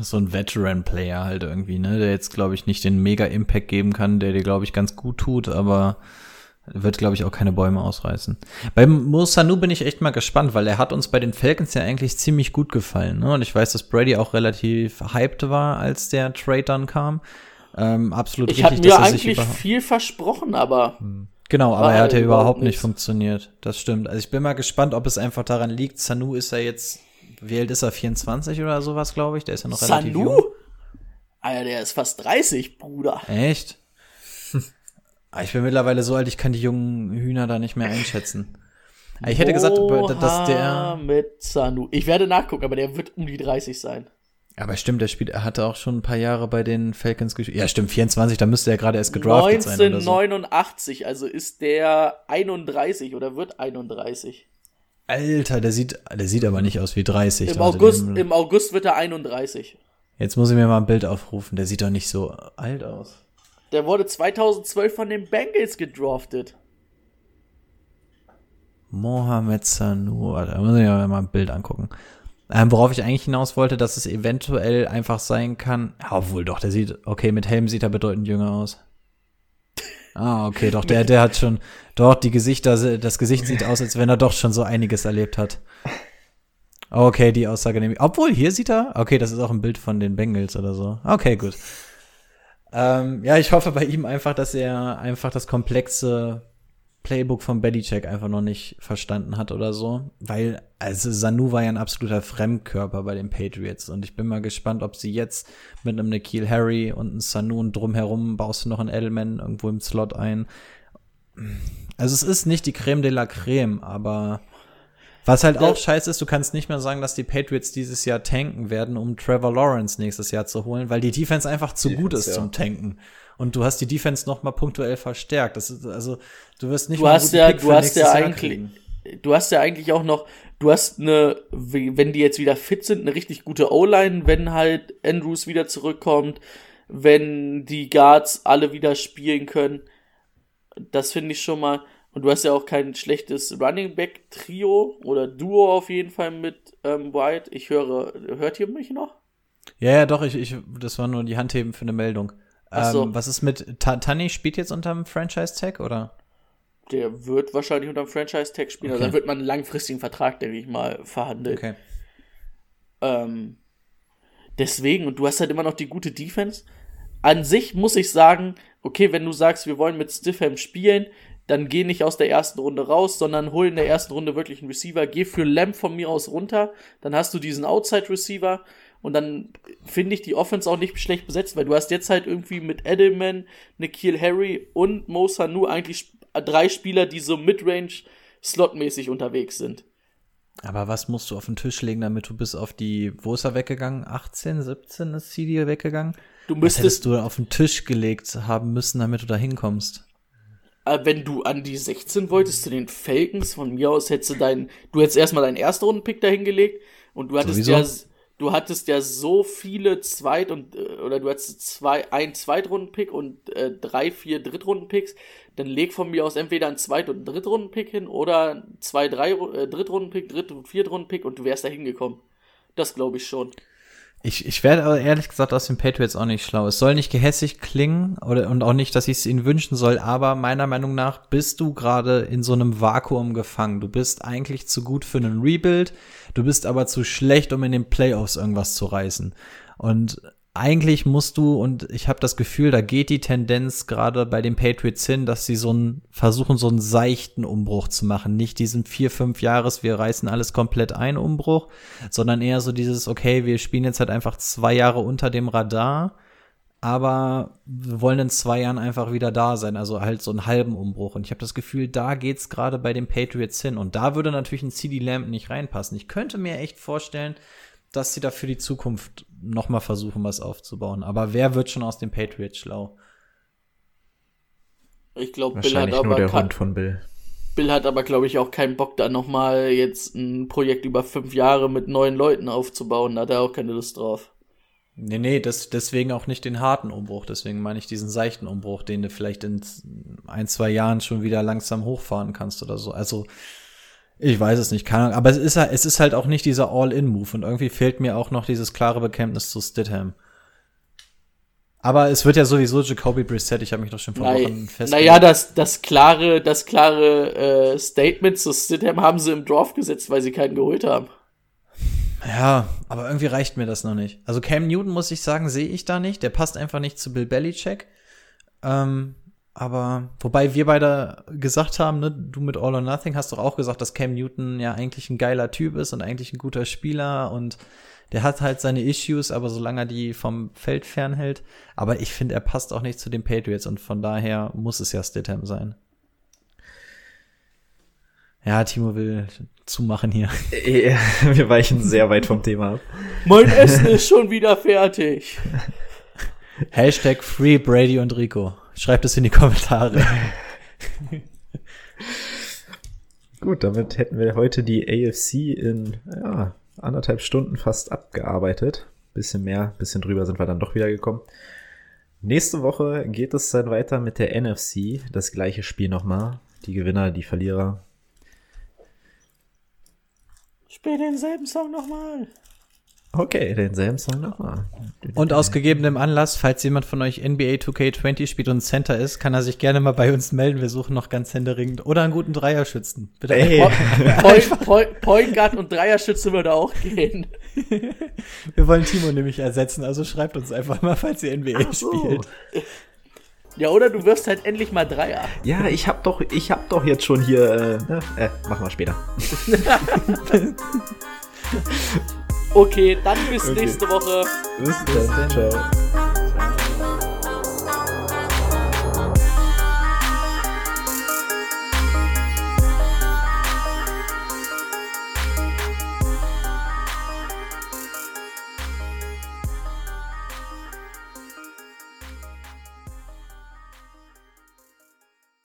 [SPEAKER 6] so ein Veteran-Player halt irgendwie, ne? Der jetzt, glaube ich, nicht den Mega-Impact geben kann, der dir, glaube ich, ganz gut tut, aber wird, glaube ich, auch keine Bäume ausreißen. Beim Mosanu bin ich echt mal gespannt, weil er hat uns bei den Falcons ja eigentlich ziemlich gut gefallen. Ne? Und ich weiß, dass Brady auch relativ hyped war, als der Trade dann kam. Ähm, absolut
[SPEAKER 9] ich richtig, dass er sich eigentlich viel versprochen, aber
[SPEAKER 6] hm. genau, aber er hat ja überhaupt nicht funktioniert. Das stimmt. Also ich bin mal gespannt, ob es einfach daran liegt. Sanu ist ja jetzt, wie alt ist er? 24 oder sowas, glaube ich. Der ist ja noch Sanu? relativ jung.
[SPEAKER 9] Alter, der ist fast 30, Bruder.
[SPEAKER 6] Echt? Ah, ich bin mittlerweile so alt, ich kann die jungen Hühner da nicht mehr einschätzen. Ah, ich hätte gesagt, dass der.
[SPEAKER 9] Mit Sanu. Ich werde nachgucken, aber der wird um die 30 sein.
[SPEAKER 6] Aber stimmt, der spielt, er hatte auch schon ein paar Jahre bei den Falcons gespielt. Ja, stimmt, 24, da müsste er gerade erst gedraftet
[SPEAKER 9] 1989, sein. 1989, so. also ist der 31 oder wird 31.
[SPEAKER 6] Alter, der sieht, der sieht aber nicht aus wie 30.
[SPEAKER 9] Im August, im August wird er 31.
[SPEAKER 6] Jetzt muss ich mir mal ein Bild aufrufen, der sieht doch nicht so alt aus.
[SPEAKER 9] Der wurde 2012 von den Bengals gedraftet.
[SPEAKER 6] Mohamed Sanu, da muss ich mir mal ein Bild angucken. Ähm, worauf ich eigentlich hinaus wollte, dass es eventuell einfach sein kann. Obwohl doch, der sieht, okay, mit Helm sieht er bedeutend jünger aus. Ah, okay, doch, der, der hat schon, dort die Gesichter, das Gesicht sieht aus, als wenn er doch schon so einiges erlebt hat. Okay, die Aussage nehme ich. Obwohl, hier sieht er, okay, das ist auch ein Bild von den Bengals oder so. Okay, gut. Ähm, ja, ich hoffe bei ihm einfach, dass er einfach das komplexe Playbook von Belichick einfach noch nicht verstanden hat oder so. Weil, also Sanu war ja ein absoluter Fremdkörper bei den Patriots. Und ich bin mal gespannt, ob sie jetzt mit einem Nikhil Harry und einem Sanu und drumherum baust du noch einen Edelman irgendwo im Slot ein. Also es ist nicht die Creme de la Creme, aber was halt auch scheiße ist, du kannst nicht mehr sagen, dass die Patriots dieses Jahr tanken werden, um Trevor Lawrence nächstes Jahr zu holen, weil die Defense einfach zu Defense, gut ist ja. zum Tanken und du hast die Defense noch mal punktuell verstärkt. Das ist, also du wirst nicht
[SPEAKER 9] du hast ja, du hast ja eigentlich, du hast ja eigentlich auch noch, du hast eine, wenn die jetzt wieder fit sind, eine richtig gute O-Line, wenn halt Andrews wieder zurückkommt, wenn die Guards alle wieder spielen können. Das finde ich schon mal. Und du hast ja auch kein schlechtes Running Back Trio oder Duo auf jeden Fall mit ähm, White. Ich höre, hört ihr mich noch?
[SPEAKER 6] Ja, ja, doch, ich, ich, das war nur die Handheben für eine Meldung. So. Ähm, was ist mit Tanni spielt jetzt unterm Franchise-Tag oder?
[SPEAKER 9] Der wird wahrscheinlich unterm Franchise-Tag spielen. Also okay. Also dann wird man einen langfristigen Vertrag, denke ich mal, verhandeln. Okay. Ähm, deswegen, und du hast halt immer noch die gute Defense. An sich muss ich sagen, okay, wenn du sagst, wir wollen mit Stiffham spielen, dann geh nicht aus der ersten Runde raus, sondern hol in der ersten Runde wirklich einen Receiver. Geh für Lamb von mir aus runter, dann hast du diesen Outside-Receiver Und dann finde ich die Offense auch nicht schlecht besetzt, weil du hast jetzt halt irgendwie mit Edelman, Nikhil Harry und Mo Sanu eigentlich drei Spieler, die so Midrange slotmäßig unterwegs sind.
[SPEAKER 6] Aber was musst du auf den Tisch legen, damit du bis auf die, wo ist er weggegangen? 18, 17 ist CD weggegangen?
[SPEAKER 9] Du
[SPEAKER 6] Was
[SPEAKER 9] müsstest,
[SPEAKER 6] hättest du auf den Tisch gelegt haben müssen, damit du da hinkommst?
[SPEAKER 9] äh, wenn du an die 16 wolltest, zu den Falcons, von mir aus hättest du deinen, du hättest erstmal deinen ersten Rundenpick dahin gelegt und du hattest
[SPEAKER 6] Sowieso.
[SPEAKER 9] ja, du hattest ja so viele Zweit- und, äh, oder du hattest zwei, ein Zweitrundenpick und äh, drei, vier Drittrundenpicks, dann leg von mir aus entweder einen Zweit- und Drittrundenpick hin oder zwei, drei, äh, Drittrundenpick, Dritt- und Viertrundenpick und du wärst da hingekommen. Das glaube ich schon.
[SPEAKER 6] Ich, ich werde aber ehrlich gesagt aus den Patriots auch nicht schlau. Es soll nicht gehässig klingen oder, und auch nicht, dass ich es ihnen wünschen soll, aber meiner Meinung nach bist du gerade in so einem Vakuum gefangen. Du bist eigentlich zu gut für einen Rebuild, du bist aber zu schlecht, um in den Playoffs irgendwas zu reißen. Und eigentlich musst du, und ich habe das Gefühl, da geht die Tendenz gerade bei den Patriots hin, dass sie so einen, versuchen, so einen seichten Umbruch zu machen. Nicht diesen vier, fünf Jahres, wir reißen alles komplett ein Umbruch, sondern eher so dieses, okay, wir spielen jetzt halt einfach zwei Jahre unter dem Radar, aber wir wollen in zwei Jahren einfach wieder da sein, also halt so einen halben Umbruch. Und ich habe das Gefühl, da geht's gerade bei den Patriots hin. Und da würde natürlich ein CD Lamb nicht reinpassen. Ich könnte mir echt vorstellen, dass sie da für die Zukunft noch mal versuchen, was aufzubauen. Aber wer wird schon aus den Patriots schlau?
[SPEAKER 9] Ich glaube, Bill hat
[SPEAKER 5] Wahrscheinlich nur
[SPEAKER 9] aber
[SPEAKER 5] der Hund von Bill.
[SPEAKER 9] Bill hat aber, glaube ich, auch keinen Bock, da nochmal jetzt ein Projekt über fünf Jahre mit neuen Leuten aufzubauen. Da hat er auch keine Lust drauf.
[SPEAKER 6] Nee, nee, das, deswegen auch nicht den harten Umbruch. Deswegen meine ich diesen seichten Umbruch, den du vielleicht in ein, zwei Jahren schon wieder langsam hochfahren kannst oder so. Also, ich weiß es nicht, keine Ahnung. Aber es ist, halt- es ist halt auch nicht dieser All-In-Move. Und irgendwie fehlt mir auch noch dieses klare Bekenntnis zu Stidham. Aber es wird ja sowieso Jacoby Brissett. Ich habe mich doch schon vor Wochen
[SPEAKER 9] Naja,
[SPEAKER 6] festgelegt.
[SPEAKER 9] naja das, das klare, das klare äh, Statement zu Stidham haben sie im Draft gesetzt, weil sie keinen geholt haben.
[SPEAKER 6] Ja, aber irgendwie reicht mir das noch nicht. Also Cam Newton, muss ich sagen, sehe ich da nicht. Der passt einfach nicht zu Bill Belichick. Ähm, aber wobei wir beide gesagt haben, ne, du mit All or Nothing hast doch auch gesagt, dass Cam Newton ja eigentlich ein geiler Typ ist und eigentlich ein guter Spieler und der hat halt seine Issues, aber solange er die vom Feld fernhält. Aber ich finde, er passt auch nicht zu den Patriots und von daher muss es ja Stidham sein. Ja, Timo will zumachen hier.
[SPEAKER 5] Wir weichen sehr weit vom Thema ab.
[SPEAKER 9] Mein Essen ist schon wieder fertig.
[SPEAKER 6] Hashtag Free Brady und Rico. Schreibt es in die Kommentare.
[SPEAKER 5] Gut, damit hätten wir heute die AFC in ja, anderthalb Stunden fast abgearbeitet. Bisschen mehr, bisschen drüber sind wir dann doch wieder gekommen. Nächste Woche geht es dann weiter mit der NFC. Das gleiche Spiel nochmal. Die Gewinner, die Verlierer.
[SPEAKER 9] Spiel denselben Song nochmal.
[SPEAKER 5] Okay, denselben Song nochmal.
[SPEAKER 6] Und aus gegebenem Anlass, falls jemand von euch NBA 2K20 spielt und Center ist, kann er sich gerne mal bei uns melden. Wir suchen noch ganz händeringend. Oder einen guten Dreierschützen. Bitte.
[SPEAKER 5] Ey,
[SPEAKER 9] Point, Point, Point Guard und Dreierschütze würde auch gehen.
[SPEAKER 6] Wir wollen Timo nämlich ersetzen, also schreibt uns einfach mal, falls ihr NBA spielt.
[SPEAKER 9] Ja, oder du wirst halt endlich mal Dreier.
[SPEAKER 5] Ja, ich hab doch, ich hab doch jetzt schon hier, äh, ne? äh machen wir später.
[SPEAKER 9] Okay, dann bis
[SPEAKER 5] Okay.
[SPEAKER 9] nächste Woche.
[SPEAKER 5] Bis dann. Ciao.